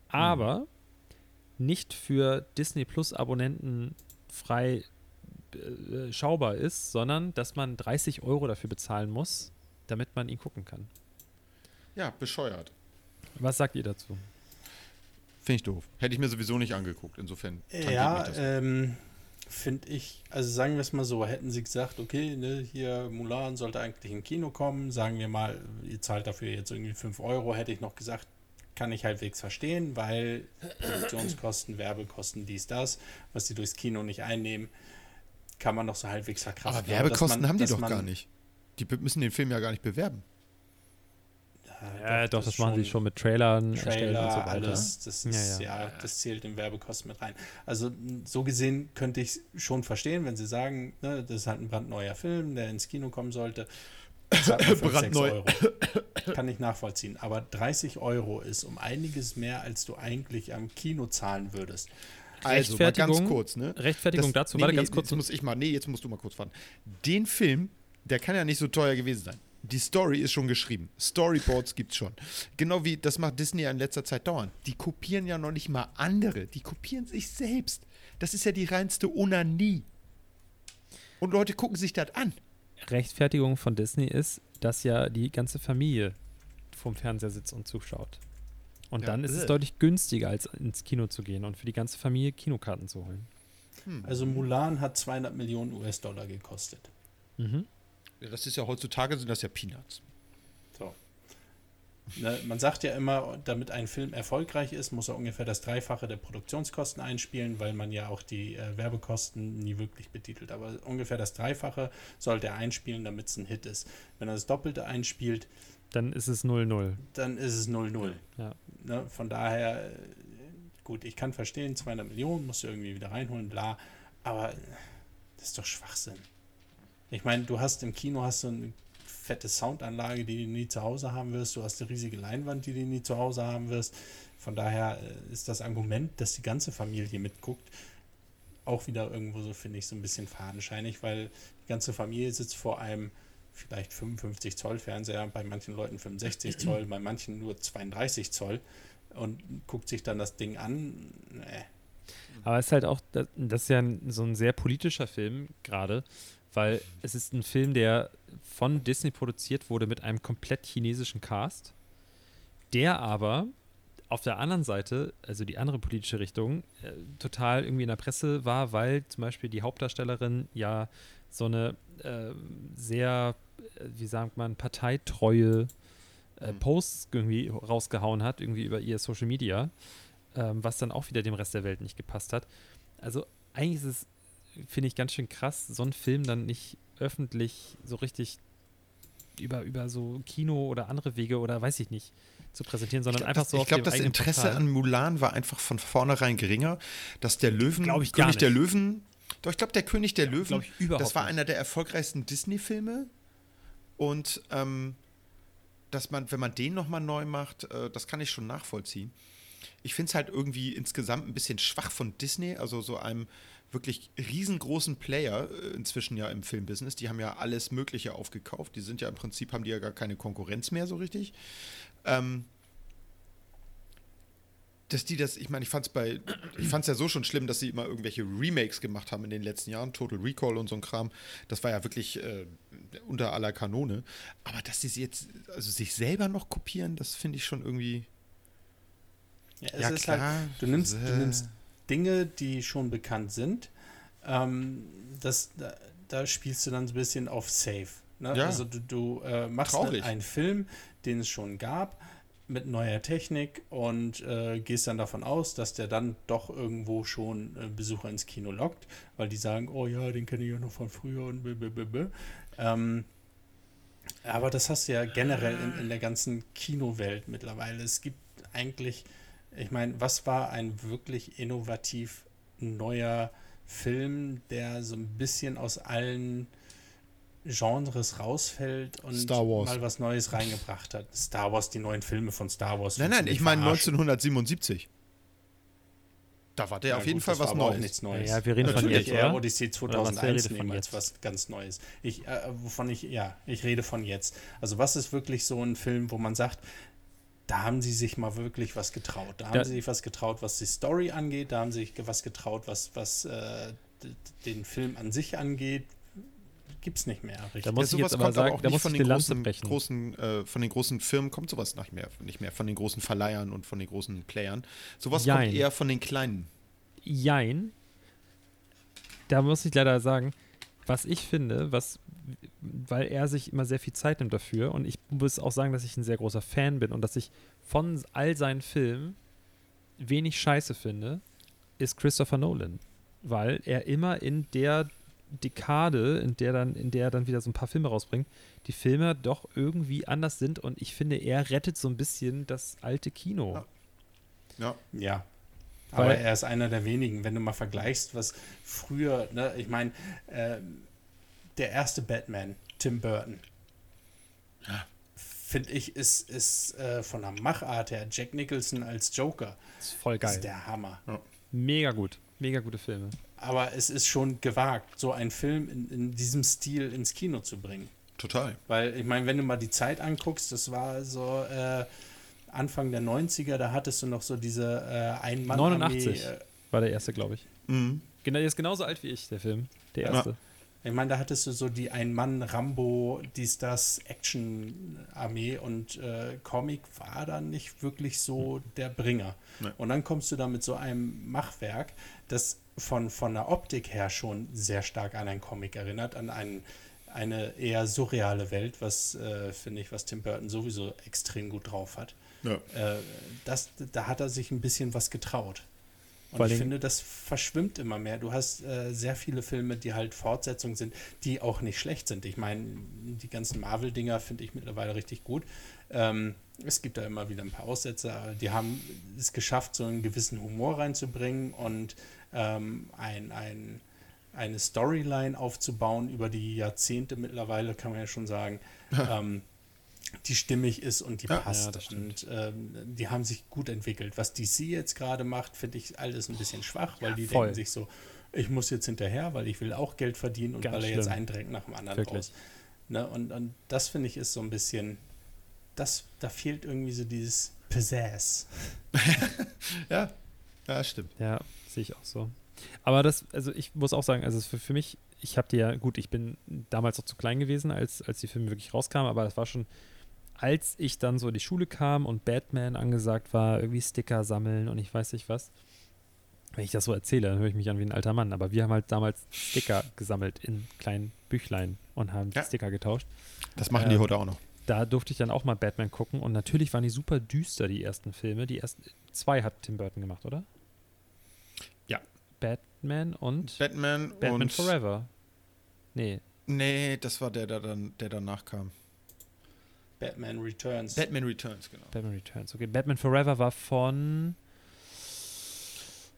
Speaker 4: aber nicht für Disney Plus Abonnenten frei schaubar ist, sondern dass man 30 Euro dafür bezahlen muss, damit man ihn gucken kann.
Speaker 3: Ja, bescheuert.
Speaker 4: Was sagt ihr dazu?
Speaker 3: Finde ich doof. Hätte ich mir sowieso nicht angeguckt. Insofern.
Speaker 2: Ja, ähm, finde ich, also sagen wir es mal so, hätten sie gesagt, okay, ne, hier Mulan sollte eigentlich im Kino kommen, sagen wir mal, ihr zahlt dafür jetzt irgendwie 5 Euro, hätte ich noch gesagt, kann ich halbwegs verstehen, weil Produktionskosten, Werbekosten, dies, das, was die durchs Kino nicht einnehmen, kann man noch so halbwegs verkraften.
Speaker 3: Aber Werbekosten
Speaker 2: man-
Speaker 3: haben die doch
Speaker 2: man-
Speaker 3: gar nicht. Die müssen den Film ja gar nicht bewerben.
Speaker 4: Ja, doch, das, machen sie schon mit Trailern
Speaker 2: Trailer,
Speaker 4: und so weiter.
Speaker 2: alles, das
Speaker 4: Ja,
Speaker 2: ist,
Speaker 4: ja.
Speaker 2: ja, das zählt in Werbekosten mit rein. Also so gesehen könnte ich es schon verstehen, wenn sie sagen, ne, das ist halt ein brandneuer Film, der ins Kino kommen sollte. Zahlt man 5, 6 (laughs)
Speaker 3: Brandneu.
Speaker 2: Euro. Kann ich nachvollziehen. Aber 30 Euro ist um einiges mehr, als du eigentlich am Kino zahlen würdest.
Speaker 3: Also mal ganz
Speaker 4: Rechtfertigung-
Speaker 3: kurz, ne?
Speaker 4: Rechtfertigung
Speaker 3: Das-
Speaker 4: dazu,
Speaker 3: nee,
Speaker 4: warte
Speaker 3: nee,
Speaker 4: ganz kurz.
Speaker 3: Jetzt muss ich mal, nee, jetzt musst du mal kurz warten. Den Film, der kann ja nicht so teuer gewesen sein. Die Story ist schon geschrieben. Storyboards gibt's schon. Genau wie das macht Disney ja in letzter Zeit dauernd. Die kopieren ja noch nicht mal andere. Die kopieren sich selbst. Das ist ja die reinste Onanie. Und Leute gucken sich das an.
Speaker 4: Rechtfertigung von Disney ist, dass ja die ganze Familie vorm Fernseher sitzt und zuschaut. Und
Speaker 3: Ja,
Speaker 4: dann ist es
Speaker 3: äh.
Speaker 4: deutlich günstiger, als ins Kino zu gehen und für die ganze Familie Kinokarten zu holen.
Speaker 2: Also Mulan hat 200 Millionen US-Dollar gekostet.
Speaker 4: Mhm.
Speaker 3: Ja, das ist ja heutzutage sind das ja Peanuts.
Speaker 2: So. Ne, man sagt ja immer, damit ein Film erfolgreich ist, muss er ungefähr das Dreifache der Produktionskosten einspielen, weil man ja auch die äh, Werbekosten nie wirklich betitelt. Aber ungefähr das Dreifache sollte er einspielen, damit es ein Hit ist. Wenn er das Doppelte einspielt,
Speaker 4: Dann ist es 0-0.
Speaker 2: dann ist es 0-0.
Speaker 4: Ja.
Speaker 2: Ne, von daher, gut, ich kann verstehen, 200 Millionen musst du irgendwie wieder reinholen, bla. Aber das ist doch Schwachsinn. Ich meine, du hast im Kino hast du eine fette Soundanlage, die du nie zu Hause haben wirst. Du hast eine riesige Leinwand, die du nie zu Hause haben wirst. Von daher äh, ist das Argument, dass die ganze Familie mitguckt, auch wieder irgendwo so, finde ich, so ein bisschen fadenscheinig, weil die ganze Familie sitzt vor einem vielleicht 55 Zoll Fernseher, bei manchen Leuten 65 (clears throat) Zoll, bei manchen nur 32 Zoll und guckt sich dann das Ding an. Nee.
Speaker 4: Aber es ist halt auch, das ist ja so ein sehr politischer Film gerade, weil es ist ein Film, der von Disney produziert wurde mit einem komplett chinesischen Cast, der aber auf der anderen Seite, also die andere politische Richtung, äh, total irgendwie in der Presse war, weil zum Beispiel die Hauptdarstellerin ja so eine äh, sehr, äh, wie sagt man, parteitreue äh,
Speaker 3: Mhm.
Speaker 4: Posts irgendwie rausgehauen hat, irgendwie über ihr Social Media, ähm, was dann auch wieder dem Rest der Welt nicht gepasst hat. Also eigentlich ist es, finde ich, ganz schön krass, so einen Film dann nicht öffentlich so richtig über, über so Kino oder andere Wege oder weiß ich nicht zu präsentieren, sondern
Speaker 3: Ich
Speaker 4: einfach
Speaker 3: glaube,
Speaker 4: so
Speaker 3: das,
Speaker 4: auf
Speaker 3: ich glaub,
Speaker 4: dem
Speaker 3: das Interesse
Speaker 4: Portal.
Speaker 3: an Mulan war einfach von vornherein geringer, dass der Löwen,
Speaker 4: Glaub ich gar
Speaker 3: König der. Löwen, doch ich glaube, der König der Löwen,
Speaker 4: ich überhaupt
Speaker 3: das war
Speaker 4: nicht.
Speaker 3: einer der erfolgreichsten Disney-Filme und ähm, dass man, wenn man den nochmal neu macht, äh, das kann ich schon nachvollziehen. Ich finde es halt irgendwie insgesamt ein bisschen schwach von Disney, also so einem wirklich riesengroßen Player äh, inzwischen ja im Filmbusiness. Die haben ja alles Mögliche aufgekauft. Die sind ja im Prinzip, haben die ja gar keine Konkurrenz mehr so richtig. Ähm, dass die das, ich meine, ich fand es bei, ich fand es ja so schon schlimm, dass sie immer irgendwelche Remakes gemacht haben in den letzten Jahren, Total Recall und so ein Kram. Das war ja wirklich äh, unter aller Kanone. Aber dass sie sie jetzt, also sich selber noch kopieren, das finde ich schon irgendwie.
Speaker 2: Ja, es
Speaker 3: Ja,
Speaker 2: ist
Speaker 3: klar.
Speaker 2: halt, du nimmst, du nimmst Dinge, die schon bekannt sind. Ähm, das, da, da spielst du dann so ein bisschen auf Safe. Ne?
Speaker 3: Ja.
Speaker 2: Also du, du äh, machst
Speaker 3: Traurig.
Speaker 2: einen Film, den es schon gab, mit neuer Technik und äh, gehst dann davon aus, dass der dann doch irgendwo schon äh, Besucher ins Kino lockt, weil die sagen, oh ja, den kenne ich ja noch von früher und blablabla. ähm, aber das hast du ja generell in, in der ganzen Kinowelt mittlerweile. Es gibt eigentlich, ich meine, was war ein wirklich innovativ neuer Film, der so ein bisschen aus allen Genres rausfällt und
Speaker 3: Star Wars.
Speaker 2: mal was Neues reingebracht hat? Star Wars, die neuen Filme von Star Wars.
Speaker 3: Nein, nein, ich meine
Speaker 2: verarschen?
Speaker 3: 1977. Da war der
Speaker 2: Ja,
Speaker 3: auf jeden
Speaker 2: gut,
Speaker 3: Fall
Speaker 2: das
Speaker 3: was
Speaker 2: war aber auch
Speaker 3: Neues.
Speaker 2: nichts Neues.
Speaker 4: Ja, wir reden von
Speaker 2: Natürlich
Speaker 4: jetzt,
Speaker 2: eher
Speaker 4: oder?
Speaker 2: Odyssey
Speaker 4: Oder was
Speaker 2: 2001
Speaker 4: redet von
Speaker 2: nehmen als
Speaker 4: jetzt?
Speaker 2: was ganz Neues. Ich, äh, wovon ich, ja, ich rede von jetzt. Also was ist wirklich so ein Film, wo man sagt, da haben sie sich mal wirklich was getraut. Da haben
Speaker 4: Da-
Speaker 2: sie sich was getraut, was die Story angeht. Da haben sie sich was getraut, was, was äh, den Film an sich angeht. Gibt's nicht mehr richtig.
Speaker 4: Da muss
Speaker 3: ja,
Speaker 4: ich jetzt
Speaker 3: sowas
Speaker 4: aber
Speaker 3: kommt
Speaker 4: sagen,
Speaker 3: aber auch
Speaker 4: da
Speaker 3: nicht
Speaker 4: muss
Speaker 3: von den großen, großen äh, von den großen Firmen kommt sowas nicht mehr, nicht mehr, von den großen Verleihern und von den großen Playern. Sowas
Speaker 4: Jein.
Speaker 3: kommt eher von den kleinen.
Speaker 4: Jein. Da muss ich leider sagen, was ich finde, was, weil er sich immer sehr viel Zeit nimmt dafür und ich muss auch sagen, dass ich ein sehr großer Fan bin und dass ich von all seinen Filmen wenig Scheiße finde, ist Christopher Nolan. Weil er immer in der Dekade, in der dann, in der er dann wieder so ein paar Filme rausbringt, die Filme doch irgendwie anders sind und ich finde, er rettet so ein bisschen das alte Kino.
Speaker 3: Ja. Ja.
Speaker 2: Ja. Aber
Speaker 4: Weil-
Speaker 2: er ist einer der wenigen, wenn du mal vergleichst, was früher, ne, ich meine, ähm, der erste Batman, Tim Burton, finde ich, ist, ist äh, von der Machart her Jack Nicholson als Joker
Speaker 4: Das ist voll geil.
Speaker 2: ist der Hammer.
Speaker 4: Mega gut. Mega gute Filme.
Speaker 2: Aber es ist schon gewagt, so einen Film in, in diesem Stil ins Kino zu bringen.
Speaker 3: Total.
Speaker 2: Weil, ich meine, wenn du mal die Zeit anguckst, das war so äh, Anfang der 90er, da hattest du noch so diese äh, ein mann
Speaker 4: 89.
Speaker 2: Äh,
Speaker 4: War der erste, glaube ich.
Speaker 3: Mhm.
Speaker 4: Genau, der ist genauso alt wie ich, der Film. Der
Speaker 3: Ja.
Speaker 2: Ich meine, da hattest du so die Ein-Mann-Rambo, dies, das, Action-Armee und äh, Comic war dann nicht wirklich so der Bringer.
Speaker 3: Nee.
Speaker 2: Und dann kommst du da mit so einem Machwerk, das von, von der Optik her schon sehr stark an einen Comic erinnert, an einen, eine eher surreale Welt, was äh, finde ich, was Tim Burton sowieso extrem gut drauf hat.
Speaker 3: Ja.
Speaker 2: Äh, das, da hat er sich ein bisschen was getraut. Und ich finde, das verschwimmt immer mehr. Du hast äh, sehr viele Filme, die halt Fortsetzungen sind, die auch nicht schlecht sind. Ich meine, die ganzen Marvel-Dinger finde ich mittlerweile richtig gut. Ähm, es gibt da immer wieder ein paar Aussätze, aber die haben es geschafft, so einen gewissen Humor reinzubringen und ähm, ein, ein, eine Storyline aufzubauen über die Jahrzehnte mittlerweile, kann man ja schon sagen. (laughs) ähm, die stimmig ist und die
Speaker 3: Ja,
Speaker 2: passt.
Speaker 4: ja,
Speaker 2: und ähm, die haben sich gut entwickelt. Was DC jetzt gerade macht, finde ich alles ein bisschen schwach, weil die
Speaker 4: voll.
Speaker 2: denken sich so, ich muss jetzt hinterher, weil ich will auch Geld verdienen und
Speaker 4: Ganz
Speaker 2: weil er jetzt einen Dreck nach dem anderen
Speaker 4: Wirklich.
Speaker 2: raus. Ne? Und, und das finde ich ist so ein bisschen, das, da fehlt irgendwie so dieses Pizzazz. (laughs)
Speaker 3: Ja. Ja, stimmt.
Speaker 4: Ja, sehe ich auch so. Aber das, also ich muss auch sagen, also für, für mich, ich habe die ja, gut, ich bin damals noch zu klein gewesen, als, als die Filme wirklich rauskamen, aber das war schon, als ich dann so in die Schule kam und Batman angesagt war, irgendwie Sticker sammeln und ich weiß nicht was. Wenn ich das so erzähle, dann höre ich mich an wie ein alter Mann. Aber wir haben halt damals Sticker gesammelt in kleinen Büchlein und haben die
Speaker 3: Ja.
Speaker 4: Sticker getauscht.
Speaker 3: Das machen die
Speaker 4: Ähm,
Speaker 3: heute auch noch.
Speaker 4: Da durfte ich dann auch mal Batman gucken und natürlich waren die super düster, die ersten Filme. Die ersten zwei hat Tim Burton gemacht, oder?
Speaker 3: Ja.
Speaker 4: Batman und
Speaker 3: Batman,
Speaker 4: Batman
Speaker 3: und
Speaker 4: Forever. Nee,
Speaker 3: Nee, das war der, der dann, der danach kam.
Speaker 2: Batman Returns.
Speaker 3: Batman Returns, genau.
Speaker 4: Batman Returns. Okay, Batman Forever war von.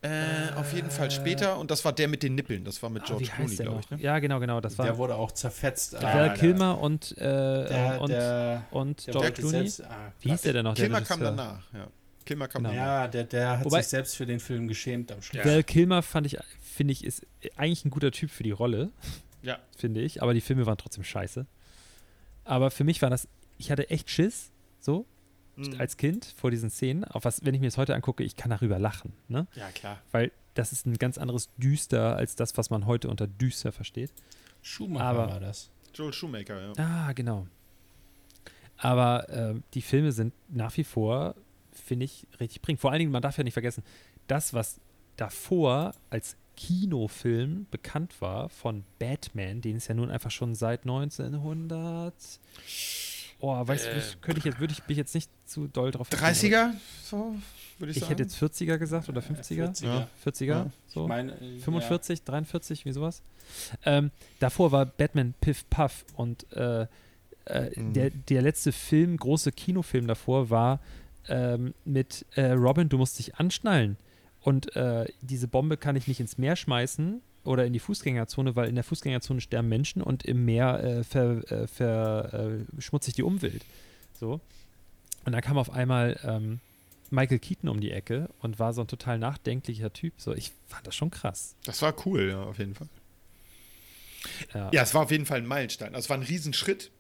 Speaker 3: Äh, auf jeden Fall später und das war der mit den Nippeln. Das war mit
Speaker 4: Ah,
Speaker 3: George Clooney,
Speaker 4: der
Speaker 3: glaube ich. Ne?
Speaker 4: Ja, genau, genau. Das
Speaker 2: der
Speaker 4: war
Speaker 2: wurde auch zerfetzt.
Speaker 4: Val
Speaker 2: Ah,
Speaker 4: Kilmer und, äh,
Speaker 2: Der,
Speaker 4: und,
Speaker 2: der,
Speaker 4: und
Speaker 2: der
Speaker 4: George Clooney.
Speaker 2: selbst, ah,
Speaker 4: Wie hieß der denn noch? der
Speaker 3: Kilmer kam danach, ja. Kilmer kam
Speaker 4: Genau.
Speaker 3: danach.
Speaker 2: Ja, der, der hat
Speaker 4: Wobei-
Speaker 2: sich selbst für den Film geschämt am Schluss.
Speaker 4: Val Kilmer fand ich, finde ich, ist eigentlich ein guter Typ für die Rolle,
Speaker 3: Ja.
Speaker 4: finde ich. Aber die Filme waren trotzdem scheiße. Aber für mich war das, ich hatte echt Schiss, so,
Speaker 3: Mhm.
Speaker 4: als Kind vor diesen Szenen. Auf was, wenn ich mir das heute angucke, ich kann darüber lachen, ne?
Speaker 3: ja, klar.
Speaker 4: Weil das ist ein ganz anderes Düster als das, was man heute unter düster versteht.
Speaker 2: Schumacher
Speaker 4: Aber-
Speaker 2: war das.
Speaker 3: Joel Shoemaker, ja.
Speaker 4: Ah, genau. Aber ähm, die Filme sind nach wie vor, finde ich, richtig bringend. Vor allen Dingen, man darf ja nicht vergessen, das, was davor als Kinofilm bekannt war von Batman, den es ja nun einfach schon seit 1900. Oh, weißt du,
Speaker 3: Äh,
Speaker 4: könnte ich jetzt, würde ich mich jetzt nicht zu doll drauf
Speaker 3: 30er, so würde ich,
Speaker 4: Ich
Speaker 3: sagen.
Speaker 4: hätte jetzt 40er gesagt oder 50er.
Speaker 2: 40er.
Speaker 3: Ja.
Speaker 4: 40er,
Speaker 3: Ja.
Speaker 4: so.
Speaker 2: Ich meine, äh,
Speaker 4: 45, 43, wie sowas. Ähm, davor war Batman Piff Puff und äh, äh,
Speaker 3: Mhm.
Speaker 4: der, der letzte Film, große Kinofilm davor war ähm, mit äh, Robin, du musst dich anschnallen. Und äh, diese Bombe kann ich nicht ins Meer schmeißen oder in die Fußgängerzone, weil in der Fußgängerzone sterben Menschen und im Meer äh, ver, äh, verschmutze ich die Umwelt. So. Und dann kam auf einmal ähm, Michael Keaton um die Ecke und war so ein total nachdenklicher Typ. So, ich fand das schon krass.
Speaker 3: Das war cool, ja, auf jeden Fall.
Speaker 4: Ja.
Speaker 3: Ja, es war auf jeden Fall ein Meilenstein. Also es war ein Riesenschritt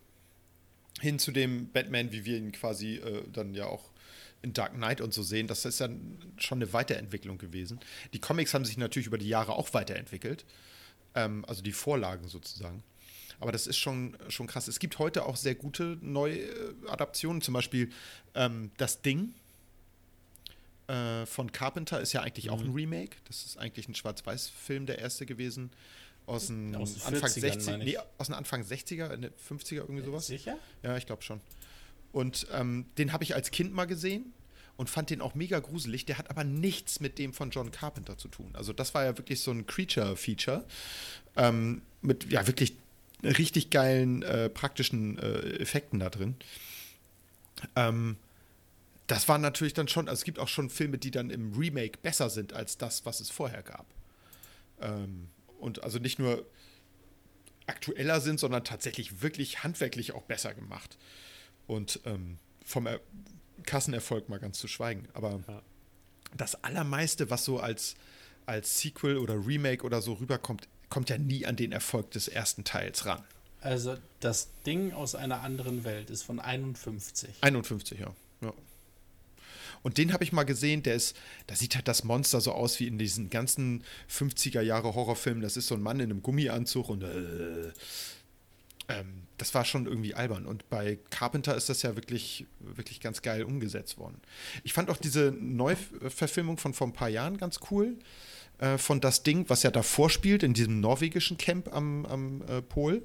Speaker 3: hin zu dem Batman, wie wir ihn quasi äh, dann ja auch in Dark Knight und so sehen, das ist ja schon eine Weiterentwicklung gewesen. Die Comics haben sich natürlich über die Jahre auch weiterentwickelt. Ähm, also die Vorlagen sozusagen. Aber das ist schon, schon krass. Es gibt heute auch sehr gute Neuadaptionen, zum Beispiel ähm, Das Ding äh, von Carpenter ist ja eigentlich auch ein Remake. Das ist eigentlich ein Schwarz-Weiß-Film, der erste gewesen. Aus den
Speaker 2: Aus den
Speaker 3: Anfang
Speaker 2: 40ern
Speaker 3: 60
Speaker 2: meine ich.
Speaker 3: nee, aus den Anfang 60er, Ende 50er, irgendwie sowas.
Speaker 2: Sicher?
Speaker 3: Ja, ich glaube schon. Und ähm, den habe ich als Kind mal gesehen und fand den auch mega gruselig. Der hat aber nichts mit dem von John Carpenter zu tun. Also das war ja wirklich so ein Creature-Feature ähm, mit ja wirklich richtig geilen äh, praktischen äh, Effekten da drin. Ähm, das war natürlich dann schon, also es gibt auch schon Filme, die dann im Remake besser sind als das, was es vorher gab. Ähm, und also nicht nur aktueller sind, sondern tatsächlich wirklich handwerklich auch besser gemacht. Und ähm, vom er Kassenerfolg mal ganz zu schweigen. Aber
Speaker 4: Ja.
Speaker 3: das Allermeiste, was so als, als Sequel oder Remake oder so rüberkommt, kommt ja nie an den Erfolg des ersten Teils ran.
Speaker 2: Also das Ding aus einer anderen Welt ist von 51.
Speaker 3: 51, ja. ja. Und den habe ich mal gesehen, der ist, da sieht halt das Monster so aus wie in diesen ganzen 50er Jahre Horrorfilmen. Das ist so ein Mann in einem Gummianzug und äh, ähm, das war schon irgendwie albern. Und bei Carpenter ist das ja wirklich, wirklich ganz geil umgesetzt worden. Ich fand auch diese Neuverfilmung von vor ein paar Jahren ganz cool. Äh, von das Ding, was ja davor spielt, in diesem norwegischen Camp am, am äh, Pol.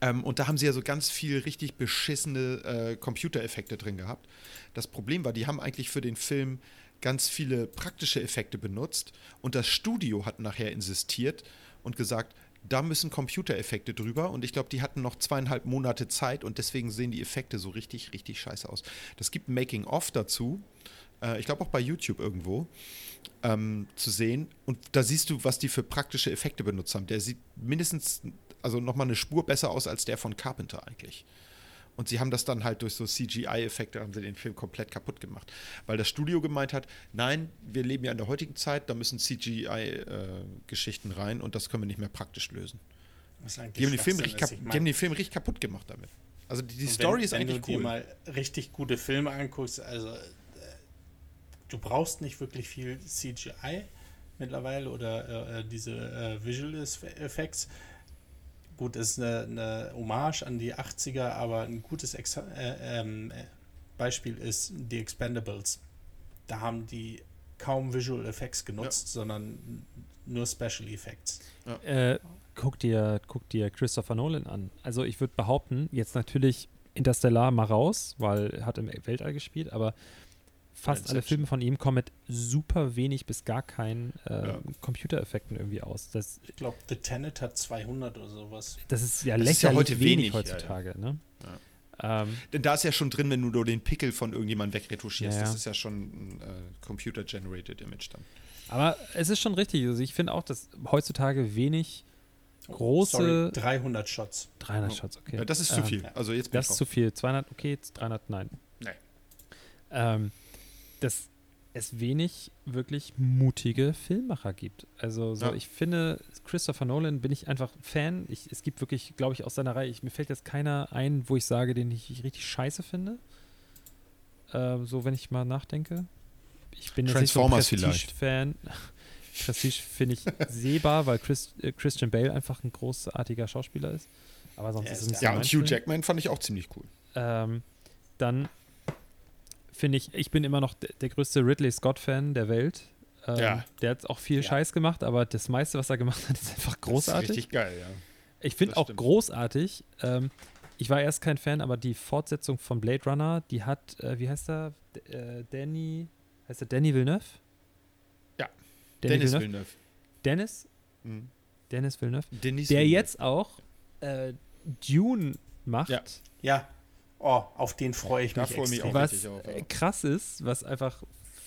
Speaker 3: Ähm, und da haben sie ja so ganz viel richtig beschissene äh, Computereffekte drin gehabt. Das Problem war, die haben eigentlich für den Film ganz viele praktische Effekte benutzt und das Studio hat nachher insistiert und gesagt, da müssen Computereffekte drüber und ich glaube, die hatten noch zweieinhalb Monate Zeit und deswegen sehen die Effekte so richtig, richtig scheiße aus. Das gibt ein Making-of dazu, äh, ich glaube auch bei YouTube irgendwo, ähm, zu sehen und da siehst du, was die für praktische Effekte benutzt haben. Der sieht mindestens, also nochmal eine Spur besser aus als der von Carpenter eigentlich. Und sie haben das dann halt durch so CGI-Effekte, haben sie den Film komplett kaputt gemacht. Weil das Studio gemeint hat, nein, wir leben ja in der heutigen Zeit, da müssen CGI-Geschichten rein und das können wir nicht mehr praktisch lösen. Die haben, den Film richtig kap- die haben den Film richtig kaputt gemacht damit. Also die, die Story
Speaker 2: wenn,
Speaker 3: ist
Speaker 2: wenn
Speaker 3: eigentlich
Speaker 2: du dir
Speaker 3: cool.
Speaker 2: mal richtig gute Filme anguckst, also äh, du brauchst nicht wirklich viel CGI mittlerweile oder äh, diese äh, Visual Effects. Gut, ist eine, eine Hommage an die 80er, aber ein gutes Exa äh, ähm, äh, Beispiel ist The Expendables. Da haben die kaum Visual Effects genutzt, sondern nur Special Effects.
Speaker 4: Äh, guck, dir, guck dir Christopher Nolan an. Also ich würde behaupten, jetzt natürlich Interstellar mal raus, weil er hat im Weltall gespielt, aber fast alle. Filme von ihm kommen mit super wenig bis gar keinen äh,
Speaker 3: Ja.
Speaker 4: Computereffekten irgendwie aus. Das,
Speaker 2: Ich glaube, The Tenet hat 200 oder sowas.
Speaker 4: das ist ja
Speaker 3: Das ist
Speaker 4: lächerlich
Speaker 3: ja heute
Speaker 4: wenig,
Speaker 3: wenig, ja,
Speaker 4: heutzutage. Ne? Ähm,
Speaker 3: Denn da ist ja schon drin, wenn du nur den Pickel von irgendjemandem wegretuschierst.
Speaker 4: Ja, ja.
Speaker 3: Das ist ja schon ein äh, Computer-Generated Image dann.
Speaker 4: aber es ist schon richtig. Also ich finde auch, dass heutzutage wenig große
Speaker 2: Sorry, 300 Shots.
Speaker 4: 300 Shots, okay.
Speaker 3: Ja, das ist zu
Speaker 4: Ähm,
Speaker 3: viel. Also jetzt bin
Speaker 4: Das
Speaker 3: ich
Speaker 4: ist zu viel. 200, okay, jetzt 300, nein.
Speaker 3: Nee.
Speaker 4: Ähm, dass es wenig wirklich mutige Filmmacher gibt. Also so,
Speaker 3: Ja.
Speaker 4: ich finde, Christopher Nolan bin ich einfach Fan. Ich, es gibt wirklich, glaube ich, aus seiner Reihe, ich, mir fällt jetzt keiner ein, wo ich sage, den ich richtig scheiße finde. Ähm, so, wenn ich mal nachdenke. Ich bin jetzt nicht so
Speaker 3: Transformers.
Speaker 4: Prestige-Fan. (laughs) Prestige finde ich sehbar, weil Chris, äh, Christian Bale einfach ein großartiger Schauspieler ist. Aber sonst
Speaker 2: Ja,
Speaker 4: ist es nicht so
Speaker 3: Ja,
Speaker 4: mein
Speaker 3: und Hugh
Speaker 4: Film.
Speaker 3: Jackman fand ich auch ziemlich cool.
Speaker 4: Ähm, dann finde ich, ich bin immer noch der, größte Ridley Scott-Fan der Welt. Ähm,
Speaker 3: Ja.
Speaker 4: Der hat auch viel
Speaker 2: Ja.
Speaker 4: Scheiß gemacht, aber das meiste, was er gemacht hat, (laughs) ist einfach großartig.
Speaker 3: Das ist richtig geil, ja.
Speaker 4: ich finde auch
Speaker 3: stimmt.
Speaker 4: großartig, ähm, ich war erst kein Fan, aber die Fortsetzung von Blade Runner, die hat, äh, wie heißt er? D äh, Danny, heißt er Danny Villeneuve?
Speaker 3: Ja.
Speaker 4: Danny
Speaker 3: Dennis
Speaker 4: Villeneuve.
Speaker 3: Villeneuve.
Speaker 4: Dennis?
Speaker 3: Mhm.
Speaker 4: Dennis Villeneuve.
Speaker 3: Denis
Speaker 4: Der
Speaker 3: Villeneuve.
Speaker 4: jetzt auch äh, Dune macht.
Speaker 3: Ja.
Speaker 2: Ja. Oh, auf den freue ich
Speaker 3: Da
Speaker 2: mich
Speaker 3: freue ich mich auch.
Speaker 4: was
Speaker 3: richtig auf, ja.
Speaker 4: krass ist, was einfach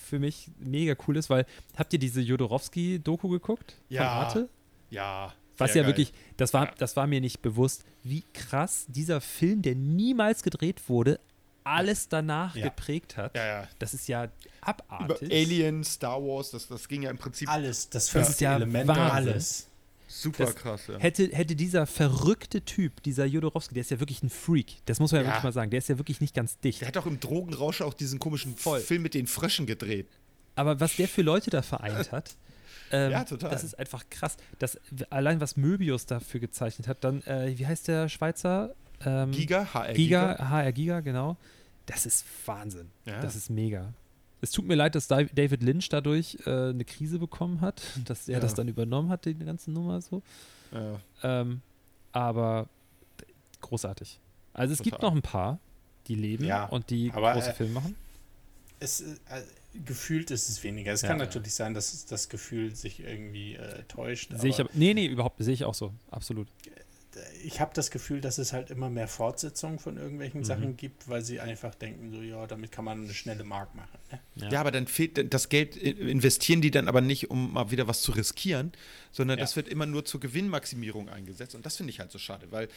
Speaker 4: für mich mega cool ist, weil habt ihr diese Jodorowski-Doku geguckt
Speaker 3: Ja,
Speaker 4: von Arte?
Speaker 3: Ja.
Speaker 4: Was
Speaker 3: sehr
Speaker 4: ja
Speaker 3: geil.
Speaker 4: wirklich, das war,
Speaker 3: Ja.
Speaker 4: das war mir nicht bewusst, wie krass dieser Film, der niemals gedreht wurde, alles danach
Speaker 2: Ja.
Speaker 4: geprägt hat.
Speaker 3: Ja, ja.
Speaker 4: Das ist ja
Speaker 3: Über
Speaker 4: abartig.
Speaker 3: Alien, Star Wars, das, das ging ja im Prinzip.
Speaker 2: Alles, das fünfte
Speaker 4: ist ja
Speaker 2: Element,
Speaker 4: Wahnsinn.
Speaker 2: alles.
Speaker 3: Super
Speaker 4: Das
Speaker 3: krass, ja.
Speaker 4: Hätte, hätte dieser verrückte Typ, dieser Jodorowski, der ist ja wirklich ein Freak, das muss man ja,
Speaker 3: Ja.
Speaker 4: wirklich mal sagen, der ist ja wirklich nicht ganz dicht.
Speaker 3: Der hat auch im Drogenrausch auch diesen komischen
Speaker 4: Voll.
Speaker 3: Film mit den Fröschen gedreht.
Speaker 4: Aber was der für Leute da vereint hat, (laughs) ähm,
Speaker 3: Ja, total.
Speaker 4: das ist einfach krass. Das, allein was Möbius dafür gezeichnet hat, dann, äh, wie heißt der Schweizer? Ähm,
Speaker 3: Giga, HR
Speaker 4: Giga, HR Giga, genau. Das ist Wahnsinn.
Speaker 3: Ja.
Speaker 4: Das ist mega. Es tut mir leid, dass David Lynch dadurch äh, eine Krise bekommen hat, dass er
Speaker 3: Ja.
Speaker 4: das dann übernommen hat, die ganze Nummer so.
Speaker 3: Ja.
Speaker 4: Ähm, aber großartig. Also es gibt
Speaker 3: Total.
Speaker 4: noch ein paar, die leben
Speaker 2: Ja,
Speaker 4: und die
Speaker 2: aber,
Speaker 4: große
Speaker 2: äh,
Speaker 4: Filme machen.
Speaker 2: Es, äh, gefühlt ist es weniger. Es
Speaker 4: Ja,
Speaker 2: kann
Speaker 4: ja.
Speaker 2: natürlich sein, dass das Gefühl sich irgendwie äh, täuscht.
Speaker 4: Sehe ich aber. Nee, nee, überhaupt. Sehe ich auch so. Absolut.
Speaker 2: Ich habe das Gefühl, dass es halt immer mehr Fortsetzungen von irgendwelchen
Speaker 4: Mhm.
Speaker 2: Sachen gibt, weil sie einfach denken, so ja, damit kann man eine schnelle Mark machen. Ne?
Speaker 3: Ja. aber dann fehlt dann- das Geld, investieren die dann aber nicht, um mal wieder was zu riskieren, sondern
Speaker 2: Ja.
Speaker 3: das wird immer nur zur Gewinnmaximierung eingesetzt. Und das finde ich halt so schade, weil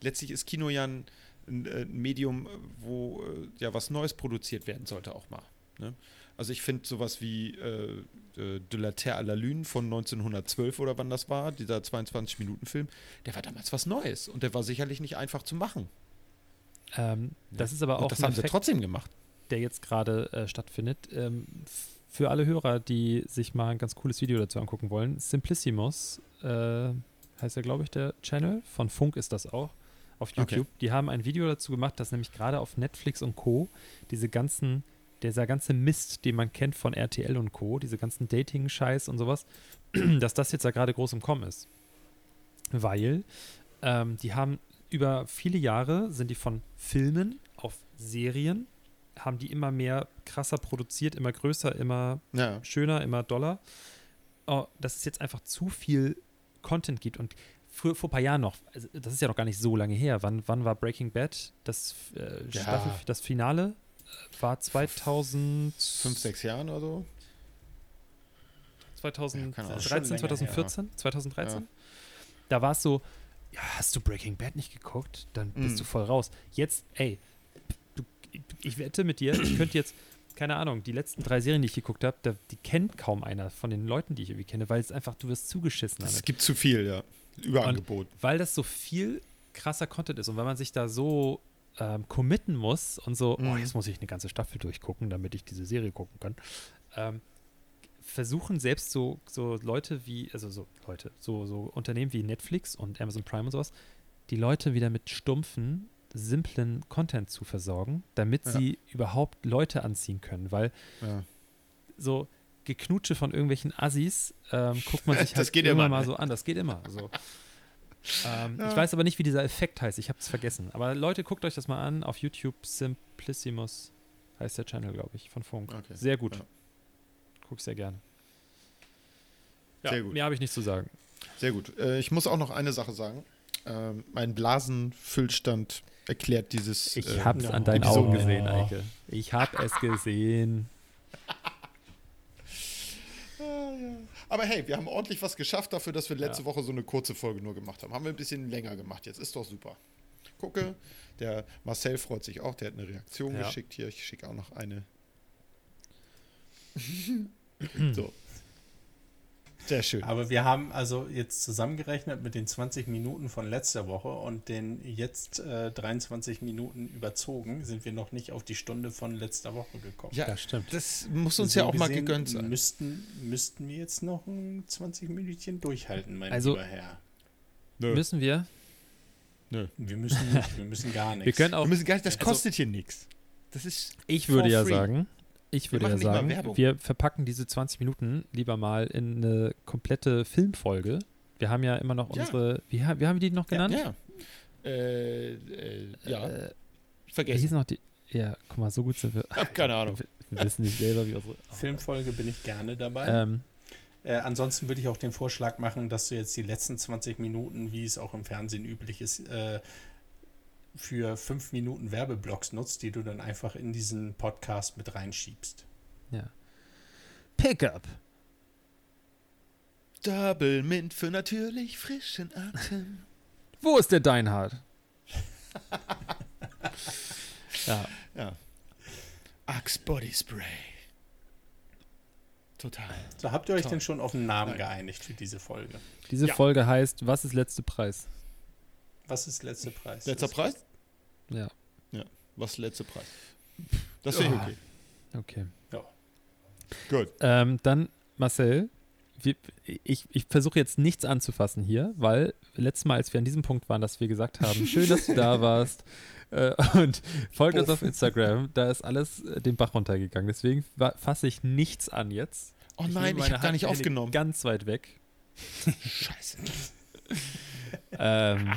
Speaker 3: letztlich ist Kino ja ein, ein, äh, Medium, wo äh, ja was Neues produziert werden sollte auch mal. Ne? Also ich finde sowas wie äh, äh, De la Terre à la Lune von 1912 oder wann das war, dieser 22-Minuten-Film, der war damals was Neues und der war sicherlich nicht einfach zu machen.
Speaker 4: Ähm, das ist aber auch
Speaker 3: Und das
Speaker 4: ein
Speaker 3: haben sie
Speaker 4: Effekt,
Speaker 3: trotzdem gemacht.
Speaker 4: der jetzt gerade äh, stattfindet. Ähm, für alle Hörer, die sich mal ein ganz cooles Video dazu angucken wollen, Simplissimus äh, heißt ja, glaube ich, der Channel. Von Funk ist das auch auf
Speaker 3: Okay.
Speaker 4: YouTube. Die haben ein Video dazu gemacht, dass nämlich gerade auf Netflix und Co. diese ganzen, dieser ganze Mist, den man kennt von RTL und Co., diese ganzen Dating-Scheiß und sowas, (clears throat) dass das jetzt da gerade groß im Kommen ist. Weil ähm, die haben über viele Jahre sind die von Filmen auf Serien, haben die immer mehr krasser produziert, immer größer, immer
Speaker 3: Ja.
Speaker 4: schöner, immer doller. Oh, dass es jetzt einfach zu viel Content gibt. Und früher, vor ein paar Jahren noch, also das ist ja noch gar nicht so lange her. Wann, wann war Breaking Bad? Das, äh,
Speaker 3: Ja.
Speaker 4: Staffel, das Finale war 2000,
Speaker 3: Fünf, sechs Jahren oder so.
Speaker 4: 2013,
Speaker 3: keine Ahnung.
Speaker 2: Schon länger her,
Speaker 4: 2014, 2013.
Speaker 3: Ja.
Speaker 4: Da war es so, ja, hast du Breaking Bad nicht geguckt? Dann bist
Speaker 3: Mhm.
Speaker 4: du voll raus. Jetzt, ey, du, ich wette mit dir, ich könnte jetzt, keine Ahnung, die letzten drei Serien, die ich geguckt habe, die kennt kaum einer von den Leuten, die ich irgendwie kenne, weil es einfach, du wirst zugeschissen
Speaker 3: Es gibt zu viel, ja. Überangebot.
Speaker 4: Weil das so viel krasser Content ist und weil man sich da so ähm, committen muss und so, oh,
Speaker 3: Mhm.
Speaker 4: jetzt muss ich eine ganze Staffel durchgucken, damit ich diese Serie gucken kann. Ähm, versuchen selbst so, so Leute wie, also so Leute, so, so Unternehmen wie Netflix und Amazon Prime und sowas, die Leute wieder mit stumpfen, simplen Content zu versorgen, damit
Speaker 3: Ja.
Speaker 4: sie überhaupt Leute anziehen können, weil
Speaker 3: Ja.
Speaker 4: so Geknutsche von irgendwelchen Assis ähm, guckt man (laughs) sich
Speaker 3: Das
Speaker 4: halt
Speaker 3: geht
Speaker 4: immer
Speaker 3: immer,
Speaker 4: mal so an. Das geht immer. So. Ähm,
Speaker 3: Ja.
Speaker 4: Ich weiß aber nicht, wie dieser Effekt heißt. Ich habe es vergessen. Aber Leute, guckt euch das mal an. Auf YouTube Simplissimus heißt der Channel, glaube ich, von Funk.
Speaker 3: Okay.
Speaker 4: Sehr gut.
Speaker 3: Ja.
Speaker 4: Guck sehr gerne.
Speaker 3: Sehr gut.
Speaker 4: Mehr habe ich nicht zu sagen.
Speaker 3: Sehr gut. Äh, ich muss auch noch eine Sache sagen. Ähm, mein Blasenfüllstand erklärt dieses.
Speaker 4: Ich
Speaker 3: äh,
Speaker 4: habe es
Speaker 2: ja.
Speaker 4: an deinen
Speaker 3: Episode-
Speaker 4: Augen gesehen, Eike. Ich habe es gesehen.
Speaker 3: Aber hey, wir haben ordentlich was geschafft dafür, dass wir letzte
Speaker 4: Ja.
Speaker 3: Woche so eine kurze Folge nur gemacht haben. Haben wir ein bisschen länger gemacht jetzt. Ist doch super. Gucke, der Marcel freut sich auch. Der hat eine Reaktion
Speaker 4: Ja.
Speaker 3: geschickt hier. Ich schicke auch noch eine. (laughs) so. Sehr schön.
Speaker 2: Aber wir haben also jetzt zusammengerechnet mit den 20 Minuten von letzter Woche und den jetzt äh, 23 Minuten überzogen, sind wir noch nicht auf die Stunde von letzter Woche gekommen.
Speaker 3: Ja,
Speaker 4: Das stimmt.
Speaker 3: Das muss uns
Speaker 2: So
Speaker 3: ja auch mal
Speaker 2: gesehen
Speaker 3: gegönnt sein.
Speaker 2: Müssten, müssten wir jetzt noch ein 20 Minütchen durchhalten, mein
Speaker 4: Also-
Speaker 2: lieber Herr.
Speaker 3: Nö.
Speaker 4: Müssen wir?
Speaker 2: Wir müssen nicht, wir müssen gar nichts.
Speaker 4: Wir können auch.
Speaker 3: Wir müssen gar nicht, das
Speaker 2: Also-
Speaker 3: kostet hier nichts. Das ist.
Speaker 4: Ich würde ja
Speaker 3: free.
Speaker 4: sagen, ich
Speaker 3: Wir
Speaker 4: würde ja sagen, wir verpacken diese 20 Minuten lieber mal in eine komplette Filmfolge. Wir haben ja immer noch
Speaker 3: Ja.
Speaker 4: unsere, wie, wie haben wir die noch genannt?
Speaker 3: Ja. Äh, äh, ja.
Speaker 4: Äh,
Speaker 3: Vergessen.
Speaker 4: hieß noch die? Ja, guck mal, so gut sind wir.
Speaker 3: Hab keine Ahnung.
Speaker 4: Wir, (laughs) wir wissen nicht selber, wie unsere.
Speaker 2: Filmfolge bin ich gerne dabei.
Speaker 4: Ähm,
Speaker 2: Äh, ansonsten würde ich auch den Vorschlag machen, dass du jetzt die letzten 20 Minuten, wie es auch im Fernsehen üblich ist, äh, für fünf Minuten Werbeblocks nutzt, die du dann einfach in diesen Podcast mit reinschiebst.
Speaker 4: ja. Pickup.
Speaker 3: Double Mint für natürlich frischen Atem.
Speaker 4: Wo ist der Deinhard? (laughs) ja,
Speaker 3: Ja. Axe Body Spray. Total.
Speaker 2: So, habt ihr euch
Speaker 3: Toll.
Speaker 2: denn schon auf einen Namen
Speaker 3: Nein.
Speaker 2: geeinigt für diese Folge?
Speaker 4: Diese
Speaker 3: Ja.
Speaker 4: Folge heißt, was ist letzte Preis?
Speaker 2: Was ist letzter Preis?
Speaker 3: Letzter
Speaker 2: Das-
Speaker 3: Preis?
Speaker 4: Ja,
Speaker 3: Was letzter Preis? Das finde ich
Speaker 2: Ah.
Speaker 3: okay.
Speaker 4: okay.
Speaker 2: Ja.
Speaker 3: Gut.
Speaker 4: Ähm, dann, Marcel, wir, ich, ich versuche jetzt nichts anzufassen hier, weil letztes Mal, als wir an diesem Punkt waren, dass wir gesagt haben, (laughs) schön, dass du da warst äh, und folgt uns auf Instagram, da ist alles äh, den Bach runtergegangen. Deswegen fasse ich nichts an jetzt.
Speaker 3: Oh
Speaker 4: nehme
Speaker 3: nein, ich habe gar nicht aufgenommen.
Speaker 4: Ganz weit weg. (laughs)
Speaker 3: Scheiße.
Speaker 4: ähm,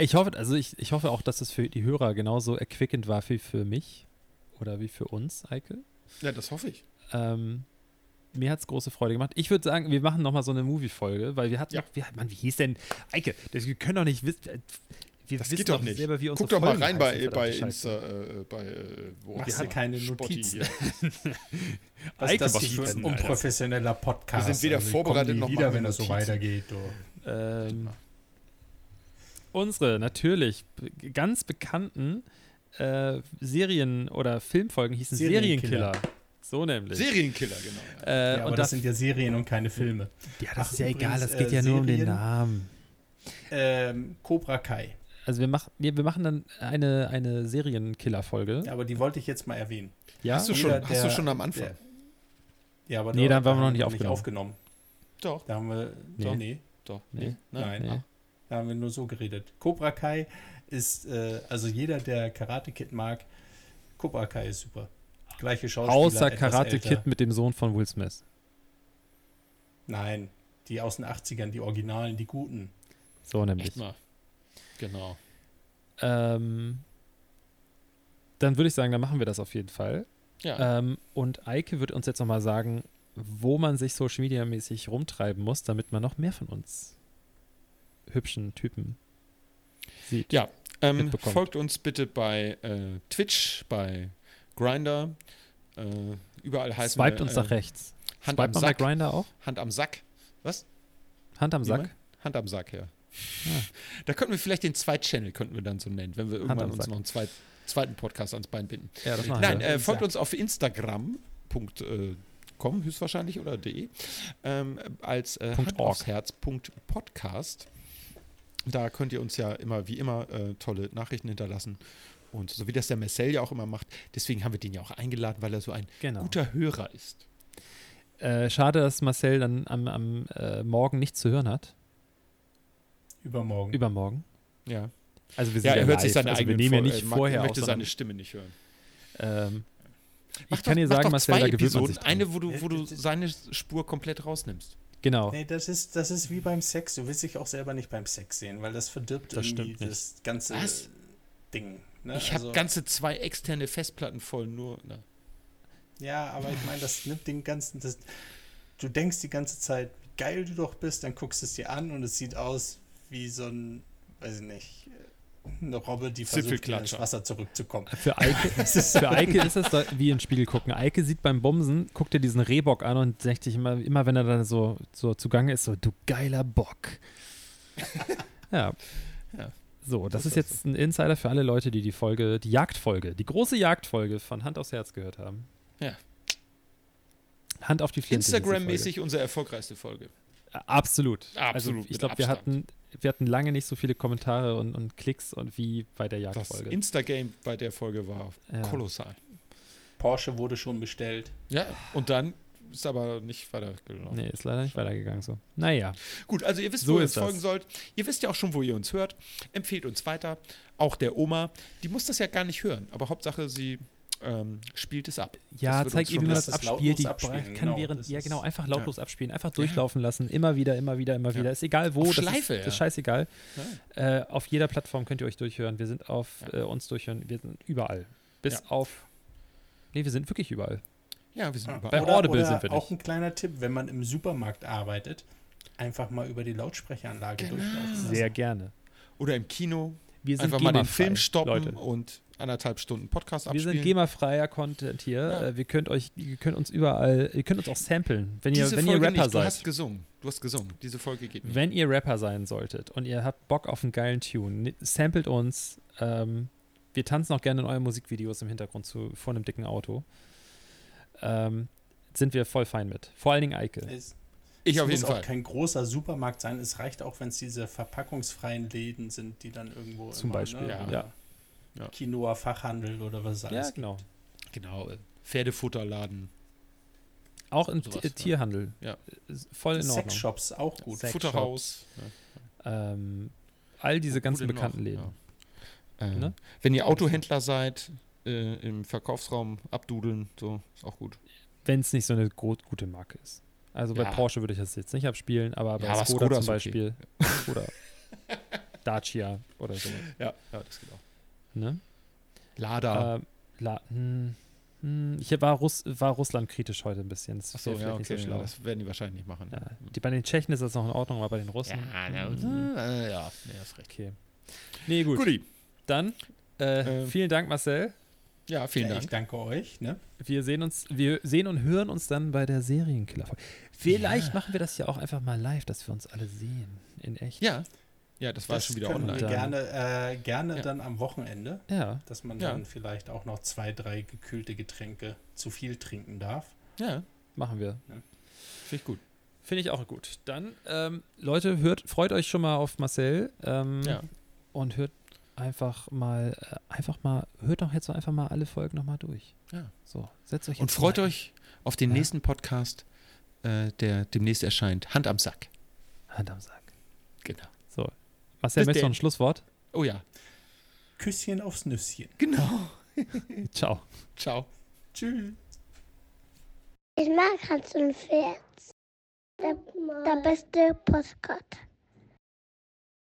Speaker 4: ich hoffe, also ich, ich hoffe auch, dass es für die Hörer genauso erquickend war wie für mich oder wie für uns, Eike.
Speaker 3: Ja, das hoffe ich.
Speaker 4: Ähm, mir hat es große Freude gemacht. Ich würde sagen, wir machen nochmal so eine Movie-Folge, weil wir hatten,
Speaker 3: Ja.
Speaker 4: noch, wir, Mann, wie hieß denn, Eike, das, wir können doch nicht wissen, äh, wir
Speaker 3: Das
Speaker 4: wissen
Speaker 3: geht doch nicht.
Speaker 4: selber, wie unsere
Speaker 3: Guck doch mal rein bei,
Speaker 4: heißen,
Speaker 3: bei Insta, äh, bei, äh, wo
Speaker 2: Machst
Speaker 3: wir
Speaker 2: du
Speaker 3: hatten
Speaker 2: keine Notizen?
Speaker 3: hier. (laughs)
Speaker 2: Was
Speaker 4: Eike,
Speaker 2: ist das für
Speaker 4: ist
Speaker 2: ein unprofessioneller Podcast?
Speaker 3: Wir sind weder
Speaker 2: Also,
Speaker 3: vorbereitet noch
Speaker 2: wieder, wenn das so weitergeht. Du.
Speaker 4: Scheiße. Ähm, unsere, natürlich, ganz bekannten äh, Serien- oder Filmfolgen hießen
Speaker 2: Serienkiller.
Speaker 4: Serienkiller. So nämlich.
Speaker 3: Serienkiller, genau.
Speaker 4: Äh,
Speaker 2: Ja, aber
Speaker 4: und
Speaker 2: das
Speaker 4: das,
Speaker 2: sind ja Serien und keine Filme.
Speaker 4: ja, das
Speaker 2: Ach,
Speaker 4: ist ja egal,
Speaker 2: übrigens,
Speaker 4: das geht
Speaker 2: äh,
Speaker 4: ja nur um den
Speaker 2: Serien-
Speaker 4: Namen.
Speaker 2: Ähm, Cobra Kai.
Speaker 4: Also wir machen, nee, wir machen dann eine, eine Serienkiller-Folge.
Speaker 2: Ja, aber die wollte ich jetzt mal erwähnen.
Speaker 4: Ja,
Speaker 3: hast, du
Speaker 2: jeder,
Speaker 3: schon, hast du
Speaker 2: der-
Speaker 3: schon am Anfang?
Speaker 2: Der, ja, aber
Speaker 4: Nee, da haben wir noch nicht
Speaker 2: wir
Speaker 4: aufgenommen.
Speaker 3: Doch,
Speaker 2: Da haben wir,
Speaker 4: Nee.
Speaker 2: doch, nee,
Speaker 3: doch.
Speaker 4: Nee.
Speaker 2: Nein.
Speaker 4: Nee.
Speaker 2: Da haben wir nur so geredet. Cobra Kai ist, äh, also jeder, der Karate Kid mag, Cobra Kai ist super. Gleiche Schauspieler,
Speaker 4: Außer
Speaker 2: etwas
Speaker 4: Karate
Speaker 2: älter.
Speaker 4: Kid mit dem Sohn von Will Smith.
Speaker 2: Nein, die aus den 80ern, die Originalen, die guten.
Speaker 4: So nämlich.
Speaker 3: Genau.
Speaker 4: Ähm, dann würde ich sagen, dann machen wir das auf jeden Fall.
Speaker 3: Ja.
Speaker 4: Ähm, und Eike wird uns jetzt nochmal sagen, wo man sich Social Media mäßig rumtreiben muss, damit man noch mehr von uns hübschen Typen sieht.
Speaker 3: Ja, ähm, folgt uns bitte bei äh, Twitch, bei Grinder. Äh, überall heißen
Speaker 4: Swiped
Speaker 3: wir,
Speaker 4: uns
Speaker 3: äh,
Speaker 4: nach rechts.
Speaker 3: Hand
Speaker 4: Swiped
Speaker 3: am
Speaker 4: man bei
Speaker 3: Sack.
Speaker 4: Grinder auch?
Speaker 3: Hand am Sack. Was?
Speaker 4: Hand am Sack?
Speaker 3: Hand am Sack, ja.
Speaker 4: Ah. (laughs)
Speaker 3: Da könnten wir vielleicht den Zweit-Channel, könnten wir dann so nennen, wenn wir irgendwann uns noch einen zweit, zweiten Podcast ans Bein binden.
Speaker 4: Ja, das machen
Speaker 3: Nein,
Speaker 4: wir.
Speaker 3: äh, folgt uns auf Instagram.com höchstwahrscheinlich oder de ähm, als äh,
Speaker 4: Punkt
Speaker 3: Da könnt ihr uns ja immer wie immer äh, tolle Nachrichten hinterlassen. Und so wie das der Marcel ja auch immer macht, deswegen haben wir den ja auch eingeladen, weil er so ein
Speaker 4: genau.
Speaker 3: guter Hörer ist.
Speaker 4: Äh, schade, dass Marcel dann am, am äh, Morgen nichts zu hören hat.
Speaker 2: Übermorgen.
Speaker 4: Übermorgen.
Speaker 3: Ja,
Speaker 4: Also wir sind
Speaker 3: ja
Speaker 4: ja,
Speaker 3: er hört
Speaker 4: live.
Speaker 3: sich seine
Speaker 4: also wir nehmen ja
Speaker 3: Fol-
Speaker 4: nicht
Speaker 3: äh,
Speaker 4: vorher
Speaker 3: er
Speaker 4: auf,
Speaker 3: möchte seine Stimme nicht hören.
Speaker 4: ähm,
Speaker 3: Mach
Speaker 4: ich kann dir
Speaker 3: mach
Speaker 4: sagen, Marcel,
Speaker 3: zwei
Speaker 4: da gewöhnt man sich dran.
Speaker 3: eine, wo du, wo du seine Spur komplett rausnimmst.
Speaker 4: Genau.
Speaker 2: Nee, das ist, das ist wie beim Sex. Du willst dich auch selber nicht beim Sex sehen, weil das verdirbt
Speaker 4: Das
Speaker 2: irgendwie das ganze
Speaker 3: Was?
Speaker 2: Ding. Ne?
Speaker 3: ich habe
Speaker 2: Also-
Speaker 3: ganze zwei externe Festplatten voll, nur. Na.
Speaker 2: Ja, aber ich meine, das nimmt den ganzen. Das, du denkst die ganze Zeit, wie geil du doch bist, dann guckst du es dir an und es sieht aus wie so ein, weiß ich nicht, eine Robbe, die versucht, ins. Wasser zurückzukommen.
Speaker 4: Für Eike, (laughs) (laughs) für Eike ist es da wie in Spiegel gucken. Eike sieht beim Bumsen, guckt er diesen Rehbock an und denkt sich immer, immer wenn er dann so, so zugange ist, so, du geiler Bock. (laughs) ja.
Speaker 3: Ja.
Speaker 4: So, das,
Speaker 3: Das
Speaker 4: ist jetzt ein Insider für alle Leute, die die Folge, die Jagdfolge, die große Jagdfolge von Hand aufs Herz gehört haben.
Speaker 3: Ja.
Speaker 4: Hand auf die Flinte.
Speaker 3: Instagram-mäßig unsere erfolgreichste Folge.
Speaker 4: Absolut.
Speaker 3: Absolut,
Speaker 4: Also ich glaube, wir hatten, wir hatten lange nicht so viele Kommentare und, und Klicks und wie bei der
Speaker 3: Das
Speaker 4: Jagdfolge.
Speaker 3: Insta-Game bei der Folge war
Speaker 4: Ja.
Speaker 3: kolossal.
Speaker 2: Porsche wurde schon bestellt.
Speaker 3: Ja, und dann ist aber nicht weitergelaufen.
Speaker 4: Nee, ist leider nicht weitergegangen so. Naja.
Speaker 3: Gut, also ihr wisst,
Speaker 4: So
Speaker 3: wo ihr uns folgen
Speaker 4: das.
Speaker 3: sollt. Ihr wisst ja auch schon, wo ihr uns hört. Empfehlt uns weiter. Auch der Oma, die muss das ja gar nicht hören, aber Hauptsache, sie ähm, spielt es ab.
Speaker 4: Ja, zeig
Speaker 3: schon
Speaker 4: wie man das abspielt. Die
Speaker 2: abspielen,
Speaker 4: kann
Speaker 2: genau,
Speaker 4: während, ja genau, einfach lautlos abspielen, einfach durchlaufen lassen, immer wieder, immer wieder, immer wieder.
Speaker 3: Ja.
Speaker 4: Ist egal wo,
Speaker 3: Auf
Speaker 4: das,
Speaker 3: Schleife,
Speaker 4: ist, das ist
Speaker 3: ja.
Speaker 4: scheißegal. Äh, auf jeder Plattform könnt ihr euch durchhören. Wir sind auf
Speaker 3: Ja.
Speaker 4: äh, uns durchhören, wir sind überall. Bis
Speaker 3: Ja.
Speaker 4: auf. Nee, wir sind wirklich überall.
Speaker 3: Ja, wir sind
Speaker 2: Ja.
Speaker 3: überall.
Speaker 4: Bei Audible sind wir
Speaker 2: Auch
Speaker 4: nicht.
Speaker 2: ein kleiner Tipp, wenn man im Supermarkt arbeitet, einfach mal über die Lautsprecheranlage
Speaker 3: Genau.
Speaker 2: durchlaufen lassen.
Speaker 4: Sehr gerne.
Speaker 3: Oder im Kino.
Speaker 4: Wir sind
Speaker 3: Einfach mal den Film stoppen
Speaker 4: Leute.
Speaker 3: und anderthalb Stunden Podcast
Speaker 4: Wir
Speaker 3: abspielen.
Speaker 4: sind GEMA-freier Content hier.
Speaker 3: Ja.
Speaker 4: Äh, wir könnt euch, ihr könnt uns überall, ihr könnt uns auch samplen, wenn ihr,
Speaker 3: Diese
Speaker 4: wenn ihr
Speaker 3: Folge
Speaker 4: Rapper
Speaker 3: nicht. Du
Speaker 4: seid.
Speaker 3: hast gesungen. Du hast gesungen. Diese Folge geht nicht.
Speaker 4: Wenn ihr Rapper sein solltet und ihr habt Bock auf einen geilen Tune, samplet uns. Ähm, wir tanzen auch gerne in euren Musikvideos im Hintergrund zu, vor einem dicken Auto. Ähm, sind wir voll fein mit. Vor allen Dingen Eike.
Speaker 2: Es,
Speaker 3: Ich
Speaker 2: es
Speaker 3: auf jeden
Speaker 2: muss auch kein großer Supermarkt sein. Es reicht auch, wenn es diese verpackungsfreien Läden sind, die dann irgendwo
Speaker 4: Zum
Speaker 2: immer,
Speaker 4: Beispiel,
Speaker 2: ne,
Speaker 3: ja.
Speaker 2: oder
Speaker 3: Ja.
Speaker 2: Quinoa, Fachhandel oder was es alles
Speaker 4: Ja,
Speaker 2: gibt.
Speaker 4: genau.
Speaker 3: Genau. äh, Pferdefutterladen,
Speaker 4: Auch im
Speaker 3: Sowas, ja.
Speaker 4: Tierhandel.
Speaker 3: Ja.
Speaker 4: Voll in Ordnung.
Speaker 2: Sexshops auch gut.
Speaker 4: Sex-
Speaker 3: Futterhaus.
Speaker 4: Ähm, all diese ganzen
Speaker 3: denn noch?
Speaker 4: bekannten Läden.
Speaker 3: Ja. Äh,
Speaker 4: Ne?
Speaker 3: Wenn ihr Autohändler seid, äh, im Verkaufsraum abdudeln, so, ist auch gut.
Speaker 4: Wenn es nicht so eine gute Marke ist. Also bei
Speaker 3: Ja.
Speaker 4: Porsche würde ich das jetzt nicht abspielen, aber bei
Speaker 3: Ja, aber
Speaker 4: Skoda,
Speaker 3: Skoda
Speaker 4: zum
Speaker 3: ist okay.
Speaker 4: Beispiel. (laughs) Oder Dacia oder so.
Speaker 3: Ja, ja das geht auch.
Speaker 4: Ne?
Speaker 3: Lada.
Speaker 4: Ähm, la, hm, hm, ich war, Russ, war Russland kritisch heute ein bisschen. Das wäre vielleicht
Speaker 3: ja,
Speaker 4: nicht
Speaker 3: okay.
Speaker 4: so
Speaker 3: ja,
Speaker 4: schlau.
Speaker 3: das werden die wahrscheinlich nicht machen.
Speaker 4: Ja, die, bei den Tschechen ist das noch in Ordnung, aber bei den Russen.
Speaker 3: ja,
Speaker 4: hm,
Speaker 3: äh, ja, nee, hast recht.
Speaker 4: Okay. Nee, gut.
Speaker 3: Guti.
Speaker 4: Dann äh,
Speaker 3: Ähm,
Speaker 4: vielen Dank, Marcel.
Speaker 3: Ja, vielen
Speaker 2: Ja,
Speaker 3: Dank.
Speaker 2: ich danke euch. Ne?
Speaker 4: Wir sehen uns, wir sehen und hören uns dann bei der Serienkiller. Vielleicht machen wir das ja auch einfach mal live, dass wir uns alle sehen. In echt.
Speaker 3: Ja. Ja, das war
Speaker 2: Das
Speaker 3: schon wieder online.
Speaker 2: gerne, äh, gerne
Speaker 3: Ja.
Speaker 2: dann am Wochenende,
Speaker 4: Ja.
Speaker 2: dass man
Speaker 3: Ja.
Speaker 2: dann vielleicht auch noch zwei, drei gekühlte Getränke zu viel trinken darf.
Speaker 3: Ja,
Speaker 4: Machen wir.
Speaker 3: finde ich gut.
Speaker 4: Finde ich auch gut. Dann, ähm, Leute, hört, freut euch schon mal auf Marcel. Ähm,
Speaker 3: Ja.
Speaker 4: Und hört einfach mal, äh, einfach mal, hört doch jetzt einfach mal alle Folgen nochmal durch.
Speaker 3: Ja.
Speaker 4: So, setzt euch
Speaker 3: Und freut
Speaker 4: mal
Speaker 3: euch auf den nächsten Podcast, äh, der demnächst erscheint. Hand am Sack.
Speaker 4: Hand am Sack.
Speaker 3: Genau.
Speaker 4: Marcel, möchtest du noch ein Schlusswort?
Speaker 3: Oh ja.
Speaker 2: Küsschen aufs Nüsschen.
Speaker 3: Genau. (laughs)
Speaker 4: Ciao.
Speaker 3: Ciao.
Speaker 2: Tschüss.
Speaker 6: Ich mag Hans und Pferd. Der, der beste Postkarte.